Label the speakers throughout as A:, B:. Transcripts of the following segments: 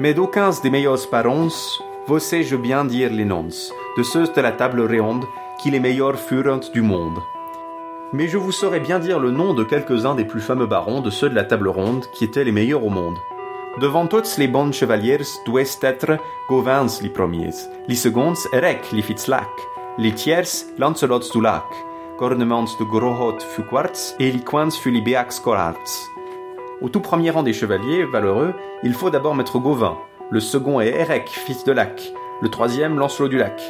A: Mais d'aucuns des meilleurs parents, vossais-je bien dire les noms, de ceux de la table ronde, qui les meilleurs furent du monde. Mais je vous saurais bien dire le nom de quelques-uns des plus fameux barons de ceux de la table ronde, qui étaient les meilleurs au monde. Devant tous les bons chevaliers doivent être Gauvins les premiers, les seconds Erec les Fitzlac, les tiers Lancelot du Lac, Gornemans de Grohot Fuquartz et les Quins Fulibeax Corarts. Au tout premier rang des chevaliers valeureux, il faut d'abord mettre Gauvin. Le second est Erec, fils de Lac. Le troisième, Lancelot du Lac.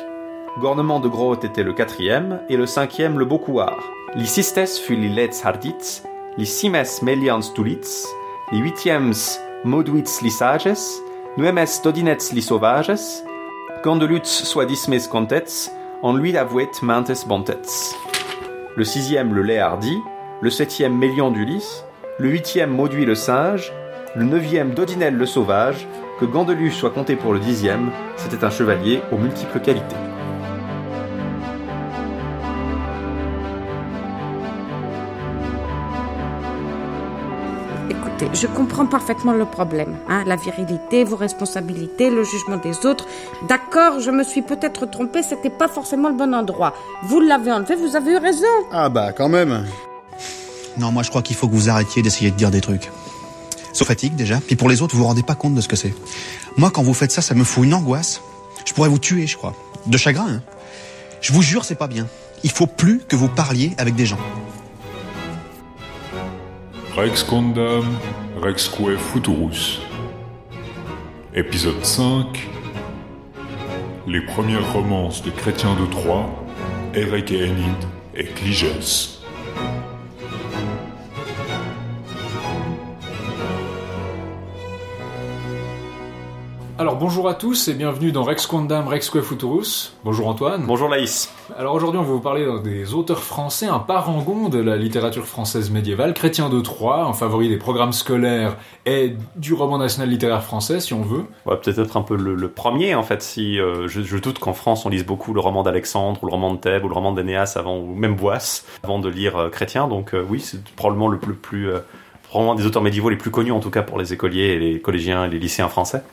A: Gornement de Grohot était le quatrième, et le cinquième, le Beaucouard. Les sistes fut les Letz Harditz, les simes Melians Tulitz, les huitièmes Moduits les sages, nuemes Dodinets les sauvages, Gandelutz soit dismes contets, en lui avouet maintes bontets. Le sixième, le lait hardi, le septième, Mélion d'Ulysse, le huitième Mauduit le singe, le neuvième Dodinel le sauvage, que Gandelus soit compté pour le dixième, c'était un chevalier aux multiples qualités.
B: Écoutez, je comprends parfaitement le problème. Hein, la virilité, vos responsabilités, le jugement des autres. D'accord, je me suis peut-être trompée, c'était pas forcément le bon endroit. Vous l'avez enlevé, vous avez eu raison.
C: Ah bah quand même.
D: Non, moi je crois qu'il faut que vous arrêtiez d'essayer de dire des trucs. Ça fatigue déjà, puis pour les autres, vous vous rendez pas compte de ce que c'est. Moi, quand vous faites ça, ça me fout une angoisse. Je pourrais vous tuer, je crois. De chagrin, hein. Je vous jure, c'est pas bien. Il faut plus que vous parliez avec des gens.
E: Rex Condam, Rexque Futurus. Épisode 5 Les premières romances de Chrétien de Troyes, Eric et Enid et Cligès.
F: Alors bonjour à tous et bienvenue dans Rex Quandam Rexque Futurus. Bonjour Antoine.
A: Bonjour Laïs.
F: Alors aujourd'hui on va vous parler des auteurs français, un parangon de la littérature française médiévale, Chrétien de Troyes, un favori des programmes scolaires et du roman national littéraire français si on veut.
A: Ouais, peut-être un peu le, le premier en fait, si euh, je, je doute qu'en France on lise beaucoup le roman d'Alexandre ou le roman de Thèbes ou le roman d'Énéas avant, ou même Boisse, avant de lire euh, Chrétien, donc euh, oui c'est probablement le plus, plus probablement des auteurs médiévaux les plus connus en tout cas pour les écoliers et les collégiens et les lycéens français.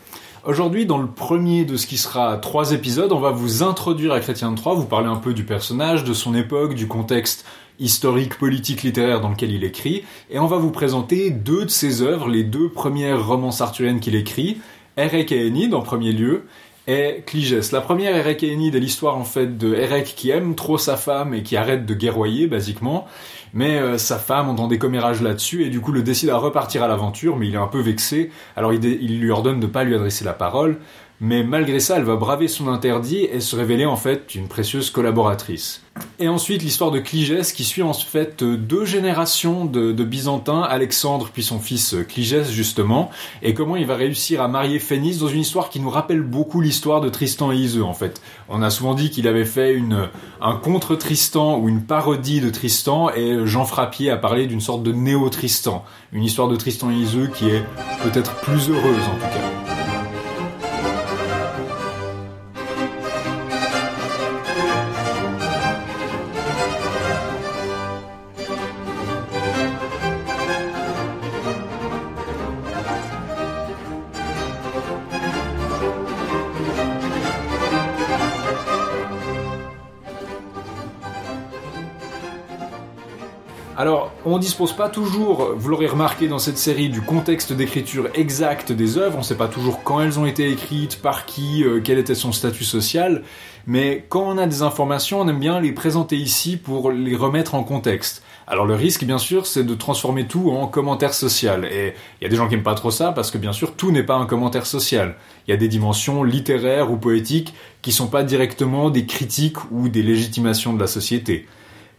F: Aujourd'hui, dans le premier de ce qui sera trois épisodes, on va vous introduire à Chrétien de Troyes, vous parler un peu du personnage, de son époque, du contexte historique, politique, littéraire dans lequel il écrit, et on va vous présenter deux de ses œuvres, les deux premières romances arthuriennes qu'il écrit, Erec et Enid en premier lieu, et Cligès. La première, Erec et Enid, est l'histoire en fait de Erec qui aime trop sa femme et qui arrête de guerroyer, basiquement, mais euh, sa femme entend des commérages là-dessus et du coup le décide à repartir à l'aventure, mais il est un peu vexé, alors il, lui ordonne de pas lui adresser la parole, mais malgré ça, elle va braver son interdit et se révéler en fait une précieuse collaboratrice. Et ensuite, l'histoire de Cligès qui suit en fait deux générations de, Byzantins, Alexandre puis son fils Cligès justement, et comment il va réussir à marier Phénice dans une histoire qui nous rappelle beaucoup l'histoire de Tristan et Iseux en fait. On a souvent dit qu'il avait fait une, un contre Tristan ou une parodie de Tristan, et Jean Frappier a parlé d'une sorte de néo-Tristan, une histoire de Tristan et Iseux qui est peut-être plus heureuse en tout cas. On dispose pas toujours, vous l'aurez remarqué dans cette série, du contexte d'écriture exact des œuvres, on sait pas toujours quand elles ont été écrites, par qui, euh, quel était son statut social, mais quand on a des informations, on aime bien les présenter ici pour les remettre en contexte. Alors le risque, bien sûr, c'est de transformer tout en commentaire social. Et il y a des gens qui aiment pas trop ça parce que, bien sûr, tout n'est pas un commentaire social. Il y a des dimensions littéraires ou poétiques qui sont pas directement des critiques ou des légitimations de la société.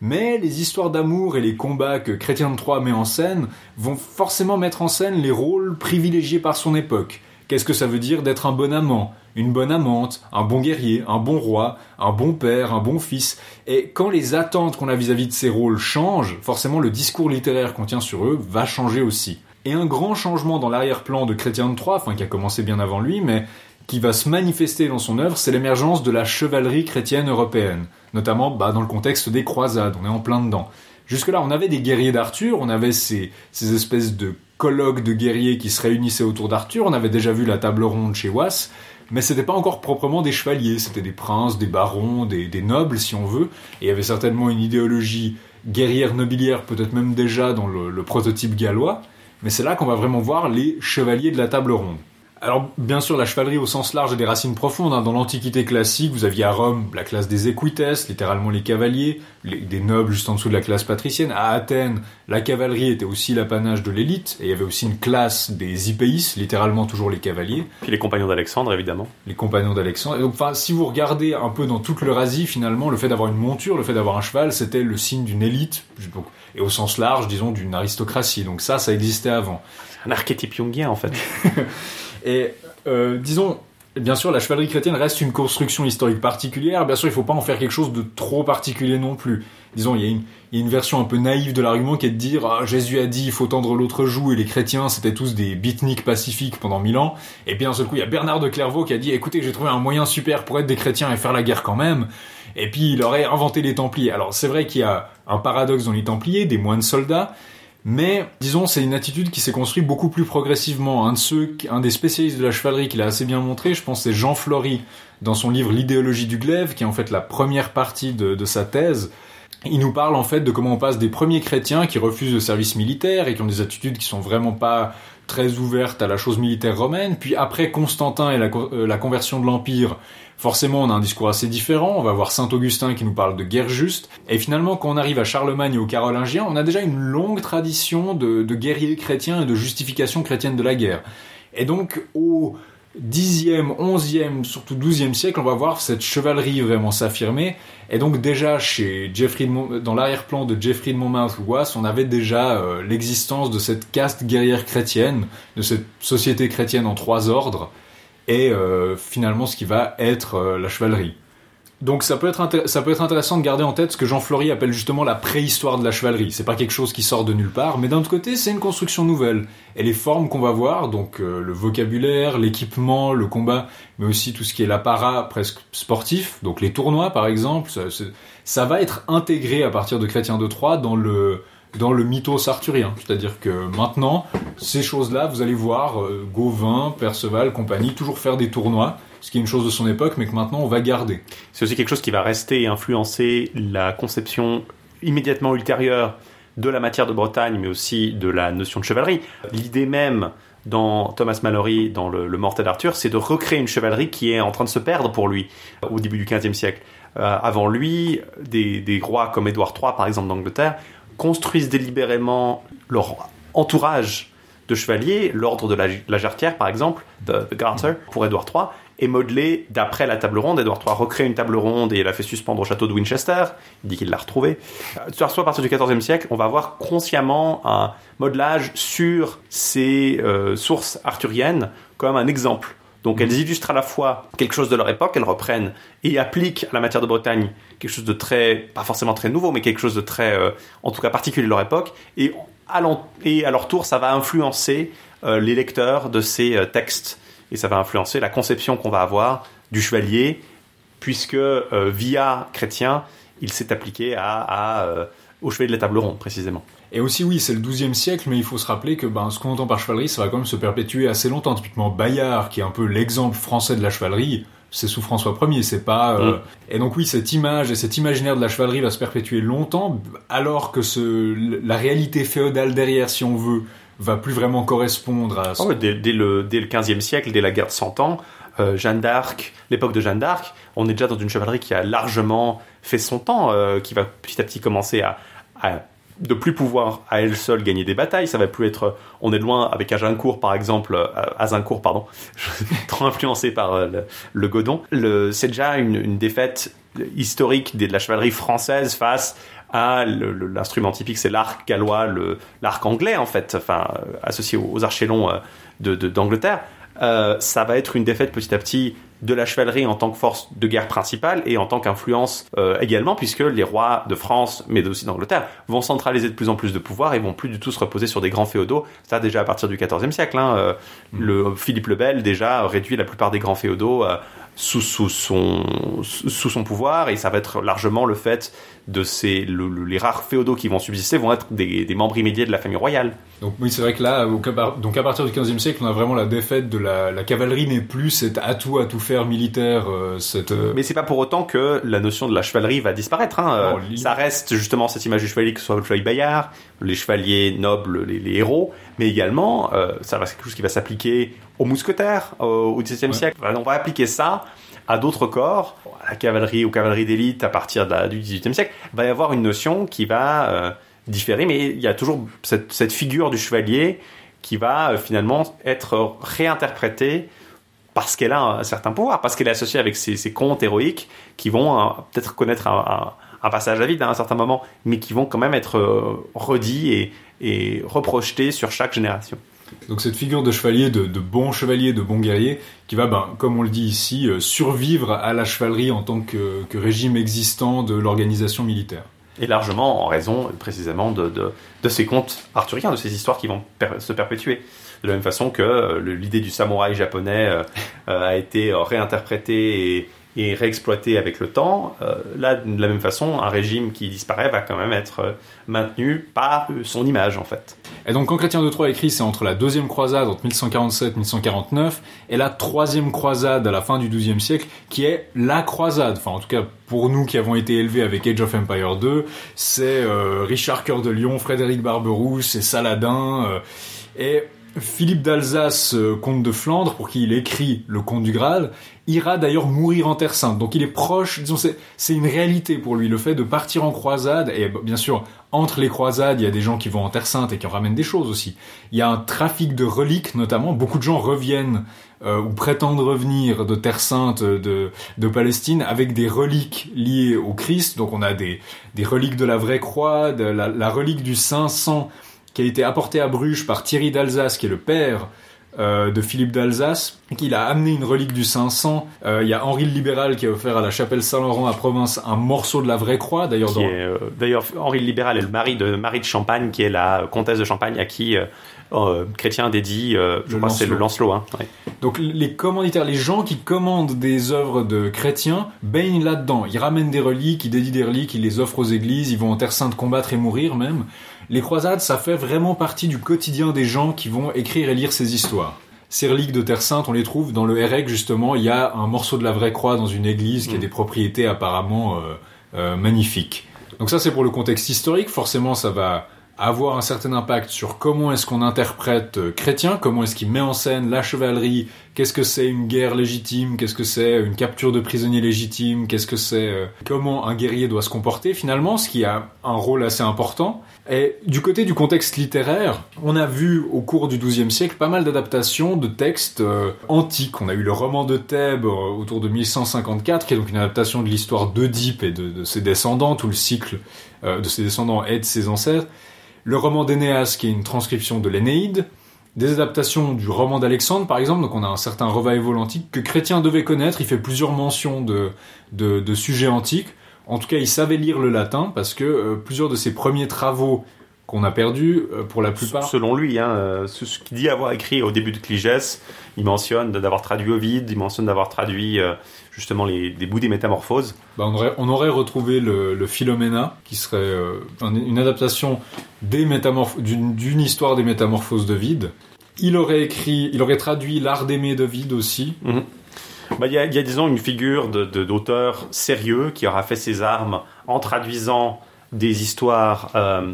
F: Mais les histoires d'amour et les combats que Chrétien de Troyes met en scène vont forcément mettre en scène les rôles privilégiés par son époque. Qu'est-ce que ça veut dire d'être un bon amant, une bonne amante, un bon guerrier, un bon roi, un bon père, un bon fils? Et quand les attentes qu'on a vis-à-vis de ces rôles changent, forcément le discours littéraire qu'on tient sur eux va changer aussi. Et un grand changement dans l'arrière-plan de Chrétien de Troyes, enfin qui a commencé bien avant lui, mais qui va se manifester dans son œuvre, c'est l'émergence de la chevalerie chrétienne européenne, notamment bah, dans le contexte des croisades, on est en plein dedans. Jusque-là, on avait des guerriers d'Arthur, on avait ces, ces espèces de colloque de guerriers qui se réunissaient autour d'Arthur. On avait déjà vu la table ronde chez Was, mais c'était pas encore proprement des chevaliers, c'était des princes, des barons, des, nobles si on veut, et il y avait certainement une idéologie guerrière nobiliaire, peut-être même déjà dans le prototype gallois, mais c'est là qu'on va vraiment voir les chevaliers de la table ronde. Alors, bien sûr, la chevalerie au sens large a des racines profondes. hein. Dans l'Antiquité classique, vous aviez à Rome la classe des equites, littéralement les cavaliers, les- des nobles juste en dessous de la classe patricienne. À Athènes, la cavalerie était aussi l'apanage de l'élite, et il y avait aussi une classe des hypeis, littéralement toujours les cavaliers,
A: Puis les compagnons d'Alexandre, évidemment.
F: les compagnons d'Alexandre. Et donc, enfin, si vous regardez un peu dans toute l'Eurasie, finalement, le fait d'avoir une monture, le fait d'avoir un cheval, c'était le signe d'une élite, donc, et au sens large, disons, d'une aristocratie. Donc ça, ça existait avant.
A: Un archétype jungien, en fait.
F: Et euh, disons, bien sûr, la chevalerie chrétienne reste une construction historique particulière. Bien sûr, il faut pas en faire quelque chose de trop particulier non plus. Disons, il y a une, version un peu naïve de l'argument qui est de dire ah, Jésus a dit il faut tendre l'autre joue et les chrétiens c'était tous des beatniks pacifiques pendant mille ans. Et puis d'un seul coup, il y a Bernard de Clairvaux qui a dit écoutez, j'ai trouvé un moyen super pour être des chrétiens et faire la guerre quand même. Et puis il aurait inventé les Templiers. Alors c'est vrai qu'il y a un paradoxe dans les Templiers, des moines soldats. Mais disons, c'est une attitude qui s'est construite beaucoup plus progressivement. Un de ceux, un des spécialistes de la chevalerie qui l'a assez bien montré, je pense, c'est Jean Flory dans son livre L'idéologie du glaive, qui est en fait la première partie de, sa thèse. Il nous parle en fait de comment on passe des premiers chrétiens qui refusent le service militaire et qui ont des attitudes qui sont vraiment pas très ouvertes à la chose militaire romaine. Puis après Constantin et la, euh, la conversion de l'Empire, forcément on a un discours assez différent. On va voir Saint Augustin qui nous parle de guerre juste. Et finalement quand on arrive à Charlemagne et aux Carolingiens, on a déjà une longue tradition de, guerriers chrétiens et de justification chrétienne de la guerre. Et donc au 10e, 11e, surtout 12e siècle, on va voir cette chevalerie vraiment s'affirmer. Et donc déjà chez Geoffrey de dans l'arrière-plan de Geoffrey de Monmouth ou Was, on avait déjà euh, l'existence de cette caste guerrière chrétienne, de cette société chrétienne en trois ordres, et euh, finalement ce qui va être euh, la chevalerie. Donc ça peut, être ça peut être intéressant de garder en tête ce que Jean Flory appelle justement la préhistoire de la chevalerie. C'est pas quelque chose qui sort de nulle part, mais d'un autre côté, c'est une construction nouvelle. Et les formes qu'on va voir, donc euh, le vocabulaire, l'équipement, le combat, mais aussi tout ce qui est l'apparat presque sportif, donc les tournois par exemple, ça va être intégré à partir de Chrétien de Troyes dans le dans le mythos arthurien. C'est-à-dire que maintenant, ces choses-là, vous allez voir euh, Gauvin, Perceval, compagnie, toujours faire des tournois, ce qui est une chose de son époque, mais que maintenant on va garder.
A: C'est aussi quelque chose qui va rester et influencer la conception immédiatement ultérieure de la matière de Bretagne, mais aussi de la notion de chevalerie. L'idée même dans Thomas Mallory, dans le, Mortel d'Arthur, c'est de recréer une chevalerie qui est en train de se perdre pour lui euh, au début du XVe siècle. Euh, avant lui, des rois comme Édouard III, par exemple, d'Angleterre, construisent délibérément leur entourage de chevaliers, l'ordre de la, la Jarretière, par exemple, de, Garter, pour Édouard III, est modelé d'après la table ronde. Édouard III recrée une table ronde et l'a fait suspendre au château de Winchester. Il dit qu'il l'a retrouvée. Euh, Soit à partir du XIVe siècle, on va avoir consciemment un modelage sur ces euh, sources arthuriennes comme un exemple. Donc elles illustrent à la fois quelque chose de leur époque, elles reprennent et appliquent à la matière de Bretagne quelque chose de très, pas forcément très nouveau, mais quelque chose de très, euh, en tout cas particulier de leur époque. Et à, leur tour, ça va influencer euh, les lecteurs de ces euh, textes et ça va influencer la conception qu'on va avoir du chevalier, puisque via chrétien, il s'est appliqué au chevalier de la table ronde précisément.
F: Et aussi, oui, c'est le XIIe siècle, mais il faut se rappeler que ben, ce qu'on entend par chevalerie, ça va quand même se perpétuer assez longtemps. Typiquement, Bayard, qui est un peu l'exemple français de la chevalerie, c'est sous François Ier, c'est pas. euh,
A: Mm.
F: Et donc, oui, cette image et cet imaginaire de la chevalerie va se perpétuer longtemps, alors que ce, la réalité féodale derrière, si on veut, va plus vraiment correspondre à. ce-
A: ouais, dès, dès le, dès le 15e siècle, dès la guerre de Cent Ans, euh, Jeanne d'Arc, l'époque de Jeanne d'Arc, on est déjà dans une chevalerie qui a largement fait son temps, euh, qui va petit à petit commencer à, à de plus pouvoir à elle seule gagner des batailles. Ça va plus être, on est loin avec Agincourt par exemple, euh, Azincourt pardon, trop influencé par euh, le, Godon. C'est déjà une, défaite historique de la chevalerie française face à l'instrument typique, c'est l'arc gallois, l'arc anglais en fait, enfin euh, associé aux, aux longs euh, de- d'Angleterre. Ça va être une défaite petit à petit de la chevalerie en tant que force de guerre principale et en tant qu'influence euh, également, puisque les rois de France, mais aussi d'Angleterre, vont centraliser de plus en plus de pouvoir et vont plus du tout se reposer sur des grands féodaux. Ça déjà à partir du XIVe siècle. Hein, euh, le Philippe le Bel déjà réduit la plupart des grands féodaux euh, sous, sous, son, sous son pouvoir, et ça va être largement le fait de ces, le- le- les rares féodaux qui vont subsister vont être des, des membres immédiats de la famille royale.
F: Donc oui, c'est vrai que là, donc à partir du 15e siècle, on a vraiment la défaite de la, la cavalerie n'est plus cet atout à tout faire militaire, euh, cette euh,
A: Mais c'est pas pour autant que la notion de la chevalerie va disparaître. Hein. Euh,
F: Non,
A: ça reste justement cette image du chevalier, que ce soit le chevalier Bayard, les chevaliers nobles, les, les héros, mais également, euh, ça va quelque chose qui va s'appliquer aux mousquetaires au, XVIIe
F: Ouais.
A: siècle. Enfin, On va appliquer ça à d'autres corps, à la cavalerie, aux cavaleries d'élite à partir de la- du XVIIIe siècle. Il va y avoir une notion qui va différer, mais il y a toujours cette, figure du chevalier qui va euh, finalement être réinterprétée parce qu'elle a un certain pouvoir, parce qu'elle est associée avec ces, contes héroïques qui vont euh, peut-être connaître un, un- passage à vide à un certain moment, mais qui vont quand même être euh, redits et, et reprojetés sur chaque génération.
F: Donc cette figure de chevalier, de, bon chevalier, de bon guerrier, qui va, ben, comme on le dit ici, survivre à la chevalerie en tant que régime existant de l'organisation militaire.
A: Et largement en raison précisément de, de, de ces contes arthuriens, de ces histoires qui vont se perpétuer. De la même façon que euh, l'idée du samouraï japonais euh, euh, a été réinterprétée et, et réexploitée avec le temps, euh, là, de la même façon, un régime qui disparaît va quand même être euh, maintenu par euh, son image, en fait.
F: Et donc quand Chrétien de Troyes écrit, c'est entre la deuxième croisade, entre 1147-1149, et la troisième croisade à la fin du XIIe siècle, qui est la croisade. Enfin, en tout cas, pour nous qui avons été élevés avec Age of Empire 2, c'est Richard Cœur de Lion, Frédéric Barberousse, c'est Saladin, et Philippe d'Alsace, euh, comte de Flandre, pour qui il écrit le Comte du Graal, ira d'ailleurs mourir en Terre Sainte. Donc il est proche, disons, c'est, une réalité pour lui, le fait de partir en croisade, et bien sûr, entre les croisades, il y a des gens qui vont en Terre Sainte et qui en ramènent des choses aussi. Il y a un trafic de reliques, notamment, beaucoup de gens reviennent euh, ou prétendent revenir de Terre Sainte, de, de Palestine, avec des reliques liées au Christ. Donc on a des, des reliques de la vraie croix, de la, la relique du Saint Sang, qui a été apportée à Bruges par Thierry d'Alsace, qui est le père euh, de Philippe d'Alsace, qu'il a amené une relique du 500. Euh, Il y a Henri le Libéral qui a offert à la chapelle Saint-Laurent à Provence un morceau de la vraie croix. D'ailleurs, dans...
A: euh, D'ailleurs, Henri le Libéral est le mari de Marie de Champagne, qui est la comtesse de Champagne, à qui Chrétien dédie, je crois c'est le Lancelot. Hein, ouais.
F: Donc les commanditaires, les gens qui commandent des œuvres de chrétiens baignent là-dedans. Ils ramènent des reliques, ils dédient des reliques, ils les offrent aux églises, ils vont en Terre Sainte combattre et mourir même. Les croisades, ça fait vraiment partie du quotidien des gens qui vont écrire et lire ces histoires. Ces reliques de Terre Sainte, on les trouve dans le REC justement. Il y a un morceau de la vraie croix dans une église qui a des propriétés apparemment euh, euh, magnifiques. Donc ça, c'est pour le contexte historique. Forcément, ça va avoir un certain impact sur comment est-ce qu'on interprète euh, chrétien, comment est-ce qu'il met en scène la chevalerie, qu'est-ce que c'est une guerre légitime, qu'est-ce que c'est une capture de prisonniers légitime, qu'est-ce que c'est euh, comment un guerrier doit se comporter finalement, ce qui a un rôle assez important. Et du côté du contexte littéraire, on a vu au cours du XIIe siècle pas mal d'adaptations de textes euh, antiques. On a eu le roman de Thèbes euh, autour de 1154, qui est donc une adaptation de l'histoire d'Oedipe et de, ses descendants, tout le cycle euh, de ses descendants et de ses ancêtres. Le roman d'Énéas, qui est une transcription de l'Énéide. Des adaptations du roman d'Alexandre, par exemple. Donc on a un certain revival antique que Chrétien devait connaître. Il fait plusieurs mentions de, de, sujets antiques. En tout cas, il savait lire le latin parce que euh, plusieurs de ses premiers travaux qu'on a perdus, euh, pour la plupart,
A: Selon lui, hein, euh, ce, ce qu'il dit avoir écrit au début de Cligès, il mentionne d'avoir traduit Ovide, il mentionne d'avoir traduit euh, justement les, des bouts des métamorphoses.
F: bah, on, aurait, on aurait retrouvé le, le Philomena, qui serait euh, un- une adaptation des d'une histoire des métamorphoses de Vide. Il aurait écrit, il aurait traduit l'art d'aimer de Vide aussi.
A: Bah, Il y, a, il y a, disons, une figure de- de- d'auteur sérieux qui aura fait ses armes en traduisant des histoires, euh,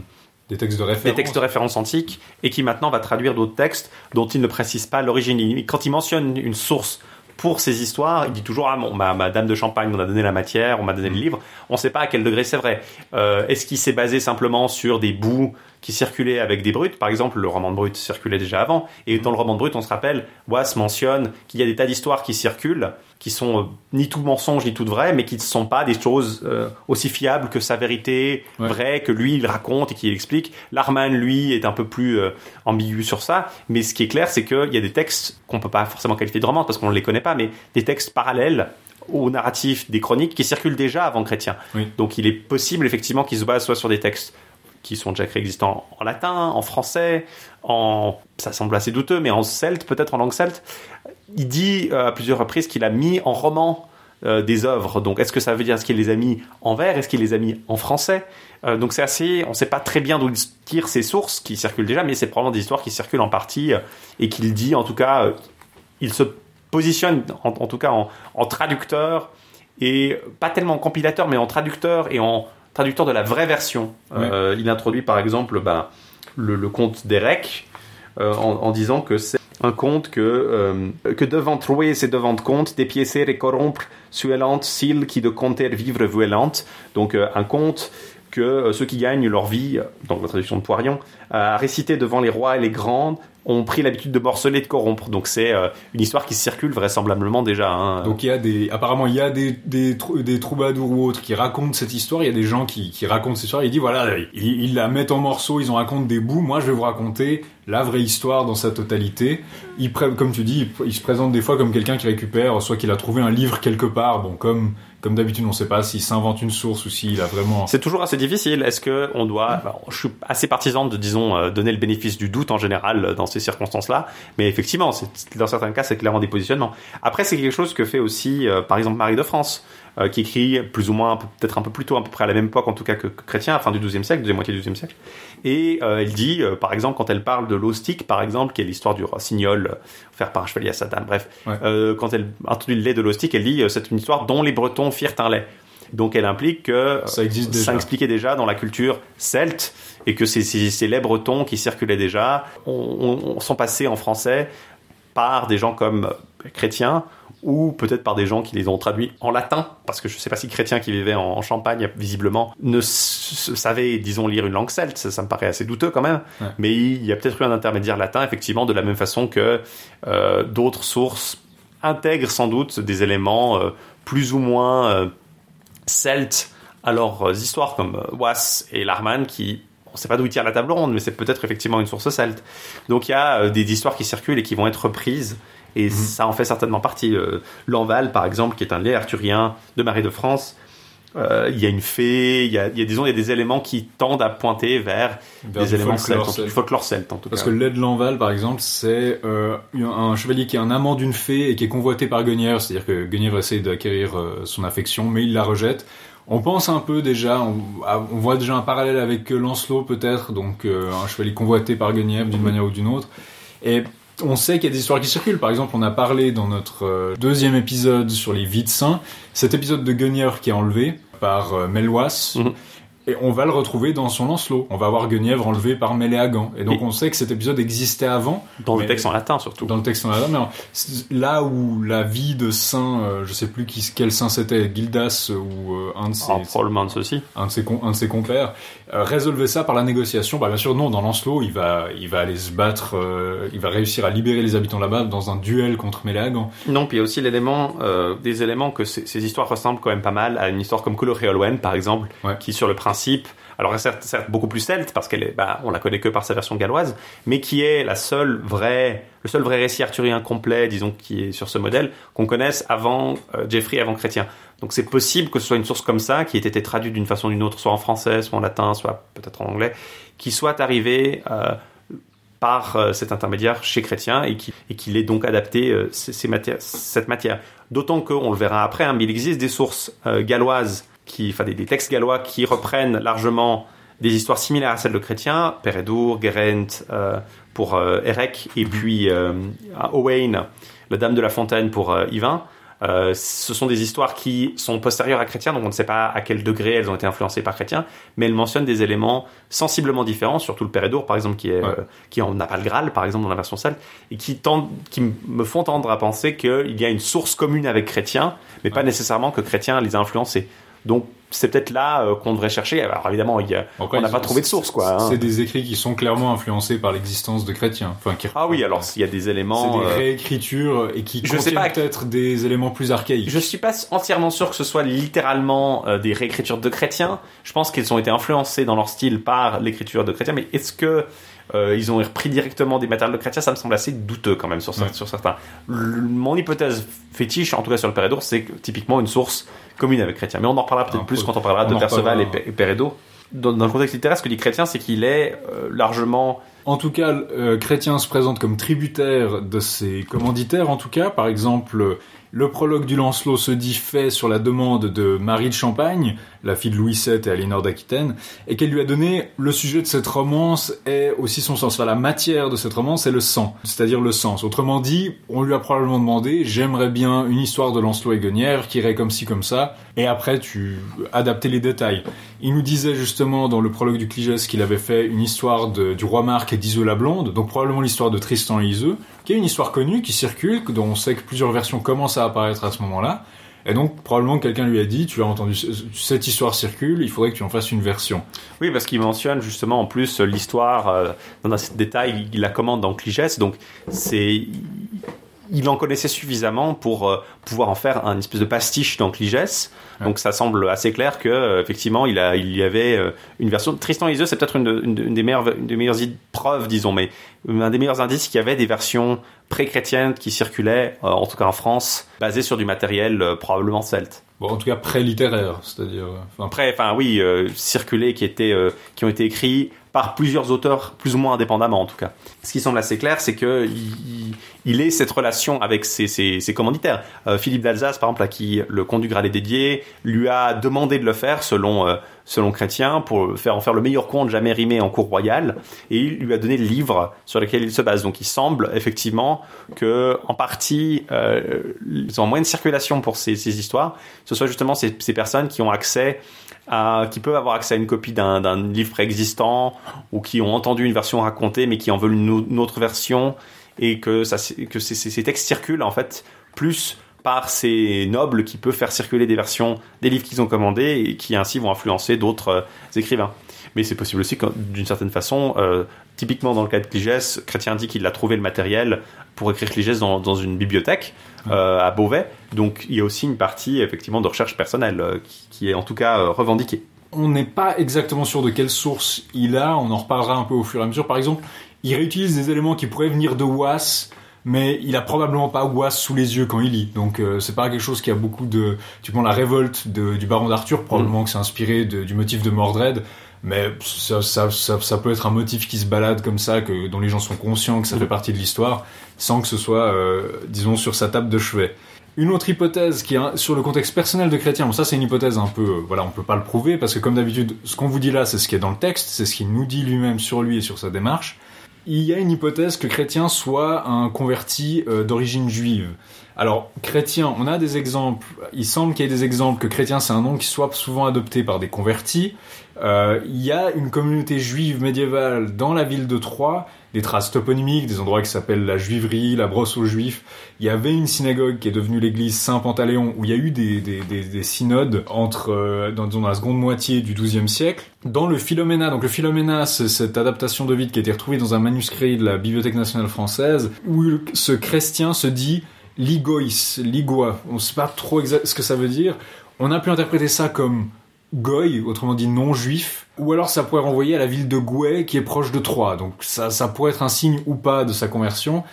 F: Des textes de
A: des
F: référence.
A: textes de référence antiques, et qui maintenant va traduire d'autres textes dont il ne précise pas l'origine. Quand il mentionne une source pour ces histoires, il dit toujours ah bon, ma, ma dame de Champagne m'en a donné la matière, on m'a donné le livre. On ne sait pas à quel degré c'est vrai. Euh, Est-ce qu'il s'est basé simplement sur des bouts qui circulaient avec des brutes Par exemple, le roman de Brut circulait déjà avant, et dans le roman de Brut, on se rappelle, Wass mentionne qu'il y a des tas d'histoires qui circulent, qui sont euh, ni tout mensonge ni tout vrai, mais qui ne sont pas des choses euh, aussi fiables que sa vérité
F: Ouais.
A: vraie que lui il raconte et qu'il explique. Larman lui est un peu plus euh, ambigu sur ça, mais ce qui est clair c'est qu'il y a des textes qu'on peut pas forcément qualifier de romans parce qu'on ne les connaît pas, mais des textes parallèles au narratif des chroniques qui circulent déjà avant Chrétien.
F: Oui.
A: Donc il est possible effectivement qu'ils se basent soit sur des textes qui sont déjà préexistants en latin, en français, en ça semble assez douteux, mais en celte, peut-être en langue celte. il dit euh, à plusieurs reprises qu'il a mis en roman euh, des œuvres. Donc, est-ce que ça veut dire est-ce qu'il les a mis en vers? Est-ce qu'il les a mis en français? Euh, Donc, c'est assez. On ne sait pas très bien d'où il tire ses sources qui circulent déjà, mais c'est probablement des histoires qui circulent en partie et qu'il dit, en tout cas, il se positionne en, en tout cas en, en traducteur et pas tellement en compilateur, mais en traducteur et en traducteur de la vraie version. Euh, il introduit par exemple ben, le, le conte d'Erec euh, en, en disant que c'est un conte que, euh, que devant trouver c'est devant compte, dépiécer et corrompre, suelante, s'il qui de compter vivre vuelante. Donc un conte que ceux qui gagnent leur vie, dans la traduction de Poirion, à réciter devant les rois et les grandes, ont pris l'habitude de morceler de corrompre. Donc c'est euh, une histoire qui circule vraisemblablement déjà. hein.
F: Donc il y a des, apparemment il y a des des, trou- des troubadours ou autres qui racontent cette histoire. Il y a des gens qui, qui racontent cette histoire. Il dit voilà, ils, ils la mettent en morceaux, ils en racontent des bouts. Moi, je vais vous raconter la vraie histoire dans sa totalité. Comme tu dis, il, il se présente des fois comme quelqu'un qui récupère, soit qu'il a trouvé un livre quelque part. Bon, comme comme d'habitude, on ne sait pas s'il s'invente une source ou s'il a vraiment.
A: C'est toujours assez difficile. Est-ce que on doit alors, Je suis assez partisan de, disons, euh, donner le bénéfice du doute en général euh, dans ces circonstances-là. Mais effectivement, dans certains cas, c'est clairement des positionnements. Après, c'est quelque chose que fait aussi, euh, par exemple, Marie de France, euh, qui écrit plus ou moins, peut-être un peu plus tôt, à peu près à la même époque, en tout cas que, Chrétien, fin du XIIe siècle, deuxième moitié du XIIe siècle. Et euh, elle dit, euh, par exemple, quand elle parle de l'ostique, par exemple, qui est l'histoire du rossignol euh, offert par un chevalier à Satan, bref,
F: Ouais.
A: euh, quand elle introduit le lait de l'ostique, elle dit, euh, c'est une histoire dont les Bretons firent un lait. Donc elle implique que
F: Ça existe déjà.
A: ça expliquait déjà dans la culture celte et que ces, ces, ces laits bretons qui circulaient déjà on, on- sont passés en français par des gens comme euh, chrétiens ou peut-être par des gens qui les ont traduits en latin, parce que je ne sais pas si chrétiens qui vivaient en, en Champagne, visiblement, ne savaient, disons, lire une langue celte, ça, ça me paraît assez douteux quand même,
F: Ouais.
A: mais il y a peut-être eu un intermédiaire latin, effectivement, de la même façon que euh, d'autres sources intègrent sans doute des éléments euh, plus ou moins euh, celtes à leurs euh, histoires, comme Wass et Larman, qui on ne sait pas d'où ils tirent la table ronde, mais c'est peut-être effectivement une source celte. Donc il y a des histoires qui circulent et qui vont être reprises, et ça en fait certainement partie. Euh, L'Enval, par exemple, qui est un lait arthurien de Marie de France, euh, il y a une fée, il y a, y a, disons, il y a des éléments qui tendent à pointer vers,
F: Vers
A: des
F: du
A: éléments celtes, en folklore celte en tout
F: Parce
A: cas.
F: que le lait de l'Enval, par exemple, c'est euh, un chevalier qui est un amant d'une fée et qui est convoité par Guenièvre, c'est-à-dire que Guenièvre essaie d'acquérir euh, son affection, mais il la rejette. On pense un peu déjà, on, voit déjà un parallèle avec Lancelot peut-être, donc un chevalier convoité par Guenièvre d'une manière ou d'une autre. Et on sait qu'il y a des histoires qui circulent. Par exemple, on a parlé dans notre euh, deuxième épisode sur les vides saints, cet épisode de Guenièvre qui est enlevé par euh, Meloas.
A: Mhm.
F: Et on va le retrouver dans son Lancelot. On va voir Guenièvre enlevé par Méléagan. Et donc
A: Et-
F: on sait que cet épisode existait avant,
A: Dans le texte en latin surtout.
F: dans le texte en latin, mais là où la vie de saint, euh, je sais plus qui, quel saint c'était, Gildas ou euh, un de ses,
A: Ah, probablement de
F: un de ses, un de ses compères, euh, résolvait ça par la négociation. Bah, bien sûr, non, dans Lancelot, il va, il va aller se battre, euh, il va réussir à libérer les habitants là-bas dans un duel contre Méléagan.
A: Non, puis il y a aussi l'élément, euh, des éléments que ces, ces histoires ressemblent quand même pas mal à une histoire comme Coloréolwen, par exemple,
F: Ouais.
A: qui sur le principe, alors certes, certes beaucoup plus celte parce qu'elle est, bah, on la connaît que par sa version galloise, mais qui est la seule vraie, le seul vrai récit arthurien complet, disons, qui est sur ce modèle qu'on connaisse avant euh, Geoffrey, avant Chrétien. Donc c'est possible que ce soit une source comme ça, qui ait été traduite d'une façon ou d'une autre, soit en français, soit en latin, soit peut-être en anglais, qui soit arrivée euh, par euh, cet intermédiaire chez Chrétien et qui et qu'il ait donc adapté euh, ces, matières, cette matière. D'autant qu'on le verra après, hein, mais il existe des sources galloises, qui, enfin des, des textes gallois qui reprennent largement des histoires similaires à celles de Chrétien, Pérédour, Guérent euh, pour euh, Érec, et puis euh, Owain, la Dame de la Fontaine pour euh, Yvain. Ce sont des histoires qui sont postérieures à Chrétien, donc on ne sait pas à quel degré elles ont été influencées par Chrétien, mais elles mentionnent des éléments sensiblement différents, surtout le Pérédour, par exemple, qui est
F: Ouais.
A: qui en n'a pas le Graal, par exemple, dans la version celte, et qui tendent, qui me font tendre à penser qu'il y a une source commune avec Chrétien, mais pas nécessairement que Chrétien les a influencés. Donc c'est peut-être là euh, qu'on devrait chercher. Alors évidemment, il y a, on n'a pas trouvé de source, quoi. hein.
F: C'est des écrits qui sont clairement influencés par l'existence de chrétiens. Enfin, qui...
A: Ah oui, alors s'il y a des
F: C'est
A: éléments.
F: des
A: euh,
F: réécritures et qui
A: je sais
F: contiennent peut-être des éléments plus archaïques.
A: Je suis pas entièrement sûr que ce soit littéralement euh, des réécritures de chrétiens. Je pense qu'ils ont été influencés dans leur style par l'écriture de chrétiens, mais est-ce que euh, ils ont repris directement des matériels de chrétiens Ça me semble assez douteux quand même sur, cer-
F: Ouais.
A: sur certains. Mon hypothèse fétiche, en tout cas sur le Pérédour, c'est que, typiquement une source commune avec chrétien. Mais on en reparlera peut-être
F: Un
A: plus
F: peu.
A: quand on parlera
F: On
A: de Perceval et,
F: reparlera.
A: Pé- et Pérédour. Dans, dans le contexte littéraire, ce que dit chrétien, c'est qu'il est euh, largement
F: En tout cas, euh, Chrétien se présente comme tributaire de ses commanditaires, en tout cas. Par exemple, le prologue du Lancelot se dit fait sur la demande de Marie de Champagne, la fille de Louis VII et Aliénor d'Aquitaine, et qu'elle lui a donné le sujet de cette romance et aussi son sens. Enfin, la matière de cette romance est le sang, c'est-à-dire le sens. Autrement dit, on lui a probablement demandé, j'aimerais bien une histoire de Lancelot et Guenière qui irait comme ci comme ça, et après tu adaptais les détails. Il nous disait justement dans le prologue du Cligès qu'il avait fait une histoire de, du roi Marc et d'Iseux la Blonde, donc probablement l'histoire de Tristan et Iseux, qui est une histoire connue, qui circule, dont on sait que plusieurs versions commencent à apparaître à ce moment-là. Et donc, probablement quelqu'un lui a dit, tu l'as entendu, cette histoire circule, il faudrait que tu en fasses une version.
A: Oui, parce qu'il mentionne justement en plus l'histoire, euh, dans un détail, il la commande dans Cligès, donc c'est il en connaissait suffisamment pour euh, pouvoir en faire un espèce de pastiche dans Cligès. Donc ça semble assez clair que euh, effectivement il, a, il y avait euh, une version. Tristan Iseux, c'est peut-être une, une, des meilleures, une des meilleures preuves, disons, mais un des meilleurs indices qu'il y avait des versions pré-chrétiennes qui circulaient, en tout cas en France, basées sur du matériel probablement celte.
F: Bon, en tout cas pré-littéraire, c'est-à-dire.
A: Enfin, pré, enfin oui, circulés qui étaient, qui ont été écrits par plusieurs auteurs, plus ou moins indépendamment en tout cas. Ce qui semble assez clair, c'est que il, il ait cette relation avec ses, ses, ses commanditaires. Euh, Philippe d'Alsace, par exemple, à qui le conte du Graal est dédié, lui a demandé de le faire selon euh, selon Chrétien pour faire en faire le meilleur conte jamais rimé en cour royale, et il lui a donné le livre sur lequel il se base. Donc il semble effectivement que en partie euh, ils ont moins de circulation pour ces, ces histoires, ce soit justement ces, ces personnes qui ont accès à, qui peuvent avoir accès à une copie d'un livre préexistant ou qui ont entendu une version racontée mais qui en veulent une, une autre version et que, ça, que ces, ces textes circulent en fait plus par ces nobles qui peuvent faire circuler des versions des livres qu'ils ont commandés et qui ainsi vont influencer d'autres euh, écrivains. Mais c'est possible aussi que d'une certaine façon, euh, typiquement dans le cas de Cligès, Chrétien dit qu'il a trouvé le matériel pour écrire Cligès dans, dans une bibliothèque euh, à Beauvais. Donc il y a aussi une partie effectivement de recherche personnelle euh, qui, qui, est en tout cas revendiquée.
F: On n'est pas exactement sûr de quelle source il a, on en reparlera un peu au fur et à mesure. Par exemple, il réutilise des éléments qui pourraient venir de Was, mais il a probablement pas Was sous les yeux quand il lit. Donc euh, c'est pas quelque chose qui a beaucoup de. Tu prends la révolte de, du baron d'Arthur, probablement mm. que c'est inspiré de, du motif de Mordred, mais ça, ça, ça, peut être un motif qui se balade comme ça, que dont les gens sont conscients que ça fait partie de l'histoire, sans que ce soit, euh, disons, sur sa table de chevet. Une autre hypothèse qui est sur le contexte personnel de Chrétien, bon ça c'est une hypothèse un peu, euh, voilà, on peut pas le prouver parce que comme d'habitude, ce qu'on vous dit là, c'est ce qui est dans le texte, c'est ce qu'il nous dit lui-même sur lui et sur sa démarche il y a une hypothèse que Chrétien soit un converti euh, d'origine juive. Alors, Chrétien, on a des exemples, il semble qu'il y ait des exemples que Chrétien c'est un nom qui soit souvent adopté par des convertis. Euh, il y a une communauté juive médiévale dans la ville de Troyes des traces toponymiques, des endroits qui s'appellent la Juiverie, la Brosse aux Juifs. Il y avait une synagogue qui est devenue l'église Saint-Pantaléon, où il y a eu des, des, des, des synodes entre, euh, dans, la seconde moitié du XIIe siècle. Dans le Philomena, donc le Philomena, c'est cette adaptation de Vide qui a été retrouvée dans un manuscrit de la Bibliothèque nationale française, où ce chrétien se dit Ligois, Ligois. On ne sait pas trop ce que ça veut dire. On a pu interpréter ça comme Goy, autrement dit non juif, ou alors ça pourrait renvoyer à la ville de Gouet qui est proche de Troyes. Donc ça, ça pourrait être un signe ou pas de sa conversion.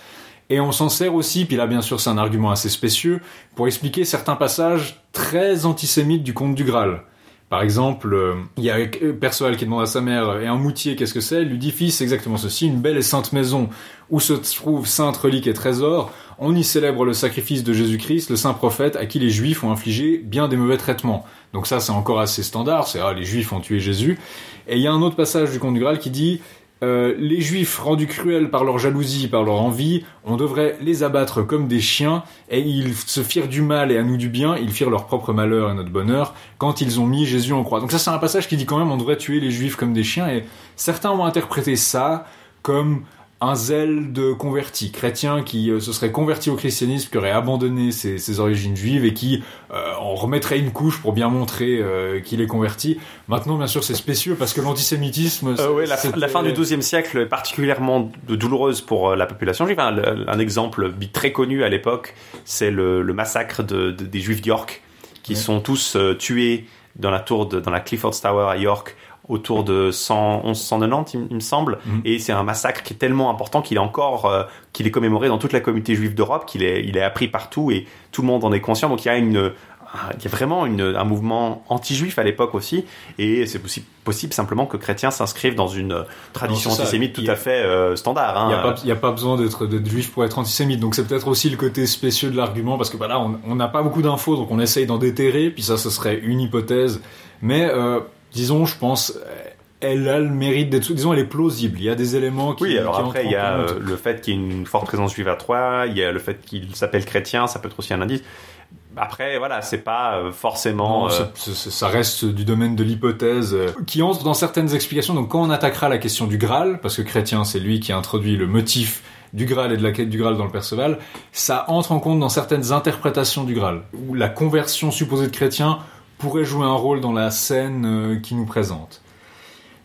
F: Et on s'en sert aussi, puis là bien sûr c'est un argument assez spécieux, pour expliquer certains passages très antisémites du conte du Graal. Par exemple, euh, il y a Perceval qui demande à sa mère, et un moutier, qu'est-ce que c'est? Elle lui exactement ceci, une belle et sainte maison où se trouve sainte relique et trésor, on y célèbre le sacrifice de Jésus-Christ, le saint prophète, à qui les juifs ont infligé bien des mauvais traitements. Donc ça, c'est encore assez standard, c'est, ah, les juifs ont tué Jésus. Et il y a un autre passage du conte du Graal qui dit, euh, les juifs rendus cruels par leur jalousie, par leur envie, on devrait les abattre comme des chiens, et ils se firent du mal et à nous du bien, ils firent leur propre malheur et notre bonheur, quand ils ont mis Jésus en croix. Donc ça c'est un passage qui dit quand même on devrait tuer les juifs comme des chiens, et certains ont interprété ça comme un zèle de converti, chrétien qui euh, se serait converti au christianisme, qui aurait abandonné ses, ses origines juives et qui euh, en remettrait une couche pour bien montrer euh, qu'il est converti. Maintenant, bien sûr, c'est spécieux parce que l'antisémitisme...
A: Oui, la, la, fin du XIIe siècle est particulièrement douloureuse pour la population juive. Un, un exemple très connu à l'époque, c'est le, le, massacre de, de, des juifs d'York, qui ouais. sont tous tués dans la tour de, dans la Clifford Tower à York autour de 100, 1190, il, il me semble. Mmh. Et c'est un massacre qui est tellement important qu'il est encore, euh, qu'il est commémoré dans toute la communauté juive d'Europe, qu'il est, il est appris partout et tout le monde en est conscient. Donc il y a une, il y a vraiment une- un mouvement anti-juif à l'époque aussi, et c'est aussi possible simplement que chrétiens s'inscrivent dans une tradition
F: Non,
A: antisémite tout
F: a-
A: à fait euh, standard.
F: Il n'y
A: Hein.
F: a, pas- il y a pas besoin d'être juif pour être antisémite. Donc c'est peut-être aussi le côté spécieux de l'argument, parce que bah là, on on n'a pas beaucoup d'infos, donc on essaye d'en déterrer, puis ça, ce serait une hypothèse. Mais euh, disons, je pense, elle a le mérite d'être... Disons, elle est plausible. Il y a des éléments qui...
A: Oui, alors
F: qui
A: après, il y a euh, le fait qu'il y ait une forte présence juive à Troyes, il y a le fait qu'il s'appelle chrétien, ça peut être aussi un indice. Après, voilà, c'est pas euh, forcément.
F: Non,
A: euh,
F: ça- ça, ça reste du domaine de l'hypothèse euh, qui entre dans certaines explications. Donc quand on attaquera la question du Graal, parce que Chrétien c'est lui qui a introduit le motif du Graal et de la quête du Graal dans le Perceval, ça entre en compte dans certaines interprétations du Graal, où la conversion supposée de Chrétien pourrait jouer un rôle dans la scène euh, qui nous présente.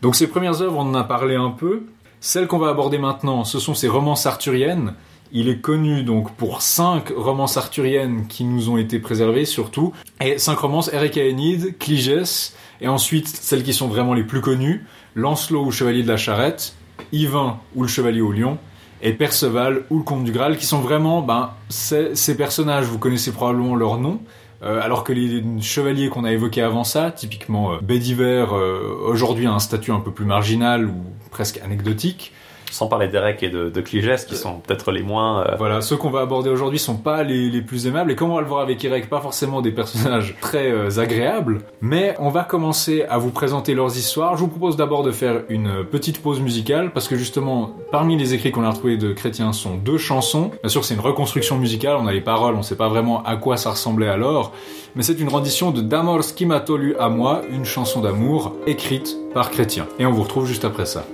F: Donc ces premières œuvres, on en a parlé un peu. Celles qu'on va aborder maintenant, ce sont ces romances arthuriennes. Il est connu donc pour cinq romances arthuriennes qui nous ont été préservées surtout. Et cinq romances, Enid, Cligès, et ensuite celles qui sont vraiment les plus connues, Lancelot ou Chevalier de la Charrette, Yvain ou le Chevalier au Lion, et Perceval ou le Comte du Graal, qui sont vraiment, ben, ces, ces personnages, vous connaissez probablement leurs noms, euh, alors que les chevaliers qu'on a évoqués avant ça, typiquement euh, Bédiver, euh, aujourd'hui a un statut un peu plus marginal ou presque anecdotique.
A: Sans parler d'Eric et de, de qui sont peut-être les moins. euh,
F: Voilà, ceux qu'on va aborder aujourd'hui sont pas les, plus aimables, et comme on va le voir avec Irek, pas forcément des personnages très euh, agréables, mais on va commencer à vous présenter leurs histoires. Je vous propose d'abord de faire une petite pause musicale, parce que justement, parmi les écrits qu'on a retrouvés de Chrétien sont deux chansons. Bien sûr, c'est une reconstruction musicale, on a les paroles, on sait pas vraiment à quoi ça ressemblait alors, mais c'est une rendition de D'amor Schimatolu à moi, une chanson d'amour écrite par Chrétien. Et on vous retrouve juste après ça.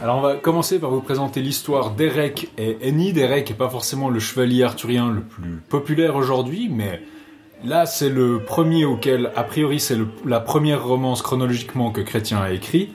C: Alors
F: on va commencer par vous présenter l'histoire d'Erek et Enid. Erek est pas forcément le chevalier arthurien le plus populaire aujourd'hui, mais là c'est le premier auquel, a priori, c'est la première romance chronologiquement que Chrétien a écrit.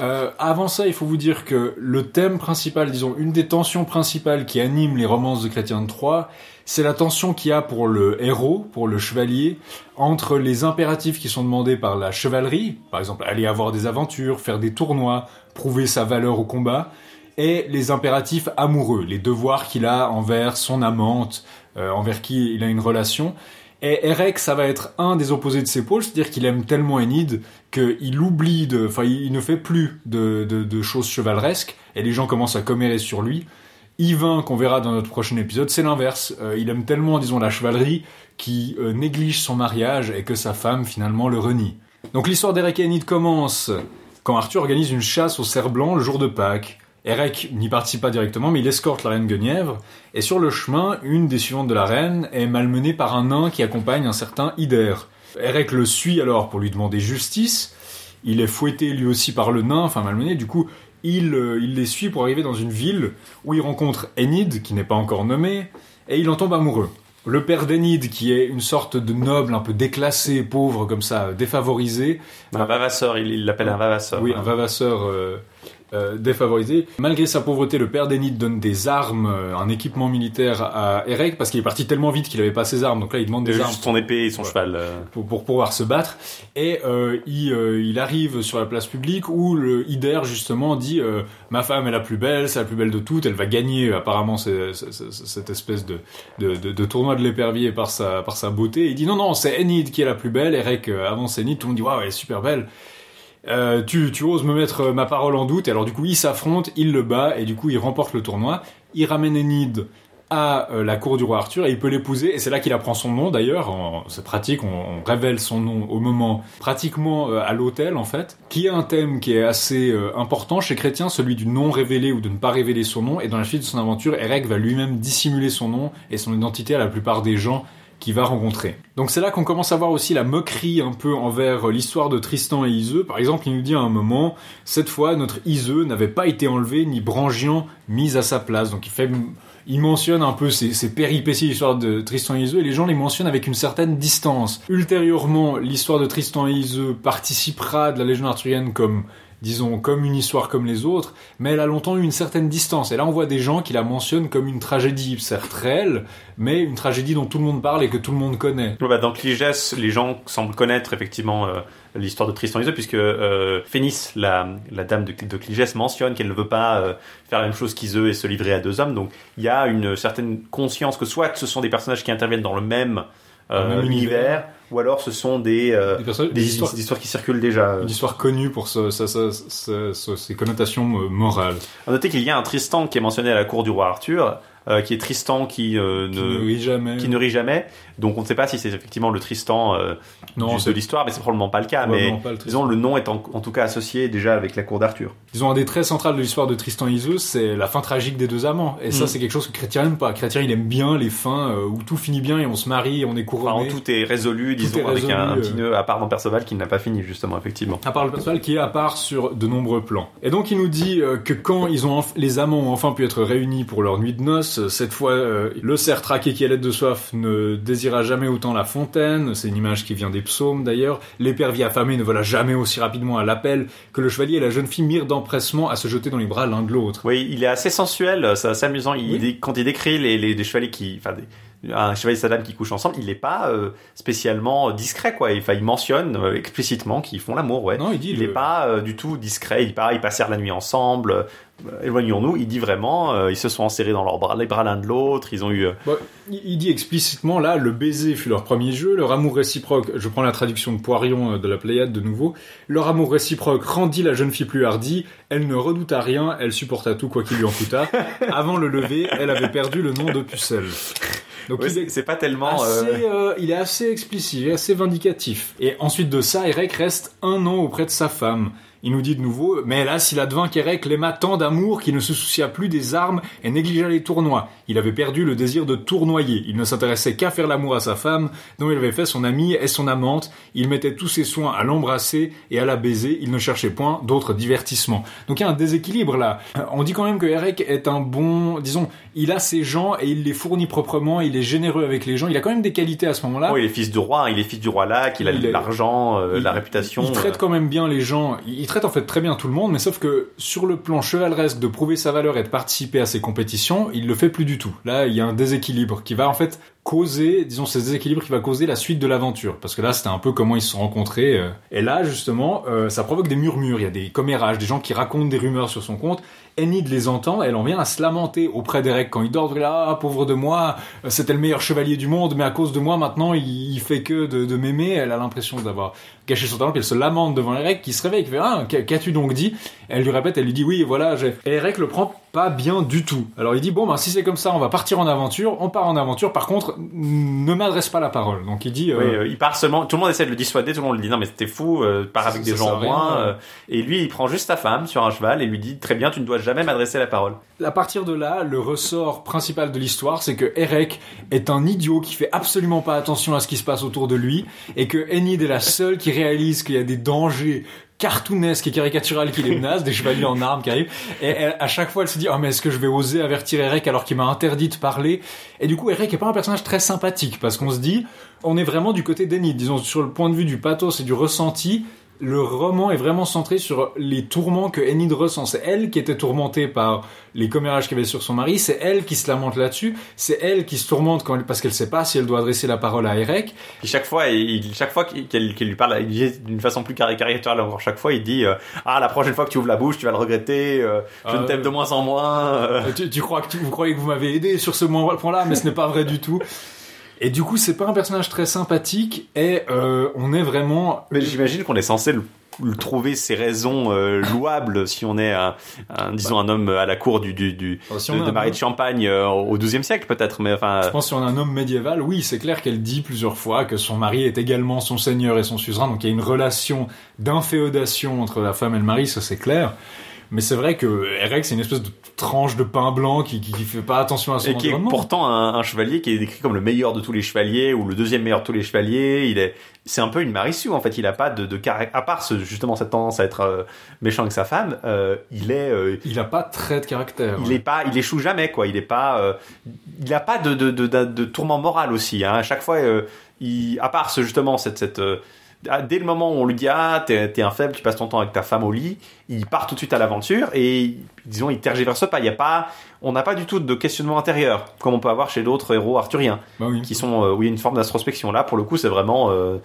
F: Euh, avant ça, il faut vous dire que le thème principal, disons, une des tensions principales qui animent les romances de Chrétien de Troyes, c'est la tension qu'il y a pour le héros, pour le chevalier, entre les impératifs qui sont demandés par la chevalerie, par exemple aller avoir des aventures, faire des tournois, prouver sa valeur au combat, et les impératifs amoureux, les devoirs qu'il a envers son amante, euh, envers qui il a une relation. Et Erek, ça va être un des opposés de ces pôles, c'est-à-dire qu'il aime tellement Enid qu'il oublie de, enfin, il ne fait plus de choses chevaleresques, et les gens commencent à commérer sur lui. Yvain, qu'on verra dans notre prochain épisode, c'est l'inverse. Euh, il aime tellement, disons, la chevalerie, qu'il euh, néglige son mariage et que sa femme, finalement, le renie. Donc l'histoire d'Erek et Enid commence quand Arthur organise une chasse au cerf blanc le jour de Pâques. Erek n'y participe pas directement, mais il escorte la reine Guenièvre, et sur le chemin, une des suivantes de la reine est malmenée par un nain qui accompagne un certain Ider. Erek le suit alors pour lui demander justice, il est fouetté lui aussi par le nain, enfin malmené, du coup il, euh, il les suit pour arriver dans une ville où il rencontre Enid, qui n'est pas encore nommée, et il en tombe amoureux. Le père d'Enid, qui est une sorte de noble un peu déclassé, pauvre comme ça, défavorisé,
A: Un vavasseur, il il l'appelle un vavasseur.
F: oui, un vavasseur. euh, euh, défavorisés. Malgré sa pauvreté, le père d'Enid donne des armes, euh, un équipement militaire à Erek parce qu'il est parti tellement vite qu'il avait pas ses armes. Donc là, il demande des armes
A: juste son épée et son cheval. euh.
F: pour, pour pouvoir se battre. Et euh, il, euh, il arrive sur la place publique où le Ider justement dit euh, ma femme est la plus belle, c'est la plus belle de toutes, elle va gagner apparemment cette espèce de, de, de, de tournoi de l'épervier par sa, par sa beauté. Il dit non non c'est Enid qui est la plus belle. Eric euh, avance Enid, tout le monde dit waouh elle est super belle. Euh, tu, oses me mettre euh, ma parole en doute. Alors du coup, ils s'affrontent, il le bat, et du coup, il remporte le tournoi. Il ramène Enid à euh, la cour du roi Arthur et il peut l'épouser. Et c'est là qu'il apprend son nom d'ailleurs. C'est pratique, on, révèle son nom au moment pratiquement à l'hôtel en fait. Qui est un thème qui est assez important chez Chrétien, celui du non révélé ou de ne pas révéler son nom. Et dans la suite de son aventure, Eric va lui-même dissimuler son nom et son identité à la plupart des gens qu'il va rencontrer. Donc c'est là qu'on commence à voir aussi la moquerie un peu envers euh, l'histoire de Tristan et Iseux. Par exemple, il nous dit à un moment, cette fois, notre Iseux n'avait pas été enlevé ni Brangian mis à sa place. Donc il fait, il mentionne un peu ces, péripéties l'histoire de Tristan et Iseux et les gens les mentionnent avec une certaine distance. Ultérieurement, l'histoire de Tristan et Iseux participera de la légende arthurienne comme disons, comme une histoire comme les autres, mais elle a longtemps eu une certaine distance. Et là, on voit des gens qui la mentionnent comme une tragédie, certes réelle, mais une tragédie dont tout le monde parle et que tout le monde connaît.
A: Bah, dans Cligès, les gens semblent connaître effectivement euh, l'histoire de Tristan et Isolde, puisque euh, Phénis, la, la dame de, de Cligès, mentionne qu'elle ne veut pas euh, faire la même chose qu'Iseux et se livrer à deux hommes. Donc il y a une certaine conscience que soit ce sont des personnages qui interviennent dans le même, euh,
F: Dans le même
A: univers,
F: univers.
A: Ou alors ce sont des, euh,
F: Des, histoires,
A: des histoires qui circulent déjà.
F: une histoire connue pour ce- ce- ce- ce- ce- ses connotations euh, morales.
A: À noter qu'il y a un Tristan qui est mentionné à la cour du roi Arthur, euh, qui est Tristan qui, euh,
F: Qui
A: ne,
F: ne rit jamais.
A: qui ne rit jamais. Donc on ne sait pas si c'est effectivement le Tristan euh,
F: Non,
A: du- de l'histoire, mais c'est probablement pas le cas. Mais
F: le
A: disons le nom est en, en tout cas associé déjà avec la cour d'Arthur.
F: Disons, un des traits centrales de l'histoire de Tristan et Iseult, c'est la fin tragique des deux amants. Et ça,
A: Mm.
F: c'est quelque chose que Chrétien n'aime pas. Chrétien, il aime bien les fins euh, où tout finit bien et on se marie et on est
A: Enfin,
F: couronné.
A: tout est résolu, disons,
F: est
A: avec un, un
F: résolu,
A: petit
F: euh.
A: nœud à part dans Perceval qui n'a pas fini justement, effectivement.
F: À part le personnel qui est à part sur de nombreux plans. Et donc il nous dit euh, que quand ils ont les amants ont enfin pu être réunis pour leur nuit de noces, euh, cette fois euh, le cerf traqué qui allait de soif ne désira jamais autant la fontaine, c'est une image qui vient des psaumes d'ailleurs, l'épervier affamé ne vola jamais aussi rapidement à l'appel que le chevalier et la jeune fille mirent d'empressement à se jeter dans les bras l'un de l'autre.
A: Oui, il est assez sensuel, c'est assez amusant. Il,
F: Oui.
A: dé- quand il décrit les, les, des chevaliers qui, enfin, des- un chevalier et sa dame qui couchent ensemble, il n'est pas euh, spécialement discret, quoi. Il, enfin, il mentionne euh, explicitement qu'ils font l'amour, ouais.
F: Non, il dit
A: Il
F: le-
A: n'est pas euh, du tout discret. Il pas, ils passèrent la nuit ensemble. Éloignons-nous. Il dit vraiment, ils se sont enserrés dans leurs bras, les bras l'un de l'autre. Ils ont eu.
F: Bon, il dit explicitement là, le baiser fut leur premier jeu, leur amour réciproque, je prends la traduction de Poirion de la Pléiade de nouveau, leur amour réciproque rendit la jeune fille plus hardie, elle ne redouta rien, elle supporta tout quoi qu'il lui en coûta. Avant le lever, elle avait perdu le nom de pucelle. Donc
A: ouais, c'est
F: est
A: c'est pas tellement.
F: assez,
A: euh,
F: euh, il est assez explicite, assez vindicatif. Et ensuite de ça, Erek reste un an auprès de sa femme. Il nous dit de nouveau, mais hélas, il advint qu'Erek l'aima tant d'amour qu'il ne se soucia plus des armes et négligea les tournois. Il avait perdu le désir de tournoyer. Il ne s'intéressait qu'à faire l'amour à sa femme, dont il avait fait son amie et son amante. Il mettait tous ses soins à l'embrasser et à la baiser. Il ne cherchait point d'autres divertissements. Donc il y a un déséquilibre là. Euh, On dit quand même que est un bon, disons, il a ses gens et il les fournit proprement. Il est généreux avec les gens. Il a quand même des qualités à ce moment-là.
A: bon, il est fils du roi. Il est fils du roi Lac. Il a l'argent, euh, la réputation.
F: Il traite
A: euh,
F: quand même bien les gens. Il traite en fait très bien tout le monde, mais sauf que sur le plan chevaleresque de prouver sa valeur et de participer à ses compétitions, il le fait plus du tout. Là, il y a un déséquilibre qui va en fait causer, disons, ce déséquilibre qui va causer la suite de l'aventure. Parce que là, c'était un peu comment ils se sont rencontrés. euh. Et là, justement, euh, ça provoque des murmures. Il y a des commérages, des gens qui racontent des rumeurs sur son compte. Enid les entend, elle en vient à se lamenter auprès d'Eric quand il dort. Là, ah, pauvre de moi, euh, c'était le meilleur chevalier du monde, mais à cause de moi, maintenant, il, il fait que de m'aimer. Elle a l'impression d'avoir gâché son talent, puis elle se lamente devant Eric qui se réveille, qui fait Ah, qu'a- qu'as-tu donc dit? Elle lui répète, elle lui dit Oui, voilà, j'ai. Et Eric le prend pas bien du tout. Alors il dit Bon, ben si c'est comme ça, on va partir en aventure. On part en aventure, par contre, ne m'adresse pas la parole. Donc il dit euh,
A: Oui, euh, il part seulement. Tout le monde essaie de le dissuader. Tout le monde lui dit non, mais c'était fou. Euh, pars avec des gens
F: ouais.
A: euh, et lui, il prend juste sa femme sur un cheval et lui dit très bien, tu ne dois jamais m'adresser la parole.
F: À partir de là, le ressort principal de l'histoire, c'est que Erek est un idiot qui fait absolument pas attention à ce qui se passe autour de lui, et que Enid est la seule qui réalise qu'il y a des dangers cartoonesques et caricaturales qui les menacent, des chevaliers en armes qui arrivent, et elle- à chaque fois elle se dit, oh mais est-ce que je vais oser avertir Erek alors qu'il m'a interdit de parler? Et du coup, Erek est pas un personnage très sympathique, parce qu'on se dit, on est vraiment du côté d'Enid, disons, sur le point de vue du pathos et du ressenti, le roman est vraiment centré sur les tourments que Enid ressent. C'est elle qui était tourmentée par les commérages qu'il y avait sur son mari, c'est elle qui se lamente là-dessus, c'est elle qui se tourmente quand elle- parce qu'elle sait pas si elle doit adresser la parole à Eric.
A: Puis chaque fois, il, chaque fois qu'il lui parle il dit d'une façon plus cari- caricaturale encore, chaque fois il dit euh, Ah, la prochaine fois que tu ouvres la bouche, tu vas le regretter, euh, je ne t'aime
F: ouais.
A: de moins en moins. euh.
F: Euh, tu, tu crois que tu- vous croyez que vous m'avez aidé sur ce point-là, mais ce n'est pas vrai du tout. Et du coup, c'est pas un personnage très sympathique et euh, on est vraiment
A: Mais j'imagine qu'on est censé le, trouver ses raisons euh, louables si on est un, un- disons un homme à la cour du, du, du
F: si
A: de, de Marie de Champagne euh, au XIIe siècle peut-être, mais enfin.
F: Je pense si on a un homme médiéval, oui, c'est clair qu'elle dit plusieurs fois que son mari est également son seigneur et son suzerain, donc il y a une relation d'inféodation entre la femme et le mari, ça c'est clair. Mais c'est vrai que Eric, c'est une espèce de tranche de pain blanc qui, qui, qui fait pas attention à son
A: et qui est pourtant un, un chevalier qui est décrit comme le meilleur de tous les chevaliers ou le deuxième meilleur de tous les chevaliers. Il est, c'est un peu une Marissue en fait. Il a pas de, de caractère, à part ce, justement cette tendance à être euh, méchant avec sa femme. euh, il est, euh,
F: Il a pas trait de caractère.
A: il
F: ouais.
A: est pas, il échoue jamais quoi. Il est pas, il a pas de de, de, tourment moral aussi. Hein. À chaque fois, il, à part ce, justement cette cette dès le moment où on lui dit ah t'es t'es un faible, tu passes ton temps avec ta femme au lit, il part tout de suite à l'aventure et disons il tergiverse pas. Il y a pas, on n'a pas du tout de questionnement intérieur comme on peut avoir chez d'autres héros arthuriens
F: Bah oui.
A: qui sont euh, a une forme d'introspection. Là pour le coup c'est vraiment euh,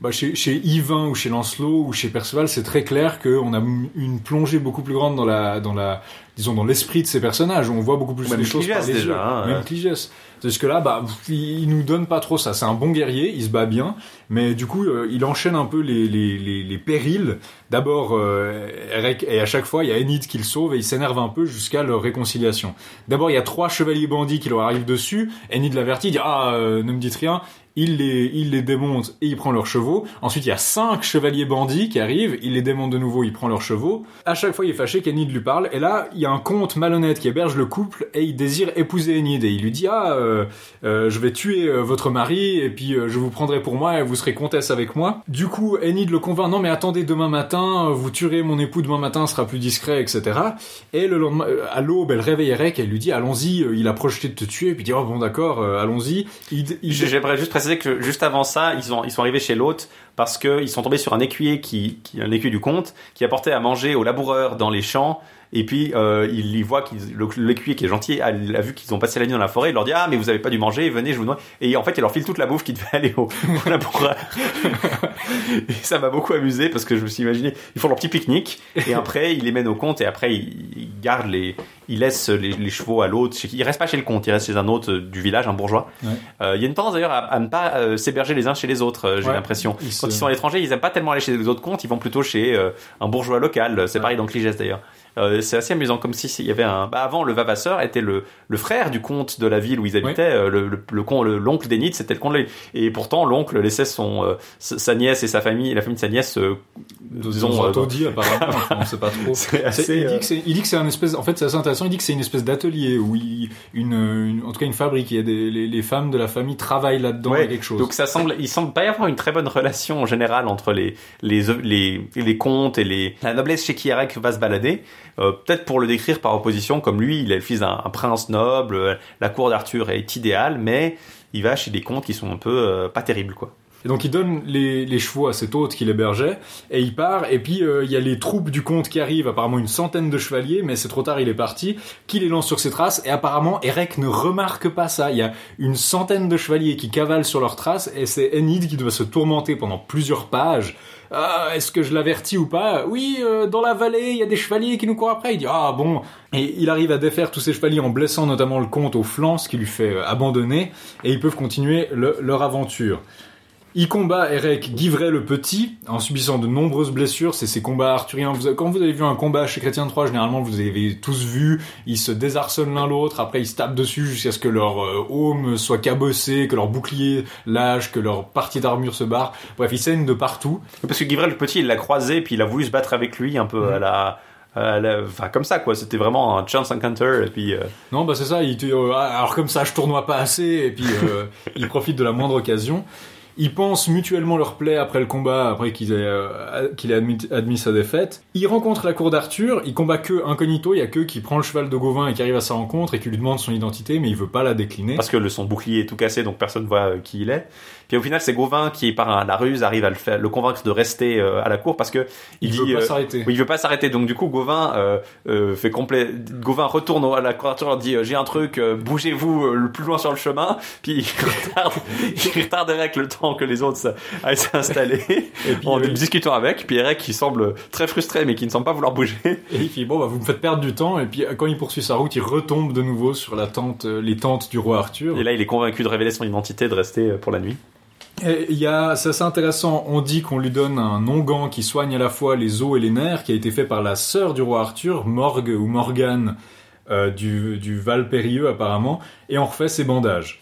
F: Bah, chez, chez Yvain ou chez Lancelot ou chez Perceval, c'est très clair qu'on a une plongée beaucoup plus grande dans la, dans la, disons, dans l'esprit de ces personnages. On voit beaucoup plus
A: Même
F: les choses par les
A: déjà,
F: yeux.
A: hein,
F: Même. Cligès. Parce que là, bah, il, il nous donne pas trop ça. C'est un bon guerrier, il se bat bien, mais du coup, euh, il enchaîne un peu les, les, les, les périls. D'abord, euh, Eric, et à chaque fois, il y a Enid qui le sauve et il s'énerve un peu jusqu'à leur réconciliation. D'abord, il y a trois chevaliers bandits qui leur arrivent dessus. Enid l'avertit, il dit ah, euh, ne me dites rien. Il les, il les démonte et il prend leurs chevaux. Ensuite, il y a cinq chevaliers bandits qui arrivent. Il les démonte de nouveau, il prend leurs chevaux. À chaque fois, il est fâché qu'Enid lui parle. Et là, il y a un comte malhonnête qui héberge le couple et il désire épouser Enid. Et il lui dit, ah, euh, euh, je vais tuer euh, votre mari et puis euh, je vous prendrai pour moi et vous serez comtesse avec moi. Du coup, Enid le convainc, non mais attendez, demain matin, vous tuerez mon époux demain matin, sera plus discret, etc. Et le lendemain, à l'aube, elle réveille Eric et elle lui dit, allons-y, il a projeté de te tuer. Et puis il dit, oh bon d'accord, allons-y. Il,
A: J'aimerais juste que juste avant ça, ils, ont, ils sont arrivés chez l'hôte parce qu'ils sont tombés sur un écuyer, qui, du comte qui apportait à manger aux laboureurs dans les champs. Et puis euh, il y voit qu'ils le- l'écuyer qui est gentil a, a vu qu'ils ont passé la nuit dans la forêt. Il leur dit ah mais vous avez pas dû manger, venez je vous noie. Et en fait il leur file toute la bouffe qui devait aller aux, aux laboureurs. et ça m'a beaucoup amusé parce que je me suis imaginé ils font leur petit pique-nique et après ils les mènent au comte et après ils, ils gardent les ils laissent les, les chevaux à l'autre. Ils restent pas chez le comte, ils restent chez un autre du village, un bourgeois.
F: Ouais.
A: Euh, Il y a une tendance d'ailleurs à, à ne pas euh, s'héberger les uns chez les autres, euh, j'ai
F: Ouais.
A: l'impression. Quand ils sont à l'étranger, ils aiment pas tellement aller chez les autres comptes, ils vont plutôt chez euh, un bourgeois local. C'est pareil dans Cligès d'ailleurs. Euh, c'est assez amusant, comme si il y avait un. Bah, avant, le Vavasseur était le, le frère du comte de la ville où ils habitaient. euh, Le, le, le l'oncle d'Enid, c'était le comte. de. Et pourtant, l'oncle laissait son euh, sa nièce et sa famille, la famille de sa nièce, euh, disons. Euh,
F: taudis, apparemment, on sait pas trop.
A: c'est assez.
F: il, dit
A: euh,
F: que c'est, il dit que c'est un espèce, en fait, c'est assez intéressant. Il dit que c'est une espèce d'atelier où il, une, une- en tout cas une fabrique. Il y a des, les, les femmes de la famille travaillent là-dedans
A: Ouais,
F: quelque chose.
A: Donc ça semble, il semble pas y avoir une très bonne relation en général entre les les les les comtes et les la noblesse chez qui Eric va se balader. Euh, Peut-être pour le décrire par opposition, comme lui, il est le fils d'un un prince noble. euh, La cour d'Arthur est idéale, mais il va chez des comtes qui sont un peu euh, pas terribles quoi.
F: Et donc il donne les, chevaux à cet hôte qui l'hébergeait et il part. Et puis il y a les troupes du comte qui arrivent, apparemment une centaine de chevaliers, mais c'est trop tard, il est parti. Qui les lance sur ses traces et apparemment Eric ne remarque pas ça. Il y a une centaine de chevaliers qui cavalent sur leurs traces et c'est Enid qui doit se tourmenter pendant plusieurs pages. Ah, est-ce que je l'avertis ou pas? Oui, euh, dans la vallée, il y a des chevaliers qui nous courent après. Il dit ah bon. Et il arrive à défaire tous ces chevaliers en blessant notamment le comte au flanc, ce qui lui fait euh, abandonner. Et ils peuvent continuer le- leur aventure. Il combat Eric Guivray le Petit en subissant de nombreuses blessures. C'est ces combats arthuriens. Vous quand vous avez vu un combat chez Chrétien 3, généralement vous avez tous vu. Ils se désarçonnent l'un l'autre. Après ils se tapent dessus jusqu'à ce que leur euh, aume soit cabossé, que leur bouclier lâche, que leur partie d'armure se barre. Bref, ils saignent de partout.
A: Parce que Guivrel le petit, il l'a croisé puis il a voulu se battre avec lui un peu à la à la- enfin comme ça quoi. C'était vraiment un chance encounter et puis. euh,
F: Non, bah c'est ça. Il te- euh, alors comme ça, je tournoie pas assez, et puis euh, il profite de la moindre occasion. Ils pensent mutuellement leur plaie après le combat, après qu'il ait, euh, qu'il ait admis, admis sa défaite. Il rencontre la cour d'Arthur, il combat que incognito, il y a que qui prend le cheval de Gauvin et qui arrive à sa rencontre et qui lui demande son identité, mais il veut pas la décliner.
A: Parce que le, son bouclier est tout cassé, donc personne voit euh, qui il est. Puis au final, c'est Gauvin qui, par la ruse, arrive à le, faire, le convaincre de rester euh, à la cour parce que
F: Il
A: dit,
F: veut pas
A: euh,
F: s'arrêter.
A: Oui, il veut pas s'arrêter. Donc du coup, Gauvin euh, euh, fait complet. Gauvin retourne à la cour leur dit j'ai un truc, euh, bougez-vous le plus loin sur le chemin. Puis il retarde, il retarde Eric le temps que les autres aillent s'installer en
F: euh,
A: discutant avec. Puis Eric qui semble très frustré mais qui ne semble pas vouloir bouger.
F: Et il fait bon bah vous me faites perdre du temps et puis quand il poursuit sa route il retombe de nouveau sur la tente les tentes du roi Arthur.
A: Et là, il est convaincu de révéler son identité, de rester pour la nuit.
F: Et il y a c'est assez intéressant on dit qu'on lui donne un onguent qui soigne à la fois les os et les nerfs qui a été fait par la sœur du roi Arthur Morgue ou Morgane euh, du, du Val Périlleux apparemment et on refait ses bandages.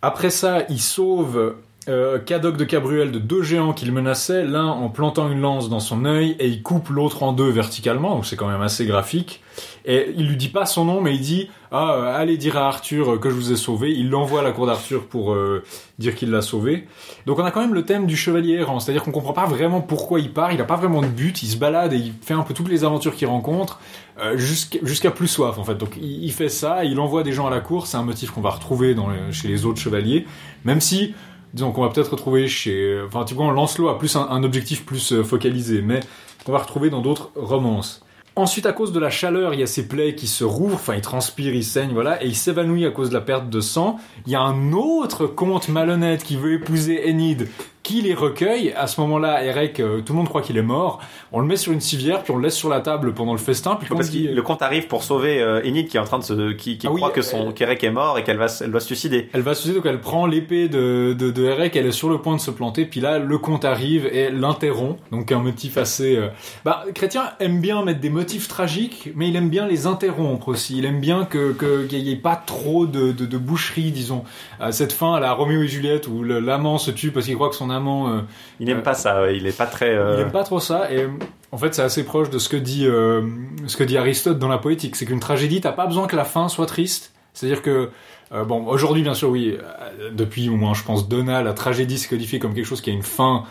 F: Après ça il sauve euh, Cadoc de Cabruel de deux géants qu'il menaçait, l'un en plantant une lance dans son œil et il coupe l'autre en deux verticalement, donc c'est quand même assez graphique. Et il lui dit pas son nom, mais il dit ah allez dire à Arthur que je vous ai sauvé. Il l'envoie à la cour d'Arthur pour euh, dire qu'il l'a sauvé. Donc on a quand même le thème du chevalier errant, c'est-à-dire qu'on comprend pas vraiment pourquoi il part. Il a pas vraiment de but, il se balade et il fait un peu toutes les aventures qu'il rencontre euh, jusqu'à plus soif en fait. Donc il, fait ça, il envoie des gens à la cour. C'est un motif qu'on va retrouver dans chez les autres chevaliers, même si disons qu'on va peut-être retrouver chez, enfin vois, Lancelot a plus un, un objectif plus euh, focalisé, mais qu'on va retrouver dans d'autres romances. Ensuite, à cause de la chaleur, il y a ses plaies qui se rouvrent, enfin, il transpire, il saigne, voilà, et il s'évanouit à cause de la perte de sang. Il y a un autre comte malhonnête qui veut épouser Enid, qui les recueille. À ce moment-là, Eric, euh, tout le monde croit qu'il est mort. On le met sur une civière, puis on le laisse sur la table pendant le festin, puis quand
A: Parce
F: il
A: que
F: dit,
A: le comte arrive pour sauver euh, Enid qui est en train de se, qui, qui
F: Ah oui,
A: croit que son
F: euh,
A: qu'Eric est mort et qu'elle va, elle va se suicider.
F: Elle va se suicider, donc elle prend l'épée de, de, de Eric, elle est sur le point de se planter, puis là, le comte arrive et l'interrompt. Donc un motif assez... euh, Bah, Chrétien aime bien mettre des motifs tragiques, mais il aime bien les interrompre aussi. Il aime bien que qu'il n'y ait pas trop de, de, de boucherie, disons. Cette fin, à la Roméo et Juliette, où l'amant se tue parce qu'il croit que son euh,
A: Il n'aime
F: Euh,
A: pas ça, il est pas très. euh,
F: il aime pas trop ça et en fait c'est assez proche de ce que dit ce que dit Aristote dans la poétique, c'est qu'une tragédie t'as pas besoin que la fin soit triste. C'est-à-dire que bon aujourd'hui bien sûr oui depuis au moins je pense Donna la tragédie se codifie comme quelque chose qui a une fin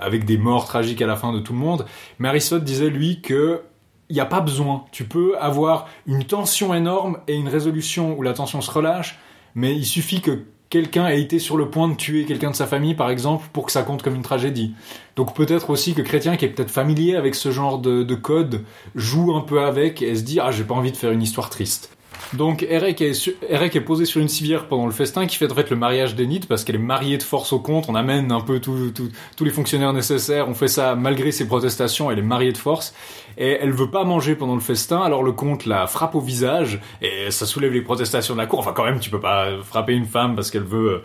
F: avec des morts tragiques à la fin de tout le monde. Mais Aristote disait lui que il n'y a pas besoin. Tu peux avoir une tension énorme et une résolution où la tension se relâche, mais il suffit que quelqu'un ait été sur le point de tuer quelqu'un de sa famille, par exemple, pour que ça compte comme une tragédie. Donc peut-être aussi que Chrétien, qui est peut-être familier avec ce genre de, de code, joue un peu avec et se dit ah j'ai pas envie de faire une histoire triste. Donc Eric est, posé sur une civière pendant le festin qui fait en fait le mariage d'Enid parce qu'elle est mariée de force au comte. On amène un peu tout- tous les fonctionnaires nécessaires. On fait ça malgré ses protestations. Elle est mariée de force et elle veut pas manger pendant le festin. Alors le comte la frappe au visage et ça soulève les protestations de la cour. Enfin quand même tu peux pas frapper une femme parce qu'elle veut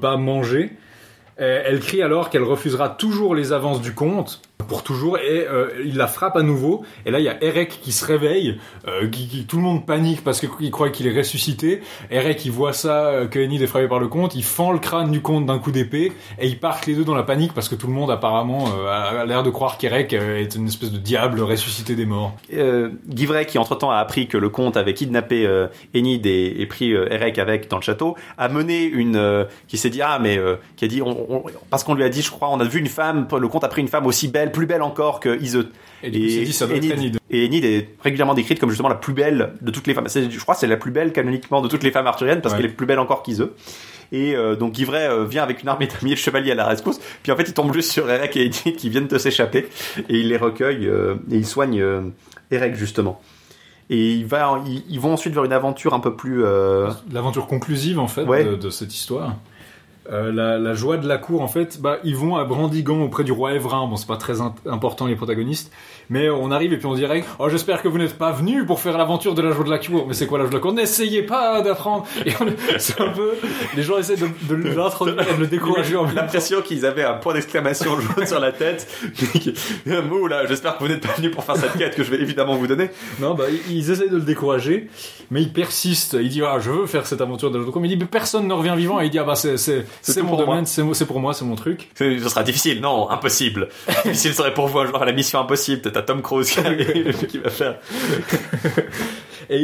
F: pas manger. Elle crie alors qu'elle refusera toujours les avances du comte, pour toujours, et euh, il la frappe à nouveau. Et là, il y a Erek qui se réveille, euh, qui, tout le monde panique parce qu'il croit qu'il est ressuscité. Erek, il voit ça, euh, que Enid est frappé par le comte, il fend le crâne du comte d'un coup d'épée, et ils partent les deux dans la panique parce que tout le monde apparemment euh, a l'air de croire qu'Erek euh, est une espèce de diable ressuscité des morts.
A: euh, Guy Vray, qui entre-temps a appris que le comte avait kidnappé Enid et, pris Eric avec dans le château, a mené une qui s'est dit ah mais qui a dit parce qu'on lui a dit je crois on a vu une femme le comte a pris une femme aussi belle plus belle encore que Iseut
F: Et dit, ça doit être Enid.
A: et Enid est régulièrement décrite comme justement la plus belle de toutes les femmes je crois que c'est la plus belle canoniquement de toutes les femmes arthuriennes parce
F: Ouais.
A: qu'elle est plus belle encore qu'Iseut et euh, donc Guy Vray euh, vient avec une armée d'amis de chevaliers à la rescousse puis en fait il tombe juste sur Eric et Enid qui viennent de s'échapper et il les recueille euh, et il soigne euh, Eric justement et il va, ils, ils vont ensuite vers une aventure un peu plus.
F: L'aventure conclusive en fait
A: Ouais.
F: de, de cette histoire. Euh, la, joie de la cour, en fait, bah, ils vont à Brandigan auprès du roi Évrin. Bon, c'est pas très important les protagonistes, mais on arrive et puis on dirait Oh, j'espère que vous n'êtes pas venus pour faire l'aventure de la joie de la cour. Mais c'est quoi la joie de la cour N'essayez pas d'apprendre. Et c'est un peu. Les gens essaient de, de l'introduire de le décourager.
A: L'impression qu'ils avaient un point d'exclamation jaune sur la tête. Mou là, j'espère que vous n'êtes pas venus pour faire cette quête que je vais évidemment vous donner.
F: Non, bah, ils- essayent de le décourager, mais il persiste. Il dit, ah, je veux faire cette aventure de la joie de la cour. Mais il dit, mais personne ne revient vivant. Et il dit, ah, bah, c'est, c'est, mon
A: pour
F: domaine,
A: moi.
F: c'est, pour moi, c'est mon truc.
A: Ce sera difficile, non, impossible. difficile serait pour vous un jour à la mission impossible. T'as Tom Cruise qui, arrive, qui va faire.
F: Et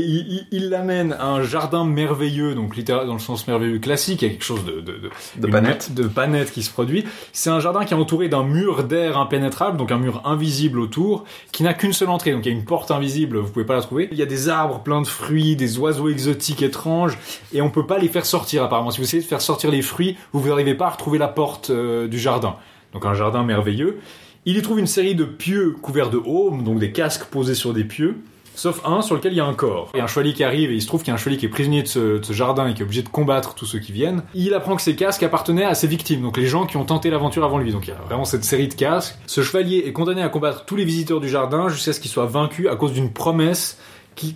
F: il l'amène à un jardin merveilleux, donc littéralement dans le sens merveilleux classique, il y a quelque chose de, de, de,
A: net.
F: de pas net qui se produit. C'est un jardin qui est entouré d'un mur d'air impénétrable, donc un mur invisible autour, qui n'a qu'une seule entrée, donc il y a une porte invisible, vous pouvez pas la trouver. Il y a des arbres pleins de fruits, des oiseaux exotiques étranges, et on peut pas les faire sortir apparemment. Si vous essayez de faire sortir les fruits, vous n'arrivez pas à retrouver la porte euh, du jardin. Donc un jardin merveilleux. Il y trouve une série de pieux couverts de haume, donc des casques posés sur des pieux. Sauf un sur lequel il y a un corps. Il y a un chevalier qui arrive et il se trouve qu'il y a un chevalier qui est prisonnier de ce, jardin et qui est obligé de combattre tous ceux qui viennent. Il apprend que ces casques appartenaient à ses victimes, donc les gens qui ont tenté l'aventure avant lui. Donc il y a vraiment cette série de casques. Ce chevalier est condamné à combattre tous les visiteurs du jardin jusqu'à ce qu'il soit vaincu à cause d'une promesse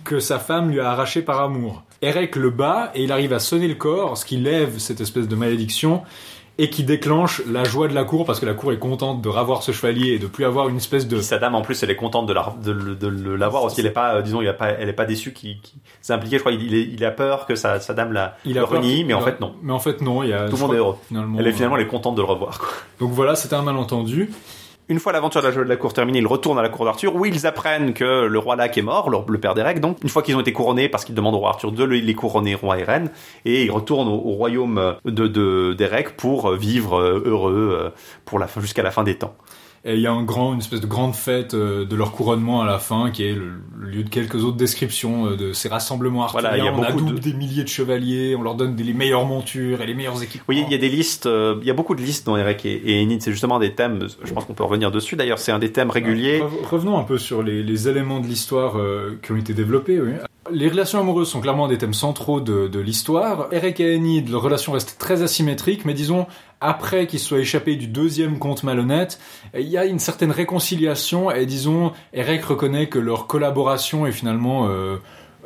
F: que sa femme lui a arrachée par amour. Erek le bat et il arrive à sonner le corps, ce qui lève cette espèce de malédiction et qui déclenche la joie de la cour parce que la cour est contente de revoir ce chevalier et de plus avoir une espèce de
A: sa dame en plus elle est contente de la- de, de l'avoir aussi elle est pas euh, disons il a pas elle est pas déçue qui, qui je crois il, est- il a peur que sa, sa dame la
F: Il a
A: renie mais en fait non
F: Mais en fait non, il y a
A: tout le monde est heureux
F: finalement.
A: elle est finalement
F: euh,
A: elle est contente de le revoir quoi.
F: Donc voilà, c'était un malentendu.
A: Une fois l'aventure de la de la cour terminée, ils retournent à la cour d'Arthur où ils apprennent que le roi Lac est mort, le, père d'Erec donc. Une fois qu'ils ont été couronnés, parce qu'ils demandent au roi Arthur de le- les couronner roi et reine, et ils retournent au, au royaume de, de pour vivre euh, heureux euh, fin, jusqu'à la fin des temps.
F: Et il y a un grand, une espèce de grande fête euh, de leur couronnement à la fin, qui est le, le lieu de quelques autres descriptions euh, de ces rassemblements arthuriens.
A: Voilà, il y a
F: on adoube
A: de-
F: des milliers de chevaliers, on leur donne des, les meilleures montures et les meilleurs équipements.
A: Oui, il y a des listes, euh, il y a beaucoup de listes dans Erec et, et Enid, c'est justement des thèmes, je pense qu'on peut revenir dessus d'ailleurs, c'est un des thèmes réguliers.
F: Re- Revenons un peu sur les, les éléments de l'histoire euh, qui ont été développés. oui. Les relations amoureuses sont clairement des thèmes centraux de, de l'histoire. Eric et Enid, leur relation reste très asymétrique, mais disons, après qu'ils soient échappés du deuxième conte malhonnête, il y a une certaine réconciliation et disons, Eric reconnaît que leur collaboration est finalement euh,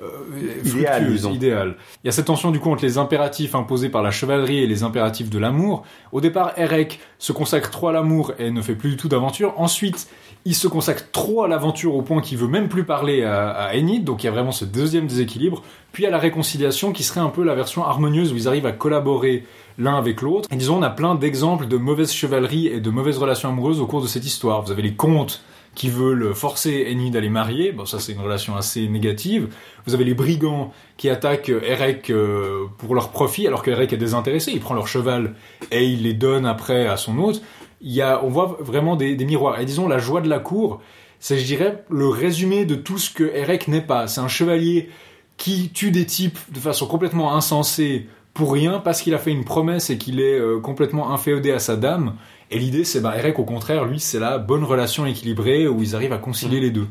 F: euh,
A: Idéal.
F: Il y a cette tension du coup entre les impératifs imposés par la chevalerie et les impératifs de l'amour. Au départ, Erek se consacre trop à l'amour et ne fait plus du tout d'aventure. Ensuite, il se consacre trop à l'aventure au point qu'il veut même plus parler à, à Enid, donc il y a vraiment ce deuxième déséquilibre. Puis à la réconciliation qui serait un peu la version harmonieuse où ils arrivent à collaborer l'un avec l'autre. Et disons, on a plein d'exemples de mauvaise chevalerie et de mauvaises relations amoureuses au cours de cette histoire. Vous avez les contes qui veulent forcer Enid à les marier, bon ça c'est une relation assez négative. Vous avez les brigands qui attaquent Erek euh, pour leur profit alors que est désintéressé, il prend leur cheval et il les donne après à son hôte. Il y a, on voit vraiment des, des miroirs. Et disons, la joie de la cour, c'est, je dirais, le résumé de tout ce que Erek n'est pas. C'est un chevalier qui tue des types de façon complètement insensée pour rien parce qu'il a fait une promesse et qu'il est euh, complètement inféodé à sa dame. Et l'idée, c'est, bah, au contraire, lui, c'est la bonne relation équilibrée où ils arrivent à concilier les deux.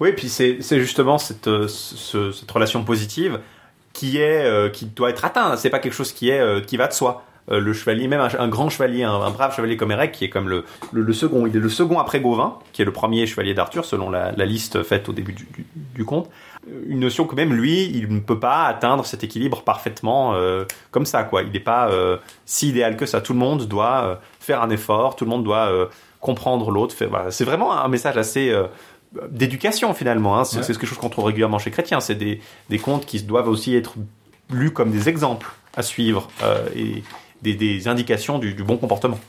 A: Oui, puis c'est c'est justement cette, euh, ce- cette relation positive qui est euh, qui doit être atteinte. C'est pas quelque chose qui est qui va de soi. Le chevalier, même un, un grand chevalier, un, un brave chevalier comme Eric, qui est comme le, le, le second, il est le second après Gauvin, qui est le premier chevalier d'Arthur selon la, la liste faite au début du, du, du conte. Une notion que même lui, il ne peut pas atteindre cet équilibre parfaitement euh, comme ça, quoi. Il n'est pas euh, si idéal que ça. Tout le monde doit euh, faire un effort, tout le monde doit euh, comprendre l'autre. voilà. C'est vraiment un message assez euh, d'éducation finalement. Hein. C'est
F: Ouais.
A: quelque chose qu'on trouve régulièrement chez Chrétien. C'est des, des contes qui doivent aussi être lus comme des exemples à suivre euh, et des, des indications du, du bon comportement.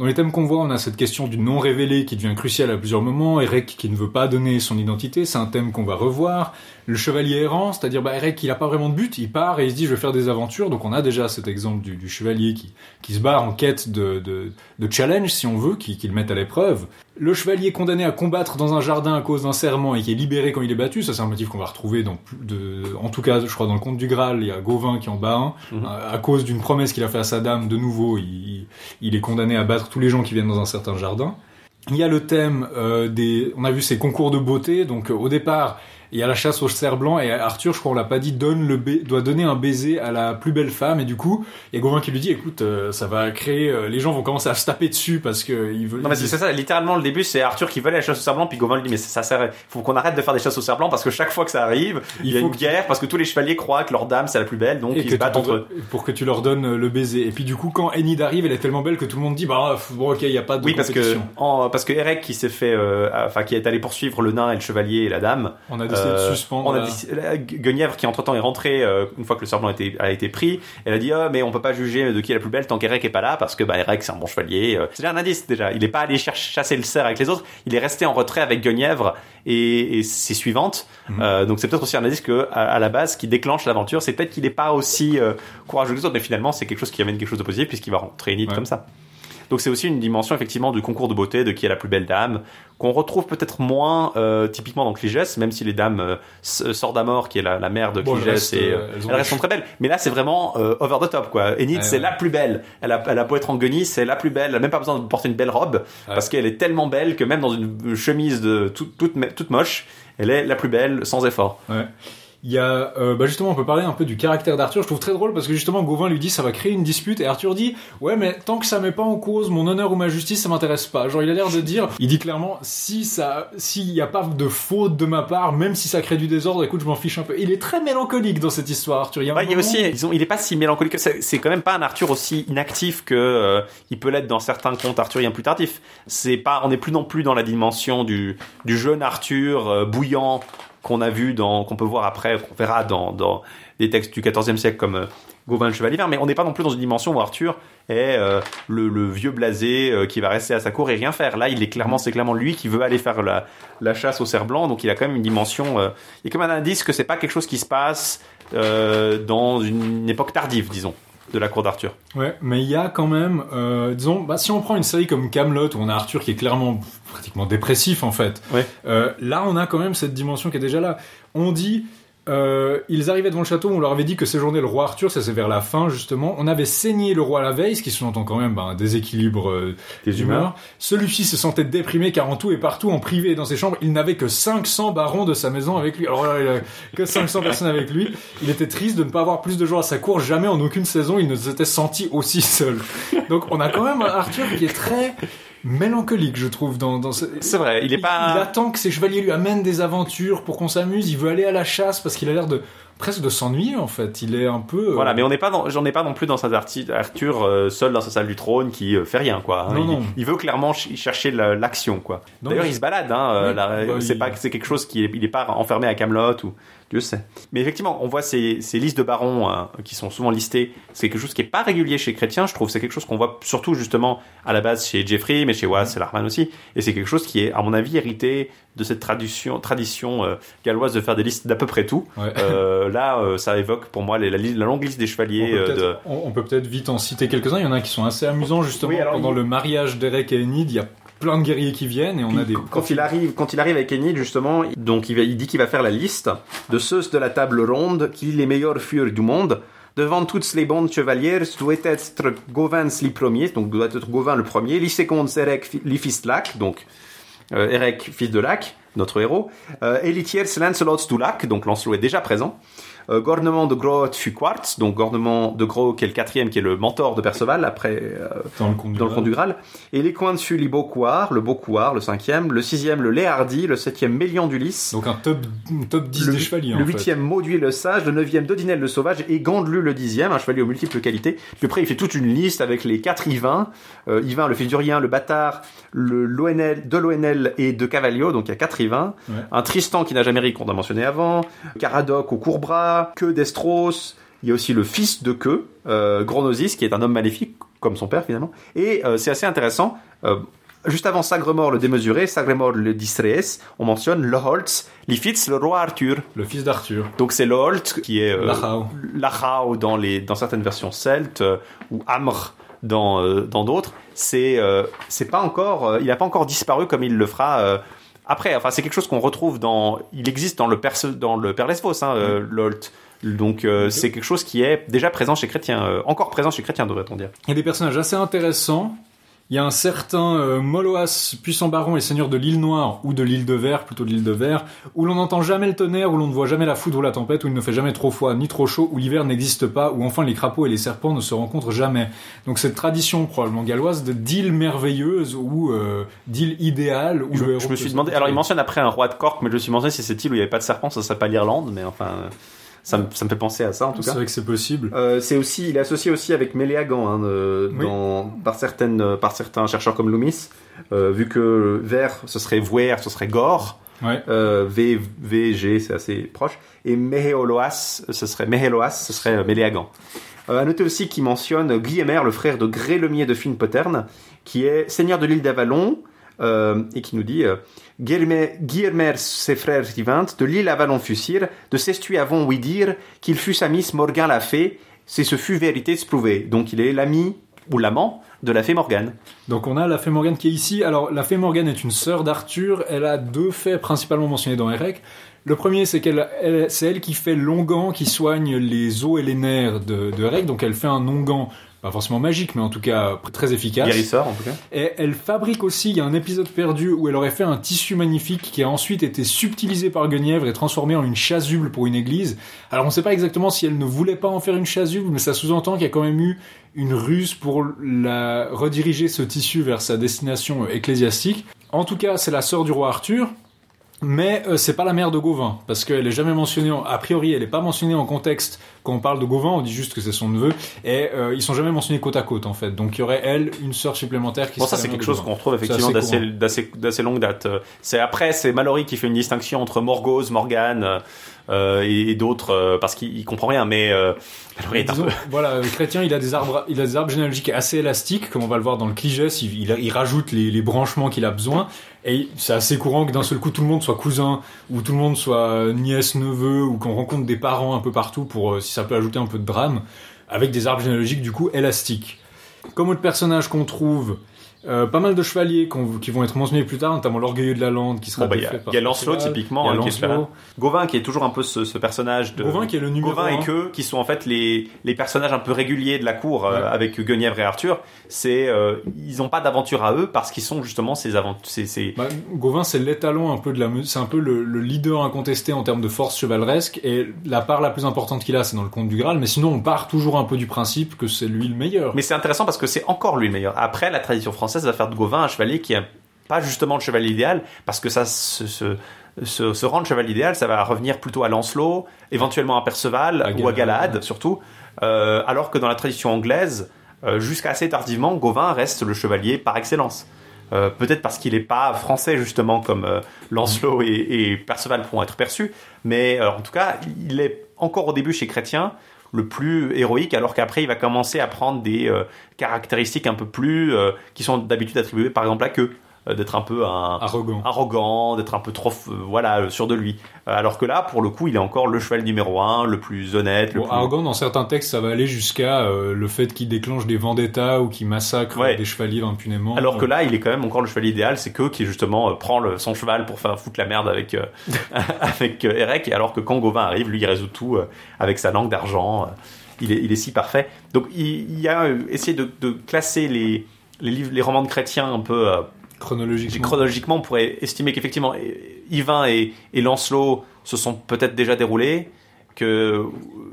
F: Dans les thèmes qu'on voit, on a cette question du non révélé qui devient cruciale à plusieurs moments. Eric qui ne veut pas donner son identité, c'est un thème qu'on va revoir. Le chevalier errant, c'est-à-dire bah, Eric il a pas vraiment de but, il part et il se dit je vais faire des aventures. Donc on a déjà cet exemple du, chevalier qui, se barre en quête de, challenge si on veut, qui, qui le à l'épreuve. Le chevalier condamné à combattre dans un jardin à cause d'un serment et qui est libéré quand il est battu, ça c'est un motif qu'on va retrouver dans de, en tout cas je crois dans le conte du Graal, il y a Gauvin qui en bat un,
A: Mhm.
F: à, à cause d'une promesse qu'il a fait à sa dame, de nouveau il, il est condamné à battre tous les gens qui viennent dans un certain jardin. Il y a le thème euh, des, on a vu ces concours de beauté, donc euh, au départ il y a la chasse au cerf blanc et Arthur, je crois on l'a pas dit, donne le doit donner un baiser à la plus belle femme et du coup il y a Gauvin qui lui dit écoute euh, ça va créer, euh, les gens vont commencer à se taper dessus parce que ils veulent.
A: Non mais c'est ça, littéralement le début c'est Arthur qui veut aller à la chasse au cerf blanc puis Gauvin lui dit mais ça sert, faut qu'on arrête de faire des chasses au cerf blanc parce que chaque fois que ça arrive, il, y a
F: faut
A: une
F: que-
A: guerre parce que tous les chevaliers croient que leur dame c'est la plus belle donc
F: et
A: ils se battent entre eux.
F: pour que tu leur donnes euh, le baiser. Et puis du coup, quand Enid arrive, elle est tellement belle que tout le monde dit bah bon ok, il y a pas de
A: Oui parce que en, parce que Eric qui s'est fait euh, enfin qui est allé poursuivre le nain et le chevalier et la dame
F: On a de
A: Euh,
F: suspendre.
A: on a
F: la-
A: dit- la- Guenièvre qui entre temps est rentrée euh, une fois que le serpent a été, a été pris. Elle a dit oh, mais on peut pas juger de qui est la plus belle tant qu'Eric est pas là parce que bah, Eric c'est un bon chevalier. Euh, C'est déjà un indice déjà. Il est pas allé chercher chasser le cerf avec les autres. Il est resté en retrait avec Guenièvre et, et ses suivantes.
F: Mhm.
A: Euh, donc c'est peut-être aussi un indice que à, à la base qui déclenche l'aventure c'est peut-être qu'il est pas aussi euh, courageux que les autres mais finalement c'est quelque chose qui amène quelque chose de positif puisqu'il va rentrer Enid
F: Ouais.
A: comme ça. Donc c'est aussi une dimension effectivement du concours de beauté, de qui est la plus belle dame, qu'on retrouve peut-être moins euh, typiquement dans Cligès, même si les dames euh, Sordamore, qui est la, la mère de
F: Bon, elles
A: Cligès,
F: restent,
A: et,
F: euh,
A: euh,
F: elles
A: restent très belles. Mais là c'est vraiment euh, over the top quoi. Enid
F: Ouais,
A: c'est
F: ouais.
A: la plus belle. Elle a, elle a beau être en guenille, c'est la plus belle. Elle a même pas besoin de porter une belle robe parce qu'elle est tellement belle que même dans une chemise de toute, toute, toute moche, elle est la plus belle sans effort.
F: Ouais. Il y a, euh, bah justement, on peut parler un peu du caractère d'Arthur. Je trouve très drôle parce que justement, Gauvin lui dit ça va créer une dispute et Arthur dit ouais, mais tant que ça met pas en cause mon honneur ou ma justice, ça m'intéresse pas. Genre, il a l'air de dire, il dit clairement si ça, s'il y a pas de faute de ma part, même si ça crée du désordre, écoute, je m'en fiche un peu. Il est très mélancolique dans cette histoire, Arthur. Il y a,
A: Ouais, il y a
F: moment-
A: aussi, disons, il est pas si mélancolique que c'est c'est quand même pas un Arthur aussi inactif que euh, il peut l'être dans certains contes arthuriens plus tardifs. C'est pas, on n'est plus non plus dans la dimension du du jeune Arthur euh, bouillant qu'on a vu dans, qu'on peut voir après, qu'on verra dans dans des textes du XIVe siècle comme euh, Gauvin le Chevalier Vert, mais on n'est pas non plus dans une dimension où Arthur est euh, le, vieux blasé euh, qui va rester à sa cour et rien faire. Là, il est clairement, c'est clairement lui qui veut aller faire la, chasse au cerf blanc, donc il a quand même une dimension. euh, il y a comme un indice que c'est pas quelque chose qui se passe dans une époque tardive, disons, de la cour d'Arthur.
F: Ouais, mais il y a quand même, euh, disons, bah, si on prend une série comme Camelot où on a Arthur qui est clairement pratiquement dépressif en fait,
A: Ouais.
F: euh, là on a quand même cette dimension qui est déjà là. On dit, euh, ils arrivaient devant le château, on leur avait dit que séjournait le roi Arthur, ça c'est vers la fin justement. On avait saigné le roi la veille, ce qui sous-entend quand même bah, un déséquilibre euh,
A: Des
F: d'humeur. Celui-ci se sentait déprimé car en tout et partout, en privé et dans ses chambres, il n'avait que 500 barons de sa maison avec lui. Alors là, il a que 500 personnes avec lui. Il était triste de ne pas avoir plus de gens à sa cour. Jamais en aucune saison, il ne s'était senti aussi seul. Donc on a quand même un Arthur qui est très mélancolique, je trouve, dans, dans ce...
A: C'est vrai, il est
F: Il
A: pas.
F: attend que ses chevaliers lui amènent des aventures pour qu'on s'amuse. Il veut aller à la chasse parce qu'il a l'air de presque de s'ennuyer en fait. Il est un peu. euh,
A: Voilà, mais on n'est pas dans, j'en ai pas non plus dans sa Arthur euh, seul dans sa salle du trône qui euh, fait rien quoi. hein.
F: Non,
A: il,
F: non.
A: il veut clairement ch- chercher la- l'action quoi. D'ailleurs, il se balade. Hein,
F: Oui,
A: la-
F: bah,
A: c'est
F: il-
A: pas, c'est quelque chose qui est, il est pas enfermé à Camelot ou Dieu sait. Mais effectivement, on voit ces, ces listes de barons hein, qui sont souvent listés. C'est quelque chose qui est pas régulier chez Chrétien. Je trouve c'est quelque chose qu'on voit surtout justement à la base chez Jeffrey, mais chez Wass et Larman aussi. Et c'est quelque chose qui est, à mon avis, hérité de cette tradition, tradition euh, galloise de faire des listes d'à peu près tout.
F: Ouais.
A: Euh, là, euh, ça évoque pour moi les- la, longue liste des
F: On
A: chevaliers.
F: peut, peut-être,
A: de...
F: on- peut peut-être vite en citer quelques-uns. Il y en a qui sont assez amusants justement.
A: Oui, alors,
F: Pendant
A: il-
F: le mariage d'Erek et Enid, il y a plein de guerriers qui viennent et on a des.
A: Quand il arrive, quand il arrive avec Enid justement, donc il, va- il dit qu'il va faire la liste de ceux de la table ronde qui les meilleurs furent du monde. Devant toutes les bonnes chevalières, doit être Gauvin les premiers, donc doit être Gauvin le premier, les secondes Erec, les fils de Lac, donc euh, Erec, fils de Lac, notre héros, euh, et les tiers Lancelot du Lac, donc Lancelot est déjà présent. Euh, Gornement de Gros fut Quartz, donc Gornement de Gros qui est le quatrième, qui est le mentor de Perceval après euh,
F: Dans le conte du
A: le
F: Graal.
A: Et les coins dessus, les le Beaucoir, le cinquième, le sixième, le Léhardi, le septième, Mélian d'Ulysse.
F: Donc un top, top 10
A: le,
F: des chevaliers.
A: le huitième, Mauduit le sage, le neuvième, Dodinel le sauvage et Gandelu le dixième, un chevalier aux multiples qualités. Puis après, il fait toute une liste avec les quatre Yvain, euh, Yvain le fils d'Urien, le bâtard, le l'ONL, de l'ONL et de Cavalio, donc il y a quatre Yvain.
F: Ouais.
A: Un Tristan qui n'a jamais ri qu'on a mentionné avant, Caradoc au Que d'Estros, il y a aussi le fils de Que, euh, Gronosis, qui est un homme maléfique, comme son père finalement. Et euh, c'est assez intéressant. euh, Juste avant Sagremor le démesuré, Sagremor le Distrees, on mentionne Loholtz, Lifitz, le roi Arthur.
F: Le fils d'Arthur.
A: Donc c'est Loholt qui est
F: Lachau.
A: Lachau dans les dans certaines versions celtes ou Amr dans dans d'autres. C'est pas encore il a pas encore disparu comme il le fera après. Enfin c'est quelque chose qu'on retrouve dans il existe dans le Perse dans le Père Lesbos hein, euh, Loholt. Donc euh, c'est quelque chose qui est déjà présent chez Chrétien, euh, encore présent chez Chrétien devrait-on dire.
F: Il y a des personnages assez intéressants. Il y a un certain euh, Moloas, puissant baron et seigneur de l'île Noire, ou de l'île de Verre, plutôt de l'île de Verre, où l'on n'entend jamais le tonnerre, où l'on ne voit jamais la foudre ou la tempête, où il ne fait jamais trop froid ni trop chaud, où l'hiver n'existe pas, où enfin les crapauds et les serpents ne se rencontrent jamais. Donc cette tradition probablement galloise de d'île merveilleuse ou euh, d'île idéale où
A: Je,
F: le héros
A: je me suis demandé. Alors il mentionne après un roi de Cork, mais je me suis demandé si cette île où il n'y avait pas de serpent, ça serait pas l'Irlande, mais enfin euh, ça me, ça me fait penser à ça en tout
F: C'est
A: cas.
F: vrai que c'est possible.
A: Euh, c'est aussi, il est associé aussi avec Méléagan hein, euh,
F: Oui.
A: dans, par, certaines, par certains chercheurs comme Loomis, euh, vu que vert ce serait Vouer, ce serait Gore.
F: Ouais.
A: Euh, v, V, G, c'est assez proche. Et Meheoloas, ce serait Meheloas, ce serait euh, Méléagan. Euh, à noter aussi qu'il mentionne Guillemer, le frère de Grélemier de Finpoterne, qui est seigneur de l'île d'Avalon, euh, et qui nous dit Guillermer, ses frères vivants, de l'île Avalon fussir, de s'estuer avons oui dire qu'il sa miss Morgan la fée, c'est ce fut vérité se prouver. Donc il est l'ami ou l'amant de la fée Morgane.
F: Donc on a la fée Morgane qui est ici. Alors la fée Morgane est une sœur d'Arthur. Elle a deux faits principalement mentionnés dans Erec. Le premier, c'est qu'elle, elle- c'est elle qui fait l'onguent qui soigne les os et les nerfs de, de Erec. Donc elle fait un onguent, pas forcément magique, mais en tout cas très efficace.
A: Guérisseur en tout cas.
F: Et elle fabrique aussi, il y a un épisode perdu où elle aurait fait un tissu magnifique qui a ensuite été subtilisé par Guenièvre et transformé en une chasuble pour une église. Alors on ne sait pas exactement si elle ne voulait pas en faire une chasuble, mais ça sous-entend qu'il y a quand même eu une ruse pour la rediriger ce tissu vers sa destination ecclésiastique. En tout cas, c'est la sœur du roi Arthur. Mais euh, c'est pas la mère de Gauvin, parce qu'elle est jamais mentionnée, en- a priori elle est pas mentionnée en contexte quand on parle de Gauvin, on dit juste que c'est son neveu, et euh, ils sont jamais mentionnés côte à côte en fait. Donc il y aurait elle, une sœur supplémentaire qui
A: Bon,
F: serait
A: ça, c'est quelque chose qu'on retrouve effectivement d'assez longue date. Euh, C'est après, c'est Mallory qui fait une distinction entre Morgause, Morgane euh, et, et d'autres euh, parce qu'il il comprend rien. Mais euh,
F: Disons, voilà, le chrétien, il a des arbres, il a des arbres généalogiques assez élastiques, comme on va le voir dans le Cligès. Il, il, il rajoute les, les branchements qu'il a besoin. Et c'est assez courant que d'un seul coup tout le monde soit cousin, ou tout le monde soit nièce, neveu, ou qu'on rencontre des parents un peu partout pour euh, si ça peut ajouter un peu de drame, avec des arbres généalogiques du coup élastiques. Comme autre personnage qu'on trouve, euh, pas mal de chevaliers qui vont être mentionnés plus tard, notamment l'orgueilleux de la lande qui sera
A: Bon, bah, il y a- y Lancelot, typiquement, hein, qui est
F: Lancelot.
A: Gauvin qui est toujours un peu ce, ce personnage de.
F: Gauvin qui est le numéro
A: Gauvin et que qui sont en fait les, les personnages un peu réguliers de la cour euh, avec Guenièvre et Arthur. C'est euh, ils n'ont pas d'aventure à eux parce qu'ils sont justement ces aventures. Ces,
F: Bah, Gauvin, c'est l'étalon un peu de la, c'est un peu le, le leader incontesté en termes de force chevaleresque et la part la plus importante qu'il a, c'est dans le conte du Graal. Mais sinon, on part toujours un peu du principe que c'est lui le meilleur.
A: Mais c'est intéressant parce que c'est encore lui le meilleur. Après, la tradition française va faire de Gauvin un chevalier qui a pas justement le chevalier idéal, parce que ça se, se, se, se rendre chevalier idéal, ça va revenir plutôt à Lancelot, éventuellement à Perceval
F: À
A: ou à
F: Galahad.
A: Surtout, euh, alors que dans la tradition anglaise, euh, jusqu'à assez tardivement, Gauvin reste le chevalier par excellence. Euh, Peut-être parce qu'il n'est pas français justement comme Lancelot et, et Perceval pourront être perçus, mais en tout cas, il est encore au début chez Chrétien le plus héroïque, alors qu'après il va commencer à prendre des euh, caractéristiques un peu plus euh, qui sont d'habitude attribuées par exemple à que euh, d'être un peu un,
F: Arrogant.
A: arrogant, d'être un peu trop euh, voilà euh, sûr de lui. Euh, alors que là, pour le coup, il est encore le cheval numéro un, le plus honnête, le
F: Bon,
A: plus
F: arrogant, dans certains textes, ça va aller jusqu'à euh, le fait qu'il déclenche des vendettas ou qu'il massacre
A: Ouais.
F: euh, des chevaliers impunément.
A: Alors que là, il est quand même encore le chevalier idéal, c'est que qui justement euh, prend le- son cheval pour faire foutre la merde avec euh, avec euh, Erec, alors que quand Gauvin arrive, lui, il résout tout euh, avec sa langue d'argent. euh, il est il est si parfait. Donc il, il y a euh, essayé de, de classer les les livres, les romans de chrétiens un peu euh,
F: chronologiquement.
A: chronologiquement, on pourrait estimer qu'effectivement, Yvain et, et Lancelot se sont peut-être déjà déroulés, que,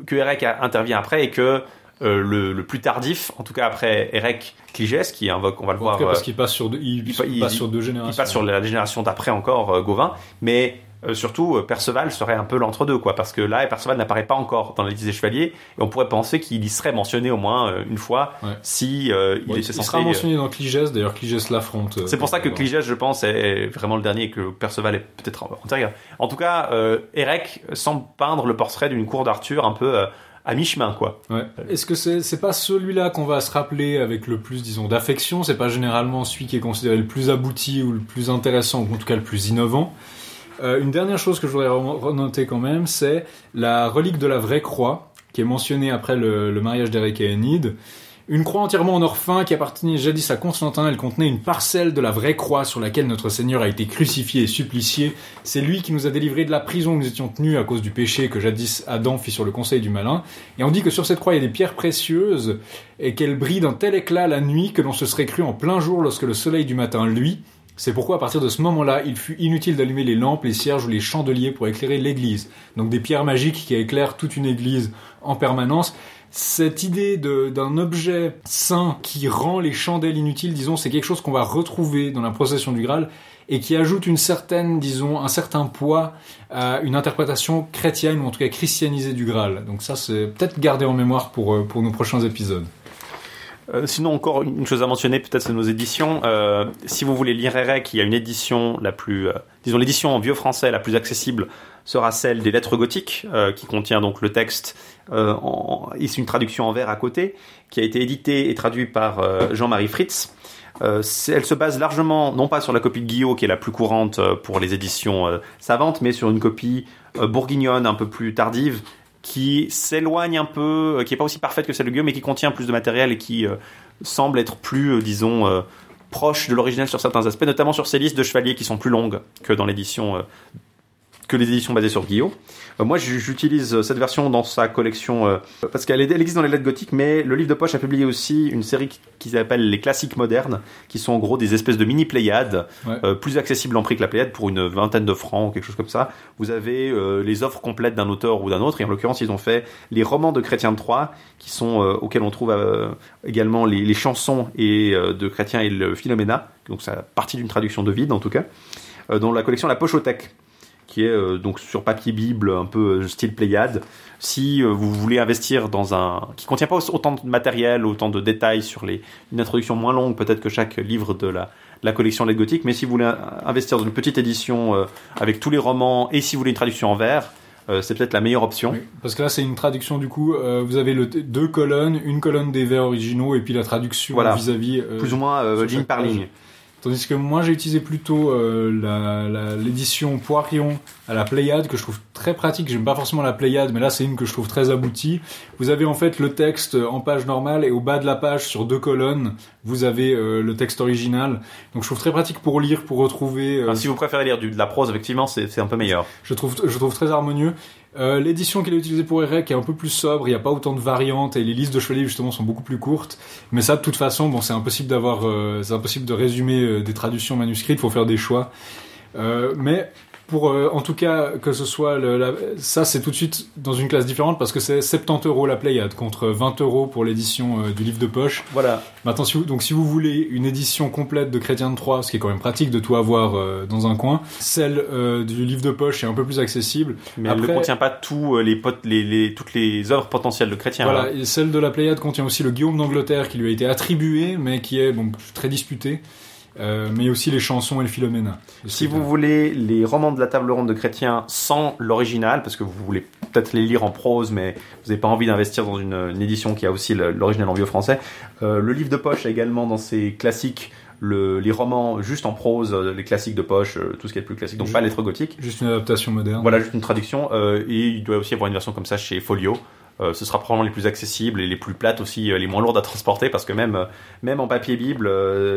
A: que Erec intervient après et que euh, le, le plus tardif, en tout cas après Erec Cligès, qui invoque, on va le
F: En
A: voir,
F: tout cas, parce
A: euh,
F: qu'il passe sur deux, il,
A: il pa- il-
F: passe sur deux
A: il
F: générations.
A: passe sur la génération d'après encore euh, Gauvin, mais euh, surtout euh, Perceval serait un peu l'entre-deux, quoi, parce que là, Perceval n'apparaît pas encore dans la liste des chevaliers, et on pourrait penser qu'il y serait mentionné au moins euh, une fois
F: Ouais.
A: si il
F: Bon,
A: était
F: il
A: censé.
F: sera mentionné dans Cligès, d'ailleurs Cligès l'affronte.
A: C'est pour ça que Cligès, je pense, est vraiment le dernier et que Perceval est peut-être antérieur. En tout cas, Erec semble peindre le portrait d'une cour d'Arthur un peu à mi-chemin, quoi.
F: Ouais. Est-ce que c'est c'est pas celui-là qu'on va se rappeler avec le plus, disons, d'affection? C'est pas généralement celui qui est considéré le plus abouti ou le plus intéressant, ou en tout cas le plus innovant? Euh, une dernière chose que je voudrais renoter quand même, c'est la relique de la vraie croix, qui est mentionnée après le, mariage d'Eric et Enid. Une croix entièrement en or fin qui appartenait jadis à Constantin, elle contenait une parcelle de la vraie croix sur laquelle notre Seigneur a été crucifié et supplicié. C'est lui qui nous a délivrés de la prison où nous étions tenus à cause du péché que jadis Adam fit sur le conseil du malin. Et on dit que sur cette croix il y a des pierres précieuses et qu'elles brillent d'un tel éclat la nuit que l'on se serait cru en plein jour lorsque le soleil du matin luit. C'est pourquoi à partir de ce moment-là, il fut inutile d'allumer les lampes, les cierges ou les chandeliers pour éclairer l'église. Donc des pierres magiques qui éclairent toute une église en permanence. Cette idée d'un objet saint qui rend les chandelles inutiles, disons, c'est quelque chose qu'on va retrouver dans la procession du Graal et qui ajoute une certaine, disons, un certain poids à une interprétation chrétienne ou en tout cas christianisée du Graal. Donc ça, c'est peut-être gardé en mémoire pour, euh, pour nos prochains épisodes.
A: Euh, sinon, encore une chose à mentionner, peut-être c'est nos éditions. Euh, si vous voulez lire Erec, il y a une édition la plus, euh, disons l'édition en vieux français la plus accessible sera celle des lettres gothiques, qui contient donc le texte en, et c'est une traduction en vers à côté, qui a été édité et traduit par Jean-Marie Fritz. Elle se base largement, non pas sur la copie de Guillaume, qui est la plus courante pour les éditions savantes, mais sur une copie bourguignonne un peu plus tardive, qui s'éloigne un peu, euh, qui est pas aussi parfaite que celle de Guillaume, mais qui contient plus de matériel et qui euh, semble être plus, euh, disons, proche de l'original sur certains aspects, notamment sur ces listes de chevaliers qui sont plus longues que dans l'édition que les éditions basées sur Guillaume. Euh, moi, j'utilise euh, cette version dans sa collection euh, parce qu'elle existe dans les lettres gothiques, mais le livre de poche a publié aussi une série qui- qu'ils appellent les classiques modernes, qui sont en gros des espèces de mini pléiades,
F: Ouais.
A: euh, plus accessibles en prix que la pléiade pour une vingtaine de francs ou quelque chose comme ça. Vous avez les offres complètes d'un auteur ou d'un autre, et en l'occurrence, ils ont fait les romans de Chrétien de Troyes, qui sont auxquels on trouve également les, les chansons et de Chrétien et le Philomena, donc ça partie d'une traduction de vide en tout cas, dans la collection La Pochothèque qui est euh, donc sur papier bible un peu euh, style Pléiade. Si euh, vous voulez investir dans un qui contient pas autant de matériel, autant de détails sur les une introduction moins longue peut-être que chaque livre de la la collection Lettres Gothiques, mais si vous voulez investir dans une petite édition avec tous les romans et si vous voulez une traduction en vers, euh, c'est peut-être la meilleure option.
F: Oui, parce que là, c'est une traduction du coup. euh, vous avez le, deux colonnes, une colonne des vers originaux et puis la traduction
A: Voilà.
F: vis-à-vis. euh,
A: Plus ou moins ligne par ligne.
F: Tandis que moi, j'ai utilisé plutôt euh, l'édition Poirion à la Pléiade, que je trouve très pratique. J'aime pas forcément la Pléiade, mais là, c'est une que je trouve très aboutie. Vous avez en fait le texte en page normale et au bas de la page, sur deux colonnes, vous avez euh, le texte original. Donc, je trouve très pratique pour lire, pour retrouver. euh,
A: Enfin, si vous préférez lire du, de la prose, effectivement, c'est c'est un peu meilleur.
F: je trouve, je trouve très harmonieux. Euh, L'édition qu'il a utilisée pour Erec est un peu plus sobre, il n'y a pas autant de variantes et les listes de chevaliers justement sont beaucoup plus courtes. Mais ça, de toute façon, bon, c'est impossible d'avoir, euh, c'est impossible de résumer euh, des traductions manuscrites. Il faut faire des choix. Mais pour, euh, en tout cas, que ce soit le, la- ça, c'est tout de suite dans une classe différente parce que c'est 70 euros la Pléiade contre 20 euros pour l'édition euh, du livre de poche.
A: Voilà.
F: Maintenant, si vous, donc si vous voulez une édition complète de Chrétien de Troyes, ce qui est quand même pratique de tout avoir euh, dans un coin, celle du livre de poche est un peu plus accessible.
A: Mais elle ne
F: Après-
A: contient pas tous les, pot- les, les, toutes les œuvres potentielles de chrétiens.
F: Voilà, et celle de la Pléiade contient aussi le Guillaume d'Angleterre qui lui a été attribué, mais qui est bon, très disputé. Euh, mais aussi les chansons et le Philoména.
A: Si vous voulez les romans de la table ronde de Chrétien sans l'original, parce que vous voulez peut-être les lire en prose, mais vous n'avez pas envie d'investir dans une, une édition qui a aussi l'original en vieux français, euh, le livre de poche a également dans ses classiques le- les romans juste en prose, euh, les classiques de poche, tout ce qui est le plus classique, donc
F: Je-
A: pas lettres gothiques.
F: Juste une adaptation moderne.
A: Voilà, juste une traduction. euh, et il doit aussi y avoir une version comme ça chez Folio. Euh, ce sera probablement les plus accessibles et les plus plates aussi, euh, les moins lourdes à transporter parce que même, euh, même en papier bible,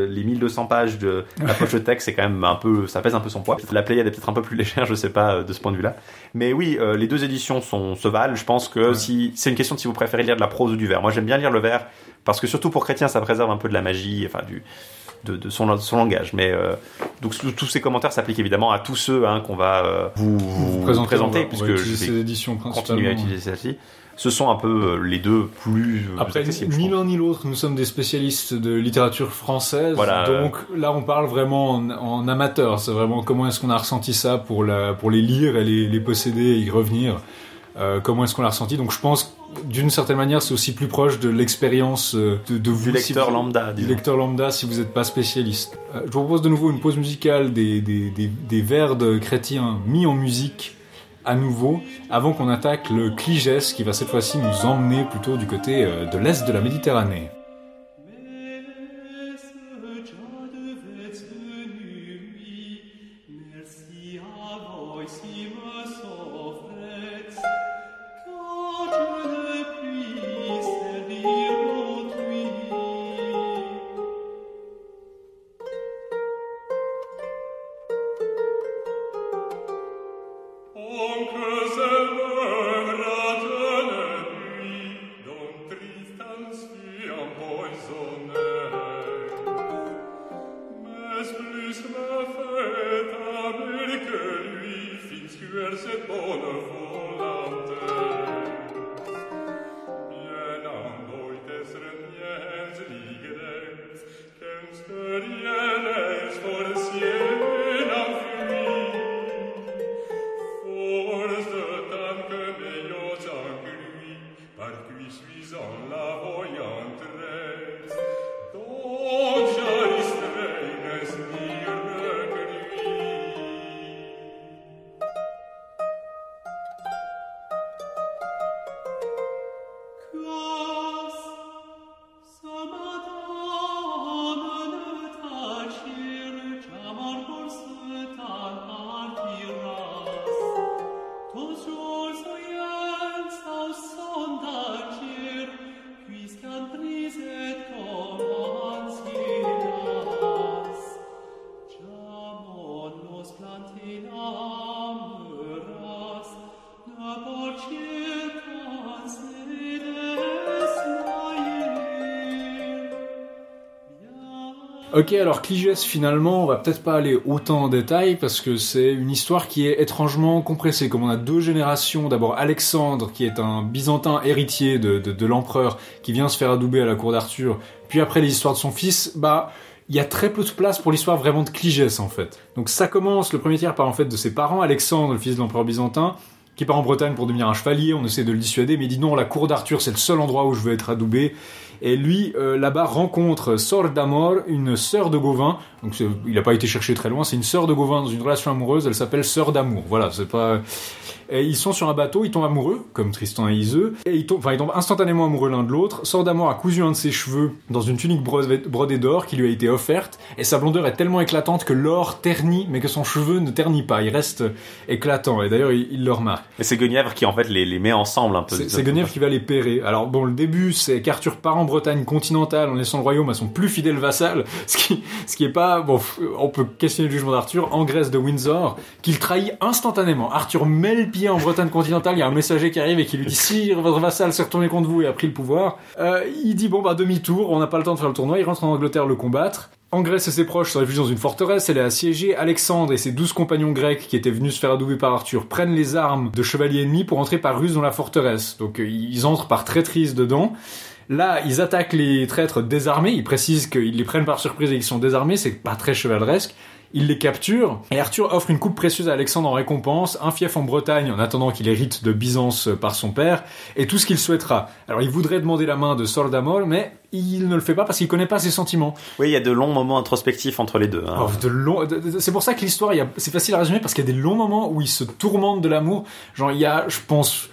A: les 1200 pages de la poche de texte, c'est quand même un peu, ça pèse un peu son poids. La Pléiade est peut-être un peu plus légère, je sais pas, de ce point de vue-là. Mais oui, les deux éditions sont, se valent. Je pense que si, c'est une question de si vous préférez lire de la prose ou du vers. Moi, j'aime bien lire le vers parce que surtout pour chrétien, ça préserve un peu de la magie, enfin, du, de, de son, de son langage. Mais euh, donc tous ces commentaires s'appliquent évidemment à tous ceux hein, qu'on va euh, vous, vous
F: présenter,
A: présenter, puisque je vais
F: ces éditions principalement.
A: continuer à utiliser celle-ci. Ce sont un peu euh, les deux plus euh,
F: Après,
A: accessibles.
F: ni l'un ni l'autre, nous sommes des spécialistes de littérature française.
A: Voilà,
F: donc là, on parle vraiment en, en amateur. C'est vraiment comment est-ce qu'on a ressenti ça pour, la, pour les lire et les, les posséder et y revenir. Euh, comment est-ce qu'on l'a ressenti? Donc je pense, d'une certaine manière, c'est aussi plus proche de l'expérience de, de vous.
A: Du
F: si
A: lecteur
F: vous-
A: lambda,
F: Du
A: disons.
F: lecteur lambda si vous n'êtes pas spécialiste. Euh, je vous propose de nouveau une pause musicale des, des, des, des vers de chrétiens mis en musique à nouveau, avant qu'on attaque le Cligès qui va cette fois-ci nous emmener plutôt du côté euh, de l'est de la Méditerranée. Ok, alors Cligès, finalement, on va peut-être pas aller autant en détail parce que c'est une histoire qui est étrangement compressée. Comme on a deux générations, d'abord Alexandre, qui est un byzantin héritier de l'empereur, qui vient se faire adouber à la cour d'Arthur, puis après l'histoire de son fils, bah, il y a très peu de place pour l'histoire vraiment de Cligès, en fait. Donc ça commence, le premier tiers par en fait de ses parents, Alexandre, le fils de l'empereur byzantin, qui part en Bretagne pour devenir un chevalier, on essaie de le dissuader, mais il dit non, la cour d'Arthur, c'est le seul endroit où je veux être adoubé. Et lui, euh, là-bas, rencontre Sor d'Amor, une sœur de Gauvin. Donc, il n'a pas été cherché très loin. C'est une sœur de Gauvin dans une relation amoureuse. Elle s'appelle Sœur d'amour. Voilà, c'est pas. Et ils sont sur un bateau. Ils tombent amoureux, comme Tristan et Iseux. Et ils tombent, enfin, ils tombent instantanément amoureux l'un de l'autre. Sor d'Amor a cousu un de ses cheveux dans une tunique brodée d'or qui lui a été offerte. Et sa blondeur est tellement éclatante que l'or ternit, mais que son cheveu ne ternit pas. Il reste éclatant. Et d'ailleurs, il, il le remarque.
A: Et c'est Guenièvre qui en fait les, les met ensemble un peu.
F: C'est Guenièvre qui va les pairer. Alors bon, le début, c'est qu'Arthur part en Bretagne continentale en laissant le royaume à son plus fidèle vassal, ce qui, ce qui est pas, bon, on peut questionner le jugement d'Arthur, en Grèce de Windsor, qu'il trahit instantanément. Arthur met le pied en Bretagne continentale, il y a un messager qui arrive et qui lui dit si votre vassal s'est retourné contre vous et a pris le pouvoir. Euh, il dit bon bah demi-tour, on n'a pas le temps de faire le tournoi, il rentre en Angleterre le combattre. En Grèce et ses proches se réfugient dans une forteresse, elle est assiégée. Alexandre et ses douze compagnons grecs qui étaient venus se faire adouber par Arthur prennent les armes de chevaliers ennemis pour entrer par ruse dans la forteresse. Donc euh, ils entrent par traîtrise dedans. Là, ils attaquent les traîtres désarmés. Ils précisent qu'ils les prennent par surprise et qu'ils sont désarmés. C'est pas très chevaleresque. Ils les capturent et Arthur offre une coupe précieuse à Alexandre en récompense, un fief en Bretagne en attendant qu'il hérite de Byzance par son père et tout ce qu'il souhaitera. Alors il voudrait demander la main de Sordamol, mais il ne le fait pas parce qu'il connaît pas ses sentiments.
A: Oui, il y a de longs moments introspectifs entre les deux. hein.
F: Alors, de de- c'est pour ça que l'histoire, a- c'est facile à résumer parce qu'il y a des longs moments où il se tourmente de l'amour. Genre, il y a, je pense,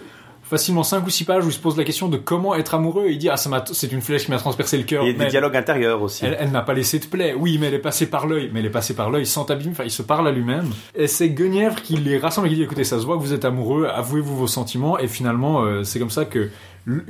F: facilement 5 ou 6 pages où il se pose la question de comment être amoureux et il dit, ah, ça m'a, c'est une flèche qui m'a transpercé le cœur.
A: Il y a des dialogues intérieurs aussi.
F: Elle, elle n'a pas laissé de plaie. Oui, mais elle est passée par l'œil. Mais elle est passée par l'œil sans abîme. Enfin, il se parle à lui-même. Et c'est Guenièvre qui les rassemble et qui dit, écoutez, ça se voit que vous êtes amoureux, avouez-vous vos sentiments. Et finalement, euh, c'est comme ça que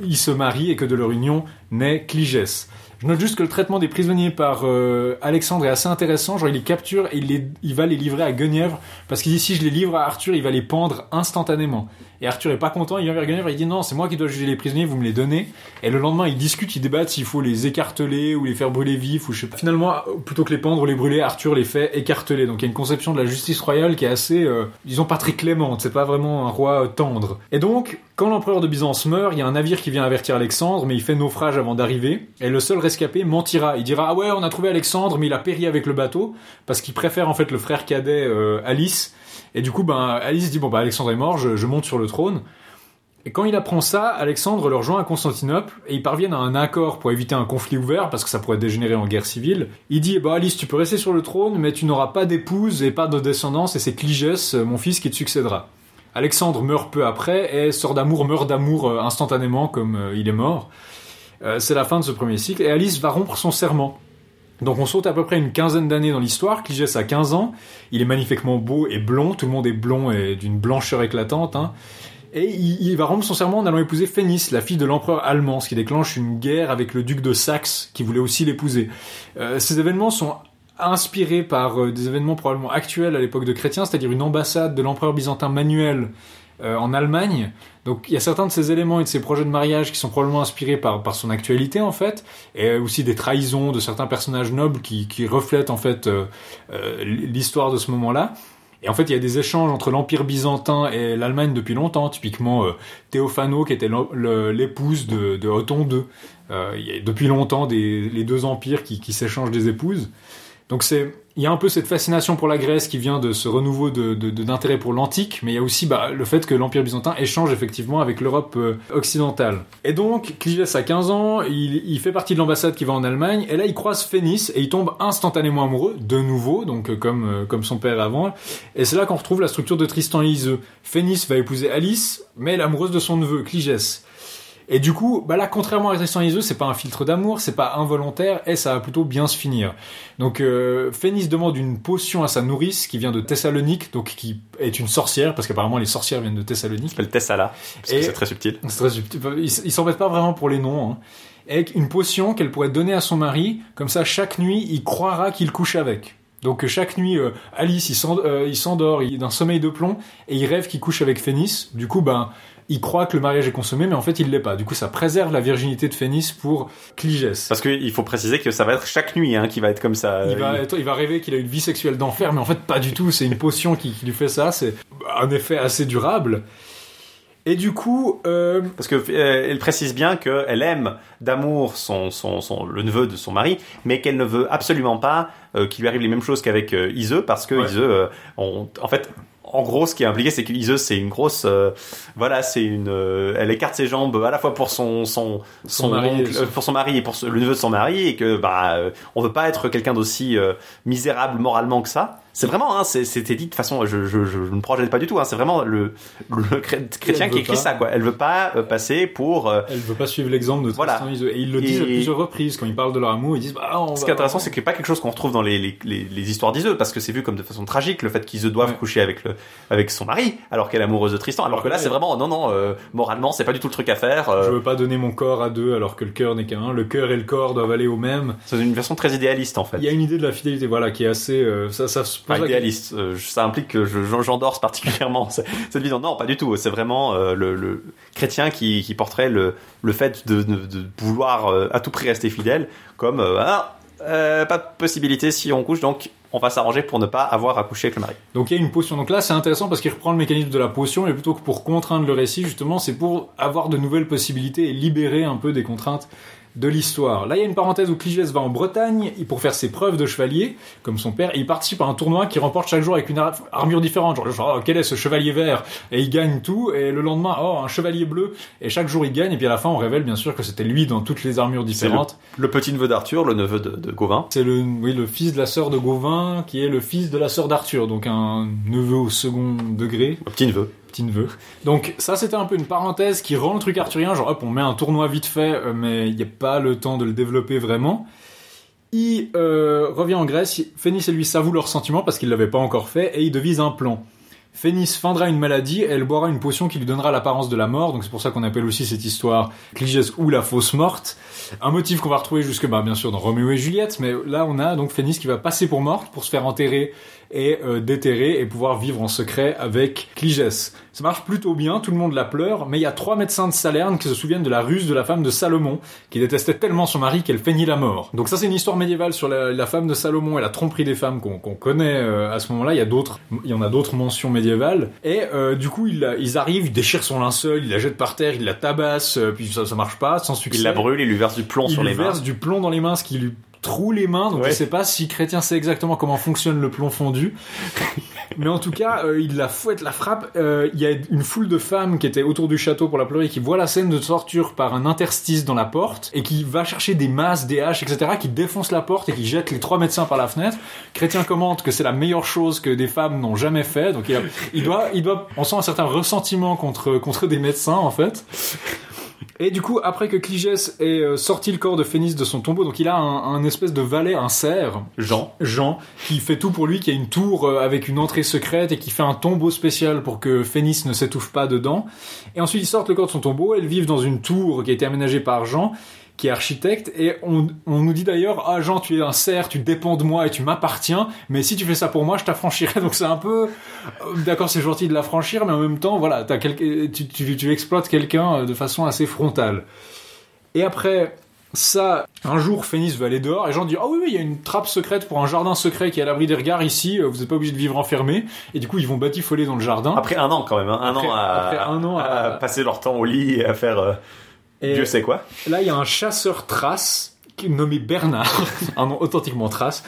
F: ils se marient et que de leur union naît Cligès. Je note juste que le traitement des prisonniers par euh, Alexandre est assez intéressant. Genre, il les capture et il, les- il va les livrer à Guenièvre parce qu'il dit si je les livre à Arthur, il va les pendre instantanément. Et Arthur est pas content. Il vient vers et il dit non, c'est moi qui dois juger les prisonniers, vous me les donnez. Et le lendemain, ils discutent, ils débattent s'il faut les écarteler ou les faire brûler vifs ou je sais pas. Finalement, plutôt que les pendre ou les brûler, Arthur les fait écarteler. Donc il y a une conception de la justice royale qui est assez, euh, disons pas très clémente. C'est pas vraiment un roi euh, tendre. Et donc, quand l'empereur de Byzance meurt, il y a un navire qui vient avertir Alexandre, mais il fait naufrage avant d'arriver. Et le seul rescapé mentira. Il dira ah ouais, on a trouvé Alexandre, mais il a péri avec le bateau parce qu'il préfère en fait le frère cadet euh, Alice. Et du coup, ben Alice dit bon bah Alexandre est mort, je, monte sur le trône. Et quand il apprend ça, Alexandre le rejoint à Constantinople et ils parviennent à un accord pour éviter un conflit ouvert parce que ça pourrait dégénérer en guerre civile. Il dit bah Alice, tu peux rester sur le trône, mais tu n'auras pas d'épouse et pas de descendance et c'est Cligès, mon fils, qui te succédera. Alexandre meurt peu après et sort d'amour meurt d'amour euh, instantanément comme euh, il est mort. Euh, c'est la fin de ce premier cycle et Alice va rompre son serment. Donc on saute à peu près une quinzaine d'années dans l'histoire. Cligès a 15 ans. Il est magnifiquement beau et blond. Tout le monde est blond et d'une blancheur éclatante. hein. Et il, va rompre son serment en allant épouser Phénice, la fille de l'empereur allemand, ce qui déclenche une guerre avec le duc de Saxe, qui voulait aussi l'épouser. Euh, ces événements sont inspirés par euh, des événements probablement actuels à l'époque de Chrétien, c'est-à-dire une ambassade de l'empereur byzantin Manuel euh, en Allemagne. Donc il y a certains de ces éléments et de ces projets de mariage qui sont probablement inspirés par, par son actualité en fait, et aussi des trahisons de certains personnages nobles qui, qui reflètent en fait euh, euh, l'histoire de ce moment-là. Et en fait, il y a des échanges entre l'Empire byzantin et l'Allemagne depuis longtemps. Typiquement, euh, Théophano, qui était l'épouse de, de II. Euh, il y a depuis longtemps des, les deux empires qui, qui s'échangent des épouses. Donc c'est, il y a un peu cette fascination pour la Grèce qui vient de ce renouveau de, d'intérêt pour l'antique, mais il y a aussi bah, le fait que l'Empire byzantin échange effectivement avec l'Europe euh, occidentale. Et donc, Cligès a 15 ans, il, fait partie de l'ambassade qui va en Allemagne, et là il croise Phénice, et il tombe instantanément amoureux, de nouveau, donc euh, comme, euh, comme son père avant, et c'est là qu'on retrouve la structure de Tristan et Iseux. Phénice va épouser Alice, mais elle est amoureuse de son neveu, Cligès. Et du coup, bah là, contrairement à Tristan et Iseult, c'est pas un filtre d'amour, c'est pas involontaire, et ça va plutôt bien se finir. Donc, euh, Phénice demande une potion à sa nourrice qui vient de Thessalonique, donc qui est une sorcière, parce qu'apparemment les sorcières viennent de Thessalonique.
A: s'appelle Tessala, parce
F: Et-
A: que c'est très subtil.
F: C'est très subtil. Ils s'embêtent pas vraiment pour les noms. Hein. Et une potion qu'elle pourrait donner à son mari, comme ça chaque nuit il croira qu'il couche avec. Donc chaque nuit, euh, Alice, il euh, il s'endort, il est d'un sommeil de plomb, et il rêve qu'il couche avec Phénis. Du coup, ben, il croit que le mariage est consommé, mais en fait, il l'est pas. Du coup, ça préserve la virginité de Phénis pour Cligès.
A: Parce qu'il faut préciser que ça va être chaque nuit hein, qui va être comme ça.
F: Il va, être- il va rêver qu'il a une vie sexuelle d'enfer, mais en fait pas du tout. C'est une potion qui, qui lui fait ça. C'est un effet assez durable. Et du coup, euh,
A: Parce que euh, elle précise bien qu'elle aime d'amour son, son, son, le neveu de son mari, mais qu'elle ne veut absolument pas euh, qu'il lui arrive les mêmes choses qu'avec euh, Ise, parce que
F: Ouais.
A: On- en fait, en gros, ce qui est impliqué, c'est que c'est une grosse, euh, voilà, c'est une, euh, elle écarte ses jambes à la fois pour son son
F: Son mari et
A: oncle, euh, pour son mari et pour ce- le neveu de son mari, et que bah, euh, on veut pas être quelqu'un d'aussi euh, misérable moralement que ça. C'est vraiment, hein, c'est- c'était dit de façon, je, je, je ne projette pas du tout. Hein, c'est vraiment le, le chrétien qui écrit
F: pas.
A: ça, quoi. Elle veut pas euh, passer pour euh,
F: elle veut pas suivre l'exemple de. Tristan et ils le disent à plusieurs reprises quand ils parlent de leur amour. Ils disent bah on
A: Ce qui est intéressant, c'est que c'est pas quelque chose qu'on retrouve dans les, les, les, les histoires d'Iseux, parce que c'est vu comme de façon tragique le fait qu'Iseux doive
F: Ouais.
A: coucher avec le avec son mari, alors qu'elle est amoureuse de Tristan. Alors que là,
F: Ouais.
A: c'est vraiment non non, euh, moralement, c'est pas du tout le truc à faire. euh,
F: Je veux pas donner mon corps à deux alors que le cœur n'est qu'à un. Le cœur et le corps doivent aller au même.
A: C'est une version très idéaliste en fait.
F: Il y a une idée de la fidélité, voilà, qui est assez. euh, ça, ça se la
A: idéaliste, euh, ça implique que je- j'en- j'endorse particulièrement ce- cette vision. Non, pas du tout. C'est vraiment euh, le, le chrétien qui, qui porterait le, le fait de, de, de vouloir euh, à tout prix rester fidèle, comme ah, pas de possibilité si on couche, donc on va s'arranger pour ne pas avoir à coucher avec le mari.
F: Donc il y a une potion. Donc là, c'est intéressant parce qu'il reprend le mécanisme de la potion, mais plutôt que pour contraindre le récit, justement, c'est pour avoir de nouvelles possibilités et libérer un peu des contraintes de l'histoire. Là, il y a une parenthèse où Cligès va en Bretagne pour faire ses preuves de chevalier, comme son père, et il participe à un tournoi qui remporte chaque jour avec une ar- armure différente. Genre, genre, oh, quel est ce chevalier vert? Et il gagne tout, et le lendemain, oh, un chevalier bleu, et chaque jour il gagne, et puis à la fin, on révèle bien sûr que c'était lui dans toutes les armures
A: le,
F: différentes.
A: le petit neveu d'Arthur, le neveu de, de Gauvin.
F: C'est le, oui, le fils de la sœur de Gauvin, qui est le fils de la sœur d'Arthur, donc un neveu au second degré,
A: Le petit neveu.
F: Donc ça, c'était un peu une parenthèse qui rend le truc arthurien, genre hop, on met un tournoi vite fait, euh, mais il n'y a pas le temps de le développer vraiment. Il euh, revient en Grèce, Phénis et lui s'avouent leurs sentiments parce qu'il l'avait pas encore fait, et il devise un plan. Phénis feindra une maladie et elle boira une potion qui lui donnera l'apparence de la mort, donc c'est pour ça qu'on appelle aussi cette histoire Cligès ou la fausse morte. Un motif qu'on va retrouver jusque, bah, bien sûr, dans Roméo et Juliette, mais là on a donc Phénis qui va passer pour morte pour se faire enterrer et euh, déterrer et pouvoir vivre en secret avec Cligès. Ça marche plutôt bien, tout le monde la pleure, mais il y a trois médecins de Salerne qui se souviennent de la ruse de la femme de Salomon, qui détestait tellement son mari qu'elle feignit la mort. Donc ça c'est une histoire médiévale sur la, la femme de Salomon et la tromperie des femmes qu'on connaît euh, à ce moment-là. Il y a d'autres, il y en a d'autres mentions médiévales. Et euh, du coup ils, ils arrivent, ils déchirent son linceul, ils la jettent par terre, ils la tabassent, euh, puis ça, ça marche pas, sans succès.
A: Il la brûle, il lui verse du plomb
F: Il
A: sur
F: lui
A: les mains.
F: verse du plomb dans les mains, ce qui lui troue les mains. Donc
A: Ouais.
F: je sais pas si Chrétien sait exactement comment fonctionne le plomb fondu. Mais en tout cas, euh, il la fouette, la frappe. Euh, Il y a une foule de femmes qui étaient autour du château pour la pleurer, qui voient la scène de torture par un interstice dans la porte, et qui va chercher des masses, des haches, etc., qui défoncent la porte et qui jettent les trois médecins par la fenêtre. Chrétien commente que c'est la meilleure chose que des femmes n'ont jamais fait. Donc il, a- il doit, il doit, on sent un certain ressentiment contre contre des médecins en fait. Et du coup, après que Cligès ait euh, sorti le corps de Phénis de son tombeau, donc il a un, un espèce de valet, un cerf,
A: Jean.
F: Jean, qui fait tout pour lui, qui a une tour euh, avec une entrée secrète et qui fait un tombeau spécial pour que Phénis ne s'étouffe pas dedans. Et ensuite, ils sortent le corps de son tombeau, elles vivent dans une tour qui a été aménagée par Jean, qui est architecte, et on, on nous dit d'ailleurs, ah Jean, tu es un cerf, tu dépends de moi et tu m'appartiens, mais si tu fais ça pour moi, je t'affranchirai. Donc c'est un peu, euh, d'accord, c'est gentil de l'affranchir, mais en même temps, voilà, tu, tu, tu exploites quelqu'un euh, de façon assez frontale. Et après ça, un jour, Phénis veut aller dehors et Jean dit Ah oui, oui, il y a une trappe secrète pour un jardin secret qui est à l'abri des regards ici, euh, vous n'êtes pas obligé de vivre enfermé. Et du coup, ils vont batifoler dans le jardin.
A: Après un an quand même, hein, un
F: Après-
A: an à,
F: après un an à-
A: à passer leur temps au lit et à faire euh,
F: Et
A: Dieu sait quoi.
F: là, il y a un chasseur trace nommé Bernard, un nom authentiquement trace,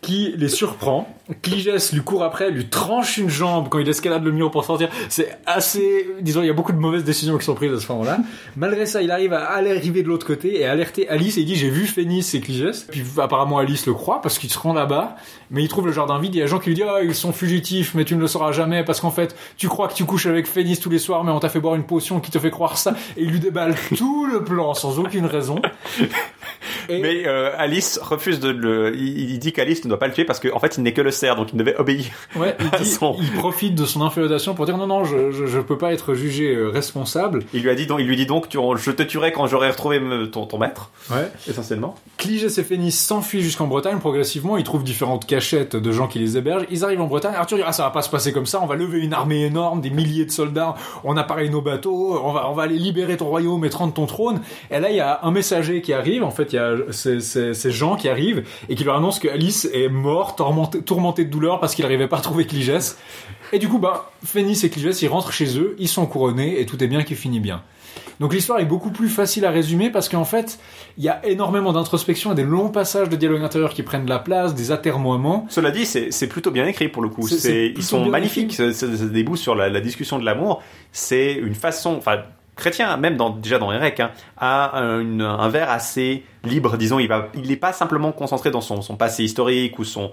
F: qui les surprend. Cligès lui court après, lui tranche une jambe quand il escalade le mur pour sortir. C'est assez, disons, il y a beaucoup de mauvaises décisions qui sont prises à ce moment-là. Malgré ça, il arrive à aller arriver de l'autre côté et alerter Alice et il dit j'ai vu Phénis et Cligès. Puis apparemment Alice le croit parce qu'il se rend là-bas, mais il trouve le jardin vide. Il y a gens qui lui disent ah ils sont fugitifs, mais tu ne le sauras jamais parce qu'en fait tu crois que tu couches avec Phénis tous les soirs, mais on t'a fait boire une potion qui te fait croire ça et il lui déballe tout le plan sans aucune raison. Et-
A: Mais euh, Alice refuse de le. Il, dit qu'Alice ne doit pas le tuer parce qu'en fait il n'est que le cerf, donc il devait obéir.
F: Ouais, il, dit-
A: Son-
F: il profite de son infériorité pour dire non, non, je, je, je peux pas être jugé euh, responsable.
A: Il lui a dit donc, il lui dit donc, tu- je te tuerai quand j'aurai retrouvé ton, ton maître,
F: Ouais.
A: essentiellement.
F: Cligès et Phénis s'enfuient jusqu'en Bretagne. Progressivement, ils trouvent différentes cachettes de gens qui les hébergent. Ils arrivent en Bretagne. Arthur dit ah ça va pas se passer comme ça. On va lever une armée énorme, des milliers de soldats. On appareille nos bateaux. On va on va aller libérer ton royaume et rendre ton trône. Et là il y a un messager qui arrive. En fait il y a ces, ces, ces gens qui arrivent et qui leur annoncent que Alice est morte, tourmentée, tourmentée de douleur parce qu'il n'arrivait pas à trouver Cligès. Et du coup bah Phénis et Cligès ils rentrent chez eux. Ils sont couronnés et tout est bien qui finit bien. Donc l'histoire est beaucoup plus facile à résumer parce qu'en fait, il y a énormément d'introspection et des longs passages de dialogue intérieur qui prennent de la place, des atermoiements.
A: Cela dit, c'est plutôt bien écrit pour le coup. Ils sont magnifiques. Des bouts sur la, la discussion de l'amour. C'est une façon, enfin, chrétien, même dans, déjà dans Eric, hein, a un, vers assez libre. Disons, il n'est pas simplement concentré dans son, passé historique ou son,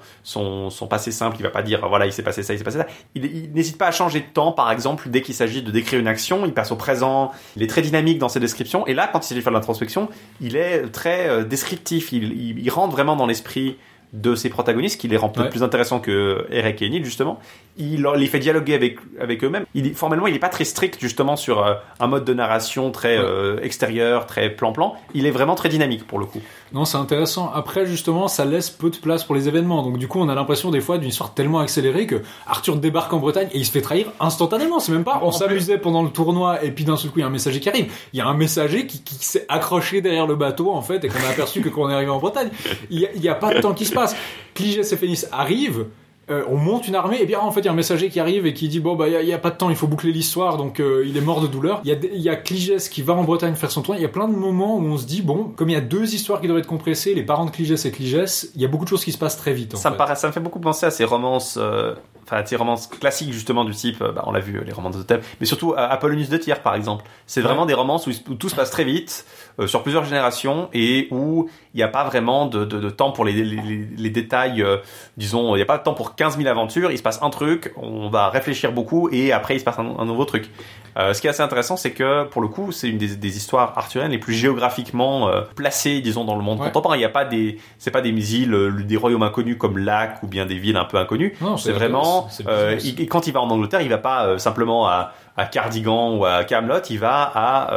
A: passé simple. Il va pas dire, voilà, il s'est passé ça, il s'est passé ça. Il, n'hésite pas à changer de temps, par exemple, dès qu'il s'agit de décrire une action. Il passe au présent. Il est très dynamique dans ses descriptions. Et là, quand il s'agit de faire de l'introspection, il est très euh, descriptif. Il, il rentre vraiment dans l'esprit de ses protagonistes, qui les rend peut-être
F: Ouais.
A: plus intéressants que Eric et Enid, justement. Il les fait dialoguer avec, avec eux-mêmes. Il, formellement, il n'est pas très strict, justement, sur euh, un mode de narration très
F: Ouais.
A: euh, extérieur, très plan-plan. Il est vraiment très dynamique, pour le coup.
F: Non, c'est intéressant. Après, justement, ça laisse peu de place pour les événements. Donc, du coup, on a l'impression des fois d'une histoire tellement accélérée que Arthur débarque en Bretagne et il se fait trahir instantanément. C'est même pas, on s'amusait pendant le tournoi et puis d'un seul coup, il y a un messager qui arrive. Il y a un messager qui, qui s'est accroché derrière le bateau, en fait, et qu'on a aperçu que quand on est arrivé en Bretagne. Il y a, pas de temps qui se passe. Cligès et Phénis arrivent. Euh, on monte une armée et bien en fait il y a un messager qui arrive et qui dit bon bah il y, a- il y a pas de temps il faut boucler l'histoire donc euh, il est mort de douleur. Il y a y a Cligès qui va en Bretagne faire son tour. Il y a plein de moments où on se dit bon comme il y a deux histoires qui doivent être compressées les parents de Cligès et Cligès il y a beaucoup de choses qui se passent très vite en
A: Ça me, paraît, ça me fait beaucoup penser à ces romances, euh, enfin, ces romances classiques, justement, du type, euh, bah, on l'a vu, les romans de thème, mais surtout à Apollonius de Tyr, par exemple. C'est vraiment des romances où, tout se passe très vite, euh, sur plusieurs générations, et où il n'y a pas vraiment de, de, de temps pour les, les, les- les détails, euh, disons, il n'y a pas de temps pour 15 000 aventures, il se passe un truc, on va réfléchir beaucoup, et après il se passe un, un nouveau truc. Euh, ce qui est assez intéressant, c'est que, pour le coup, c'est une des, des histoires arthuriennes les plus géographiquement euh, placées, disons, dans le monde
F: Ouais.
A: contemporain. Il n'y a pas des, c'est pas des îles, euh, des royaumes inconnus comme Lac ou bien des villes un peu inconnues.
F: Non,
A: C'est vraiment, euh, il- quand il va en Angleterre, il va pas euh, simplement à, à Cardigan ou à Camelot, il va à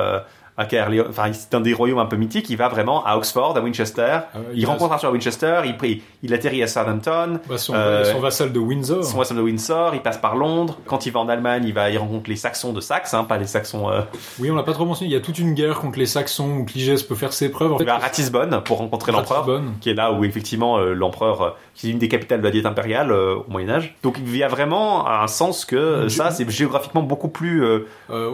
A: enfin c'est un des royaumes un peu mythiques, il va vraiment à Oxford, à Winchester,
F: Ah
A: il,
F: il
A: rencontre Arthur à Winchester, il, il, il atterrit à Southampton,
F: Bah, son,
A: euh,
F: son vassal de Windsor
A: son vassal de Windsor, il passe par Londres, quand il va en Allemagne, il va il rencontre les Saxons de Saxe, hein, pas les Saxons, euh,
F: oui on l'a pas trop mentionné il y a toute une guerre contre les Saxons où Cligès peut faire ses preuves en
A: il
F: fait,
A: va à Ratisbonne pour rencontrer l'empereur. Qui est là où effectivement euh, l'empereur, euh, qui est une des capitales de la diète impériale au Moyen Âge. Donc il y a vraiment un sens que ça c'est géographiquement beaucoup plus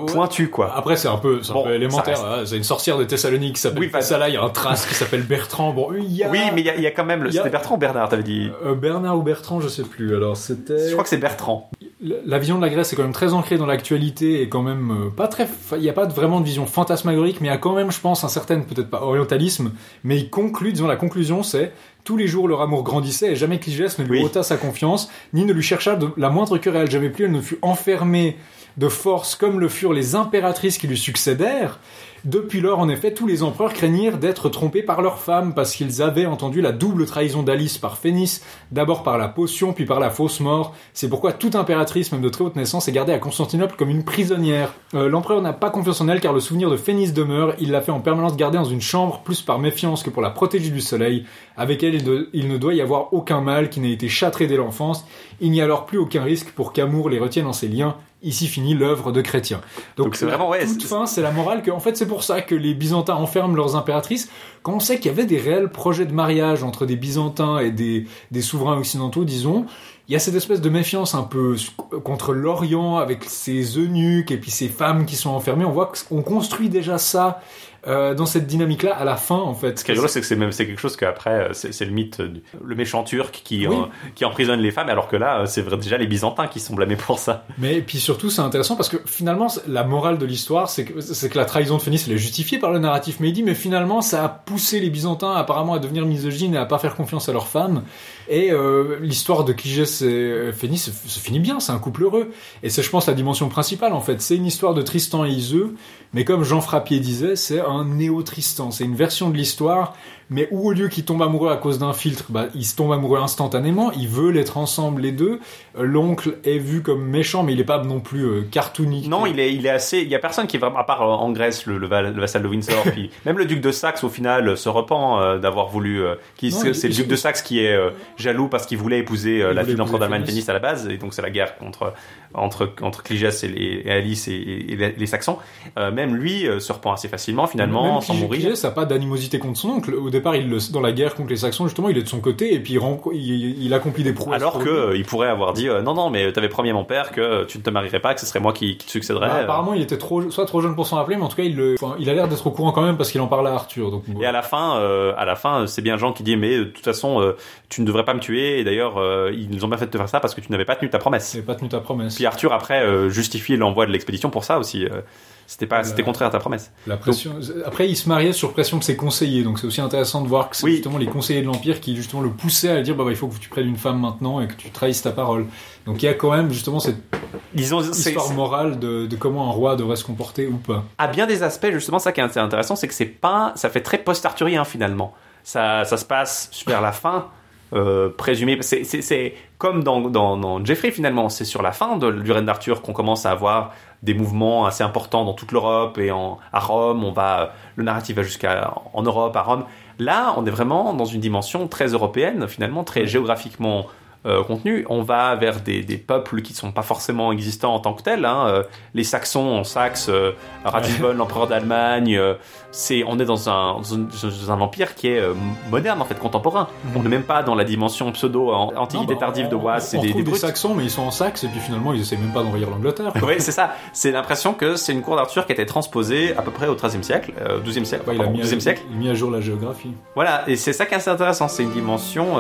A: pointu quoi.
F: Après, c'est un peu, c'est un
A: Bon,
F: peu élémentaire. Hein. C'est une sorcière de Thessalonique qui s'appelle
A: Oui,
F: Thessala. Il y a un trace qui s'appelle Bertrand. Bon, il y a...
A: Oui, mais il y, a- il y a quand même le.
F: A-
A: C'était Bertrand ou Bernard, t'avais dit.
F: Euh, Bernard ou Bertrand, je sais plus. Alors, c'était.
A: Je crois que c'est Bertrand.
F: La vision de la Grèce est quand même très ancrée dans l'actualité et quand même euh, pas très. Il n'y a pas vraiment de vision fantasmagorique, mais il y a quand même, je pense, un certain, peut-être pas orientalisme, mais il conclut, disons, la conclusion, c'est tous les jours leur amour grandissait et jamais Cligès ne lui
A: Oui.
F: ôta sa confiance, ni ne lui chercha de la moindre querelle. Jamais plus elle ne fut enfermée de force comme le furent les impératrices qui lui succédèrent. Depuis lors, en effet, tous les empereurs craignirent d'être trompés par leurs femmes parce qu'ils avaient entendu la double trahison d'Alice par Phénis, d'abord par la potion puis par la fausse mort. C'est pourquoi toute impératrice, même de très haute naissance, est gardée à Constantinople comme une prisonnière. Euh, L'empereur n'a pas confiance en elle car le souvenir de Phénis demeure. Il l'a fait en permanence garder dans une chambre, plus par méfiance que pour la protéger du soleil. Avec elle, il, ne doit y avoir aucun mal qui n'ait été châtré dès l'enfance. Il n'y a alors plus aucun risque pour qu'Amour les retienne en ses liens. Ici finit l'œuvre de Chrétien.
A: Donc c'est vraiment, ouais,
F: toute fin, c'est la morale que, en fait, c'est pour ça que les Byzantins enferment leurs impératrices. Quand on sait qu'il y avait des réels projets de mariage entre des Byzantins et des, des souverains occidentaux, disons, il y a cette espèce de méfiance un peu contre l'Orient avec ses eunuques et puis ces femmes qui sont enfermées. On voit qu'on construit déjà ça euh, dans cette dynamique-là à la fin, en fait.
A: Ce qui est rigolo, c'est que c'est même c'est quelque chose qu'après euh, c'est le mythe, du- le méchant turc qui
F: Oui.
A: euh, qui emprisonne les femmes, alors que là euh, c'est déjà les Byzantins qui sont blâmés pour ça.
F: Mais puis surtout, c'est intéressant parce que finalement, la morale de l'histoire, c'est que, c'est que la trahison de Phénis, elle est justifiée par le narratif. Dit, mais finalement, ça a poussé les Byzantins apparemment à devenir misogynes et à pas faire confiance à leurs femmes. Et euh, l'histoire de Cligès et Phénis se, se finit bien, c'est un couple heureux. Et c'est, je pense, la dimension principale en fait. C'est une histoire de Tristan et Iseux, mais comme Jean Frappier disait, c'est un néo-Tristan. C'est une version de l'histoire mais où au lieu qu'il tombe amoureux à cause d'un filtre, bah, il se tombe amoureux instantanément, ils veulent être ensemble les deux. Euh, L'oncle est vu comme méchant, mais il est pas non plus euh, cartoonique.
A: Non, il est, il est assez. Il y a personne qui est vraiment, à part euh, en Grèce, le, le, val- le vassal de Windsor, puis même le duc de Saxe, au final, euh, se repent euh, d'avoir voulu. qui- c'est
F: il-
A: le
F: il-
A: duc de Saxe qui est jaloux parce qu'il voulait épouser
F: Il
A: la fille d'empereur d'Allemagne.
F: Phénice
A: à la base, et donc c'est la guerre contre entre entre Cligès et, les, et Alice et, et les, les Saxons. Même lui se repent assez facilement, finalement,
F: Même
A: sans mourir.
F: Cligès n'a pas d'animosité contre son oncle. Au départ, il le- dans la guerre contre les Saxons, justement, il est de son côté et puis il, rend- il, il accomplit des prouesses.
A: Alors que il pourrait avoir dit euh, non non mais t'avais promis à mon père que tu ne te marierais pas que ce serait moi qui, qui te succéderais.
F: Bah,
A: euh.
F: apparemment, il était trop, soit trop jeune pour s'en rappeler, mais en tout cas, il, le, enfin, il a l'air d'être au courant quand même parce qu'il en parle à Arthur. Donc,
A: Et à la fin, euh, à la fin, c'est bien Jean qui dit mais de toute façon, euh, tu ne devrais pas me tuer. Et d'ailleurs, ils nous ont bien fait de te faire ça parce que tu n'avais pas tenu ta promesse.
F: c'est pas tenu ta promesse.
A: Puis Arthur après justifie l'envoi de l'expédition pour ça aussi. C'était pas, c'était contraire à ta promesse.
F: La pression. Après, il se mariait sur pression de ses conseillers, donc c'est aussi intéressant de voir que c'est
A: Oui.
F: justement les conseillers de l'Empire qui justement le poussaient à dire bah, bah, il faut que tu prennes une femme maintenant et que tu trahisses ta parole. Donc il y a quand même justement cette
A: Ils ont,
F: histoire morale de, de comment un roi devrait se comporter ou pas.
A: à bien des aspects, justement, ça qui est intéressant, c'est que c'est pas, ça fait très post-arthurien finalement. Ça, ça se passe vers la fin, euh, présumé. C'est, c'est, c'est comme dans, dans, dans Jeffrey finalement. C'est sur la fin de, du règne d'Arthur qu'on commence à avoir des mouvements assez importants dans toute l'Europe et en, à Rome. On va, le narratif va jusqu'à en Europe, à Rome. Là, on est vraiment dans une dimension très européenne, finalement, très géographiquement euh, contenu. On va vers des, des peuples qui sont pas forcément existants en tant que tels. Hein. Euh, les Saxons en Saxe, euh, Ratisbonne, l'empereur d'Allemagne. euh, c'est, on est dans un, dans empire qui est moderne en fait, contemporain. On n'est même pas dans la dimension pseudo en- antiquité
F: Non, bah,
A: tardive de Wass
F: on,
A: et
F: on
A: des.
F: Saxons, mais ils sont en Saxe et puis finalement ils essaient même pas d'envahir l'Angleterre.
A: Oui, c'est ça. C'est l'impression que c'est une cour d'Arthur qui a été transposée à peu près au XIIIe siècle, 12e siècle,
F: Ouais, il, a mis à,
A: 12e siècle.
F: il a mis à jour la géographie.
A: Voilà, et c'est ça qui est assez intéressant, c'est une dimension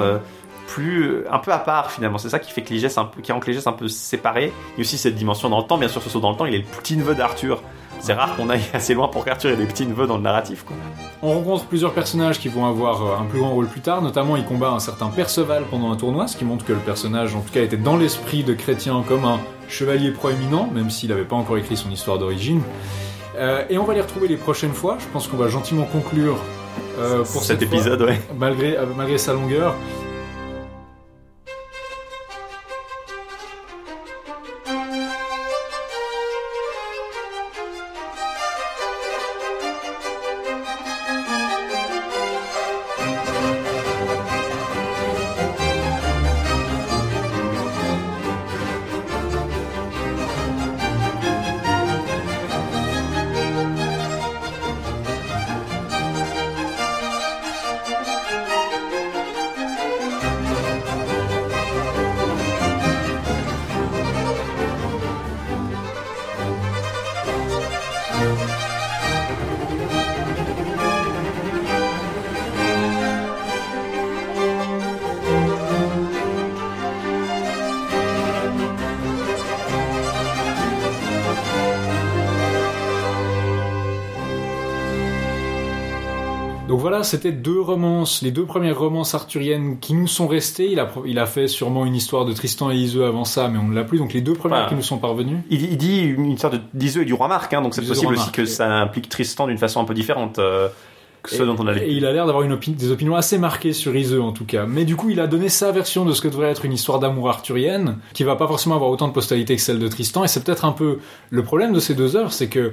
A: plus un peu à part finalement. C'est ça qui fait que Cligès un peu, qui rend Cligès un peu séparé. Il y a aussi cette dimension dans le temps, bien sûr, ce saut dans le temps. Il est le petit neveu d'Arthur. C'est rare qu'on aille assez loin pour qu'Arthur ait des petits neveux dans le narratif. Quoi.
F: On rencontre plusieurs personnages qui vont avoir euh, un plus grand rôle plus tard, notamment il combat un certain Perceval pendant un tournoi, ce qui montre que le personnage, en tout cas, était dans l'esprit de Chrétien comme un chevalier proéminent, même s'il n'avait pas encore écrit son histoire d'origine. Euh, et on va les retrouver les prochaines fois. Je pense qu'on va gentiment conclure euh, pour
A: cet
F: fois,
A: épisode, ouais.
F: malgré, euh, malgré sa longueur. C'était deux romances, les deux premières romances arthuriennes qui nous sont restées. Il a, il a fait sûrement une histoire de Tristan et Iseux avant ça, mais on ne l'a plus. Donc les deux premières qui nous sont parvenues.
A: Il, il dit une histoire d'Iseux et du roi Marc, hein, donc c'est possible aussi que ça implique Tristan d'une façon un peu différente euh, que ce
F: Et-
A: dont on a
F: Et il a l'air d'avoir des opinions assez marquées sur Iseux en tout cas. Mais du coup, il a donné sa version de ce que devrait être une histoire d'amour arthurienne, qui va pas forcément avoir autant de postérité que celle de Tristan. Et c'est peut-être un peu le problème de ces deux œuvres, c'est que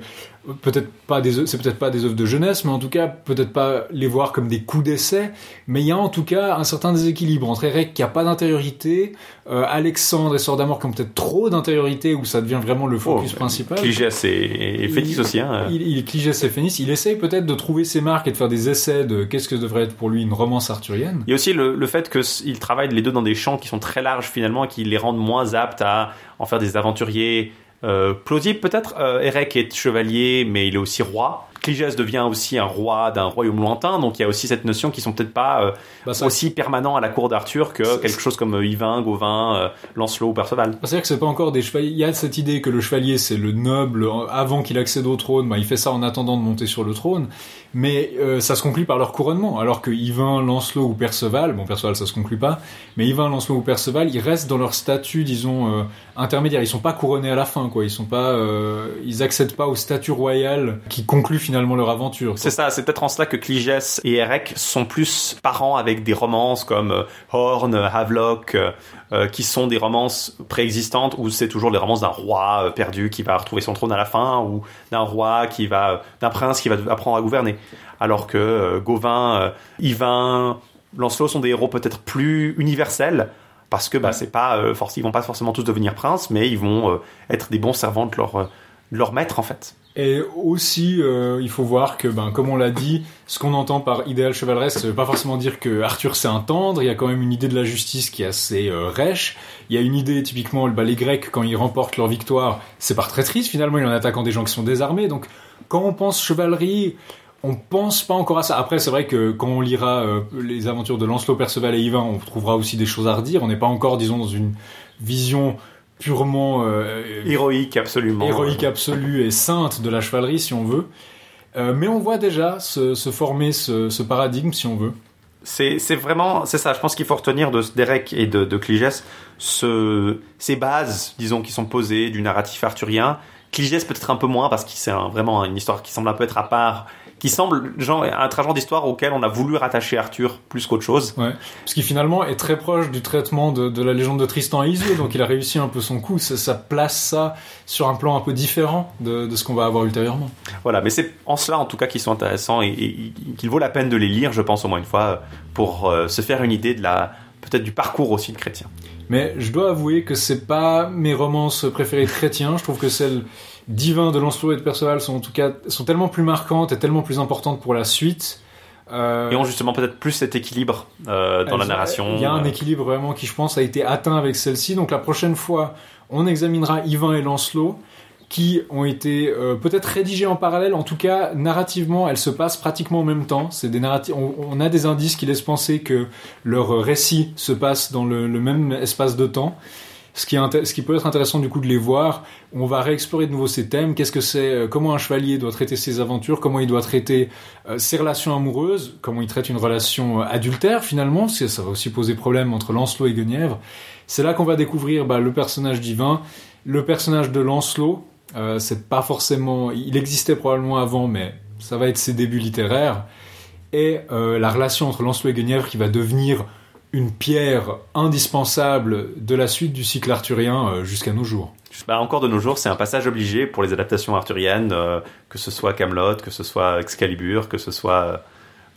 F: peut-être pas des, c'est peut-être pas des œuvres de jeunesse, mais en tout cas peut-être pas les voir comme des coups d'essai. Mais il y a en tout cas un certain déséquilibre entre Eric qui a pas d'intériorité, euh, Alexandre et Sort d'Amour qui ont peut-être trop d'intériorité où ça devient vraiment le focus
A: Oh,
F: principal.
A: Cligès et,
F: Il-
A: aussi. Hein.
F: Il, il Cligès et Phénice, il essaye peut-être de trouver ses marques et de faire des essais de qu'est-ce que devrait être pour lui une romance arthurienne.
A: Il y a aussi le, le fait qu'ils travaillent les deux dans des champs qui sont très larges finalement et qui les rendent moins aptes à en faire des aventuriers euh, plausibles peut-être. Euh, est chevalier mais il est aussi roi. Cligès devient aussi un roi d'un royaume lointain donc il y a aussi cette notion qui sont peut-être pas euh,
F: Bah,
A: aussi permanents à la cour d'Arthur que quelque chose comme euh, Yvain, Gauvin, euh, Lancelot ou Perceval.
F: C'est-à-dire que c'est pas encore des chevaliers. Il y a cette idée que le chevalier c'est le noble avant qu'il accède au trône. Bah, il fait ça en attendant de monter sur le trône. Mais euh, ça se conclut par leur couronnement. Alors que Yvain, Lancelot ou Perceval, bon Perceval ça se conclut pas, mais Yvain, Lancelot ou Perceval, ils restent dans leur statut, disons euh, intermédiaire. Ils sont pas couronnés à la fin, quoi. Ils sont pas, euh, ils accèdent pas au statut royal qui conclut finalement leur aventure.
A: C'est ça, c'est peut-être en cela que Cligès et Eric sont plus parents avec des romances comme euh, Horn, Havelock, euh, euh, qui sont des romances préexistantes où c'est toujours les romances d'un roi euh, perdu qui va retrouver son trône à la fin ou d'un roi qui va, d'un prince qui va apprendre à gouverner. Alors que euh, Gauvin, euh, Yvain, Lancelot sont des héros peut-être plus universels parce que bah, c'est pas euh, forc- ils vont pas forcément tous devenir princes, mais ils vont euh, être des bons servants de leur, euh, leur maître en fait.
F: Et aussi, euh, il faut voir que, ben, comme on l'a dit, ce qu'on entend par idéal chevaleresque, ça veut pas forcément dire que Arthur c'est un tendre. Il y a quand même une idée de la justice qui est assez euh, rêche. Il y a une idée, typiquement, bah, les Grecs, quand ils remportent leur victoire, c'est par traîtrise. Finalement, il est en attaquant des gens qui sont désarmés. Donc, quand on pense chevalerie, on pense pas encore à ça. Après, c'est vrai que quand on lira euh, les aventures de Lancelot, Perceval et Yvain, on trouvera aussi des choses à redire. On n'est pas encore, disons, dans une vision purement euh,
A: Héroïque absolument.
F: héroïque absolue et sainte de la chevalerie, si on veut. Euh, mais on voit déjà se, se former ce, ce paradigme, si on veut.
A: C'est vraiment, c'est ça. Je pense qu'il faut retenir de Derek et de, de Cligès ce, ces bases, disons, qui sont posées du narratif arthurien. Cligès peut-être un peu moins parce que c'est un- vraiment une histoire qui semble un peu être à part, qui semble genre un genre d'histoire auquel on a voulu rattacher Arthur plus qu'autre chose.
F: Ouais. Ce qui finalement est très proche du traitement de, de la légende de Tristan et Isolde, donc il a réussi un peu son coup. Ça, ça place ça sur un plan un peu différent de, de ce qu'on va avoir ultérieurement.
A: Voilà, mais c'est en cela en tout cas qu'ils sont intéressants et, qu'il vaut la peine de les lire, je pense au moins une fois, pour euh, se faire une idée de la peut-être du parcours aussi de Chrétien.
F: Mais je dois avouer que c'est pas mes romances préférées de chrétiens. Je trouve que celles divins de Lancelot et de Perceval sont en tout cas sont tellement plus marquantes et tellement plus importantes pour la suite. Euh,
A: Et ont justement peut-être plus cet équilibre euh, dans la narration.
F: Il y a un
A: Euh,
F: équilibre vraiment qui, je pense, a été atteint avec celle-ci. Donc la prochaine fois, on examinera Yvain et Lancelot, qui ont été euh, peut-être rédigés en parallèle. En tout cas, narrativement, elles se passent pratiquement en même temps. C'est des narrati- on, on a des indices qui laissent penser que leur récit se passe dans le, le même espace de temps. Ce qui, peut être intéressant du coup de les voir, on va réexplorer de nouveau ces thèmes. Qu'est-ce que c'est euh, Comment un chevalier doit traiter ses aventures Comment il doit traiter euh, ses relations amoureuses Comment il traite une relation euh, adultère finalement ça va aussi poser problème entre Lancelot et Guenièvre. C'est là qu'on va découvrir bah, le personnage divin, le personnage de Lancelot. C'est pas forcément, il existait probablement avant, mais ça va être ses débuts littéraires. Et la relation entre Lancelot et Guenièvre qui va devenir une pierre indispensable de la suite du cycle arthurien euh, jusqu'à nos jours.
A: Bah, encore de nos jours, c'est un passage obligé pour les adaptations arthuriennes, euh, que ce soit Camelot, que ce soit Excalibur, que ce soit euh,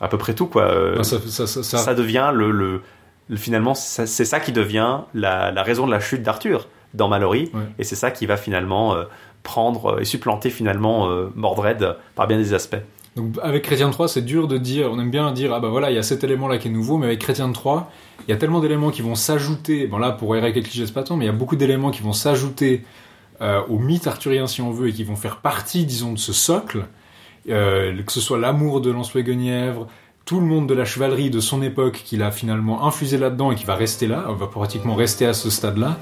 A: à peu près tout quoi. Euh,
F: Enfin, ça, ça- ça- ça-
A: ça devient le, le, le- finalement c'est ça qui devient la, la raison de la chute d'Arthur dans Mallory,
F: Ouais.
A: et c'est ça qui va finalement euh, prendre et supplanter finalement Mordred par bien des aspects.
F: Donc avec Chrétien 3, c'est dur de dire, on aime bien dire, ah bah voilà, il y a cet élément-là qui est nouveau, mais avec Chrétien 3, il y a tellement d'éléments qui vont s'ajouter, bon là pour Eric et Cligès pas tant, mais il y a beaucoup d'éléments qui vont s'ajouter euh, au mythe arthurien si on veut, et qui vont faire partie, disons, de ce socle, euh, que ce soit l'amour de Lancelot et Guenièvre, tout le monde de la chevalerie de son époque qu'il a finalement infusé là-dedans et qui va rester là, on va pratiquement rester à ce stade-là.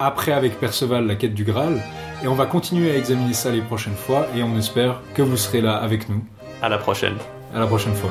F: Après avec Perceval, la quête du Graal, et on va continuer à examiner ça les prochaines fois, et on espère que vous serez là avec nous.
A: À la prochaine.
F: À la prochaine fois.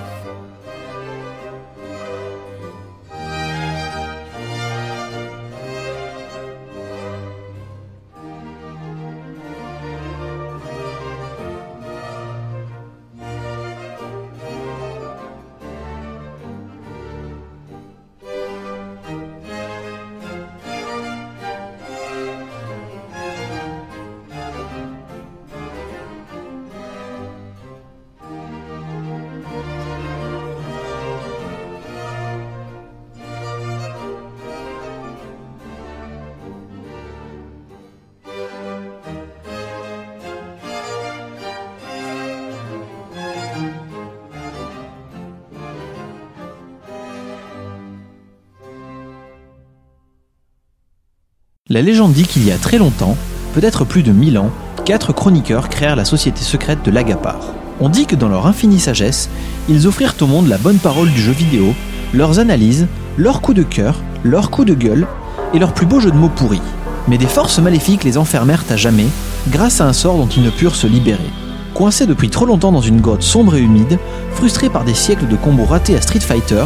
G: La légende dit qu'il y a très longtemps, peut-être plus de 1000 ans, quatre chroniqueurs créèrent la société secrète de l'Agapar. On dit que dans leur infinie sagesse, ils offrirent au monde la bonne parole du jeu vidéo, leurs analyses, leurs coups de cœur, leurs coups de gueule et leurs plus beaux jeux de mots pourris. Mais des forces maléfiques les enfermèrent à jamais grâce à un sort dont ils ne purent se libérer. Coincés depuis trop longtemps dans une grotte sombre et humide, frustrés par des siècles de combos ratés à Street Fighter,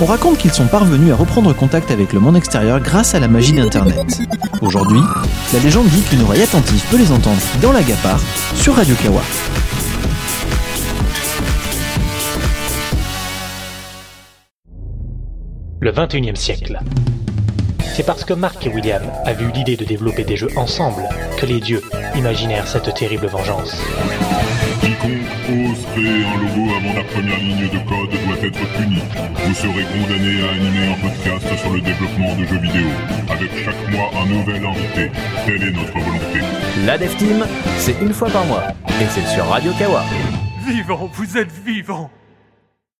G: on raconte qu'ils sont parvenus à reprendre contact avec le monde extérieur grâce à la magie d'Internet. Aujourd'hui, la légende dit qu'une oreille attentive peut les entendre dans la Gapar sur Radio Kawa.
H: Le 21e siècle. C'est parce que Mark et William avaient eu l'idée de développer des jeux ensemble que les dieux imaginèrent cette terrible vengeance.
E: Quiconque ose créer un logo avant la première ligne de code doit être puni. Vous serez condamné à animer un podcast sur le développement de jeux vidéo, avec chaque mois un nouvel invité. Telle est notre volonté.
G: La Dev Team, c'est une fois par mois. Et c'est sur Radio Kawa.
F: Vivant, vous êtes vivant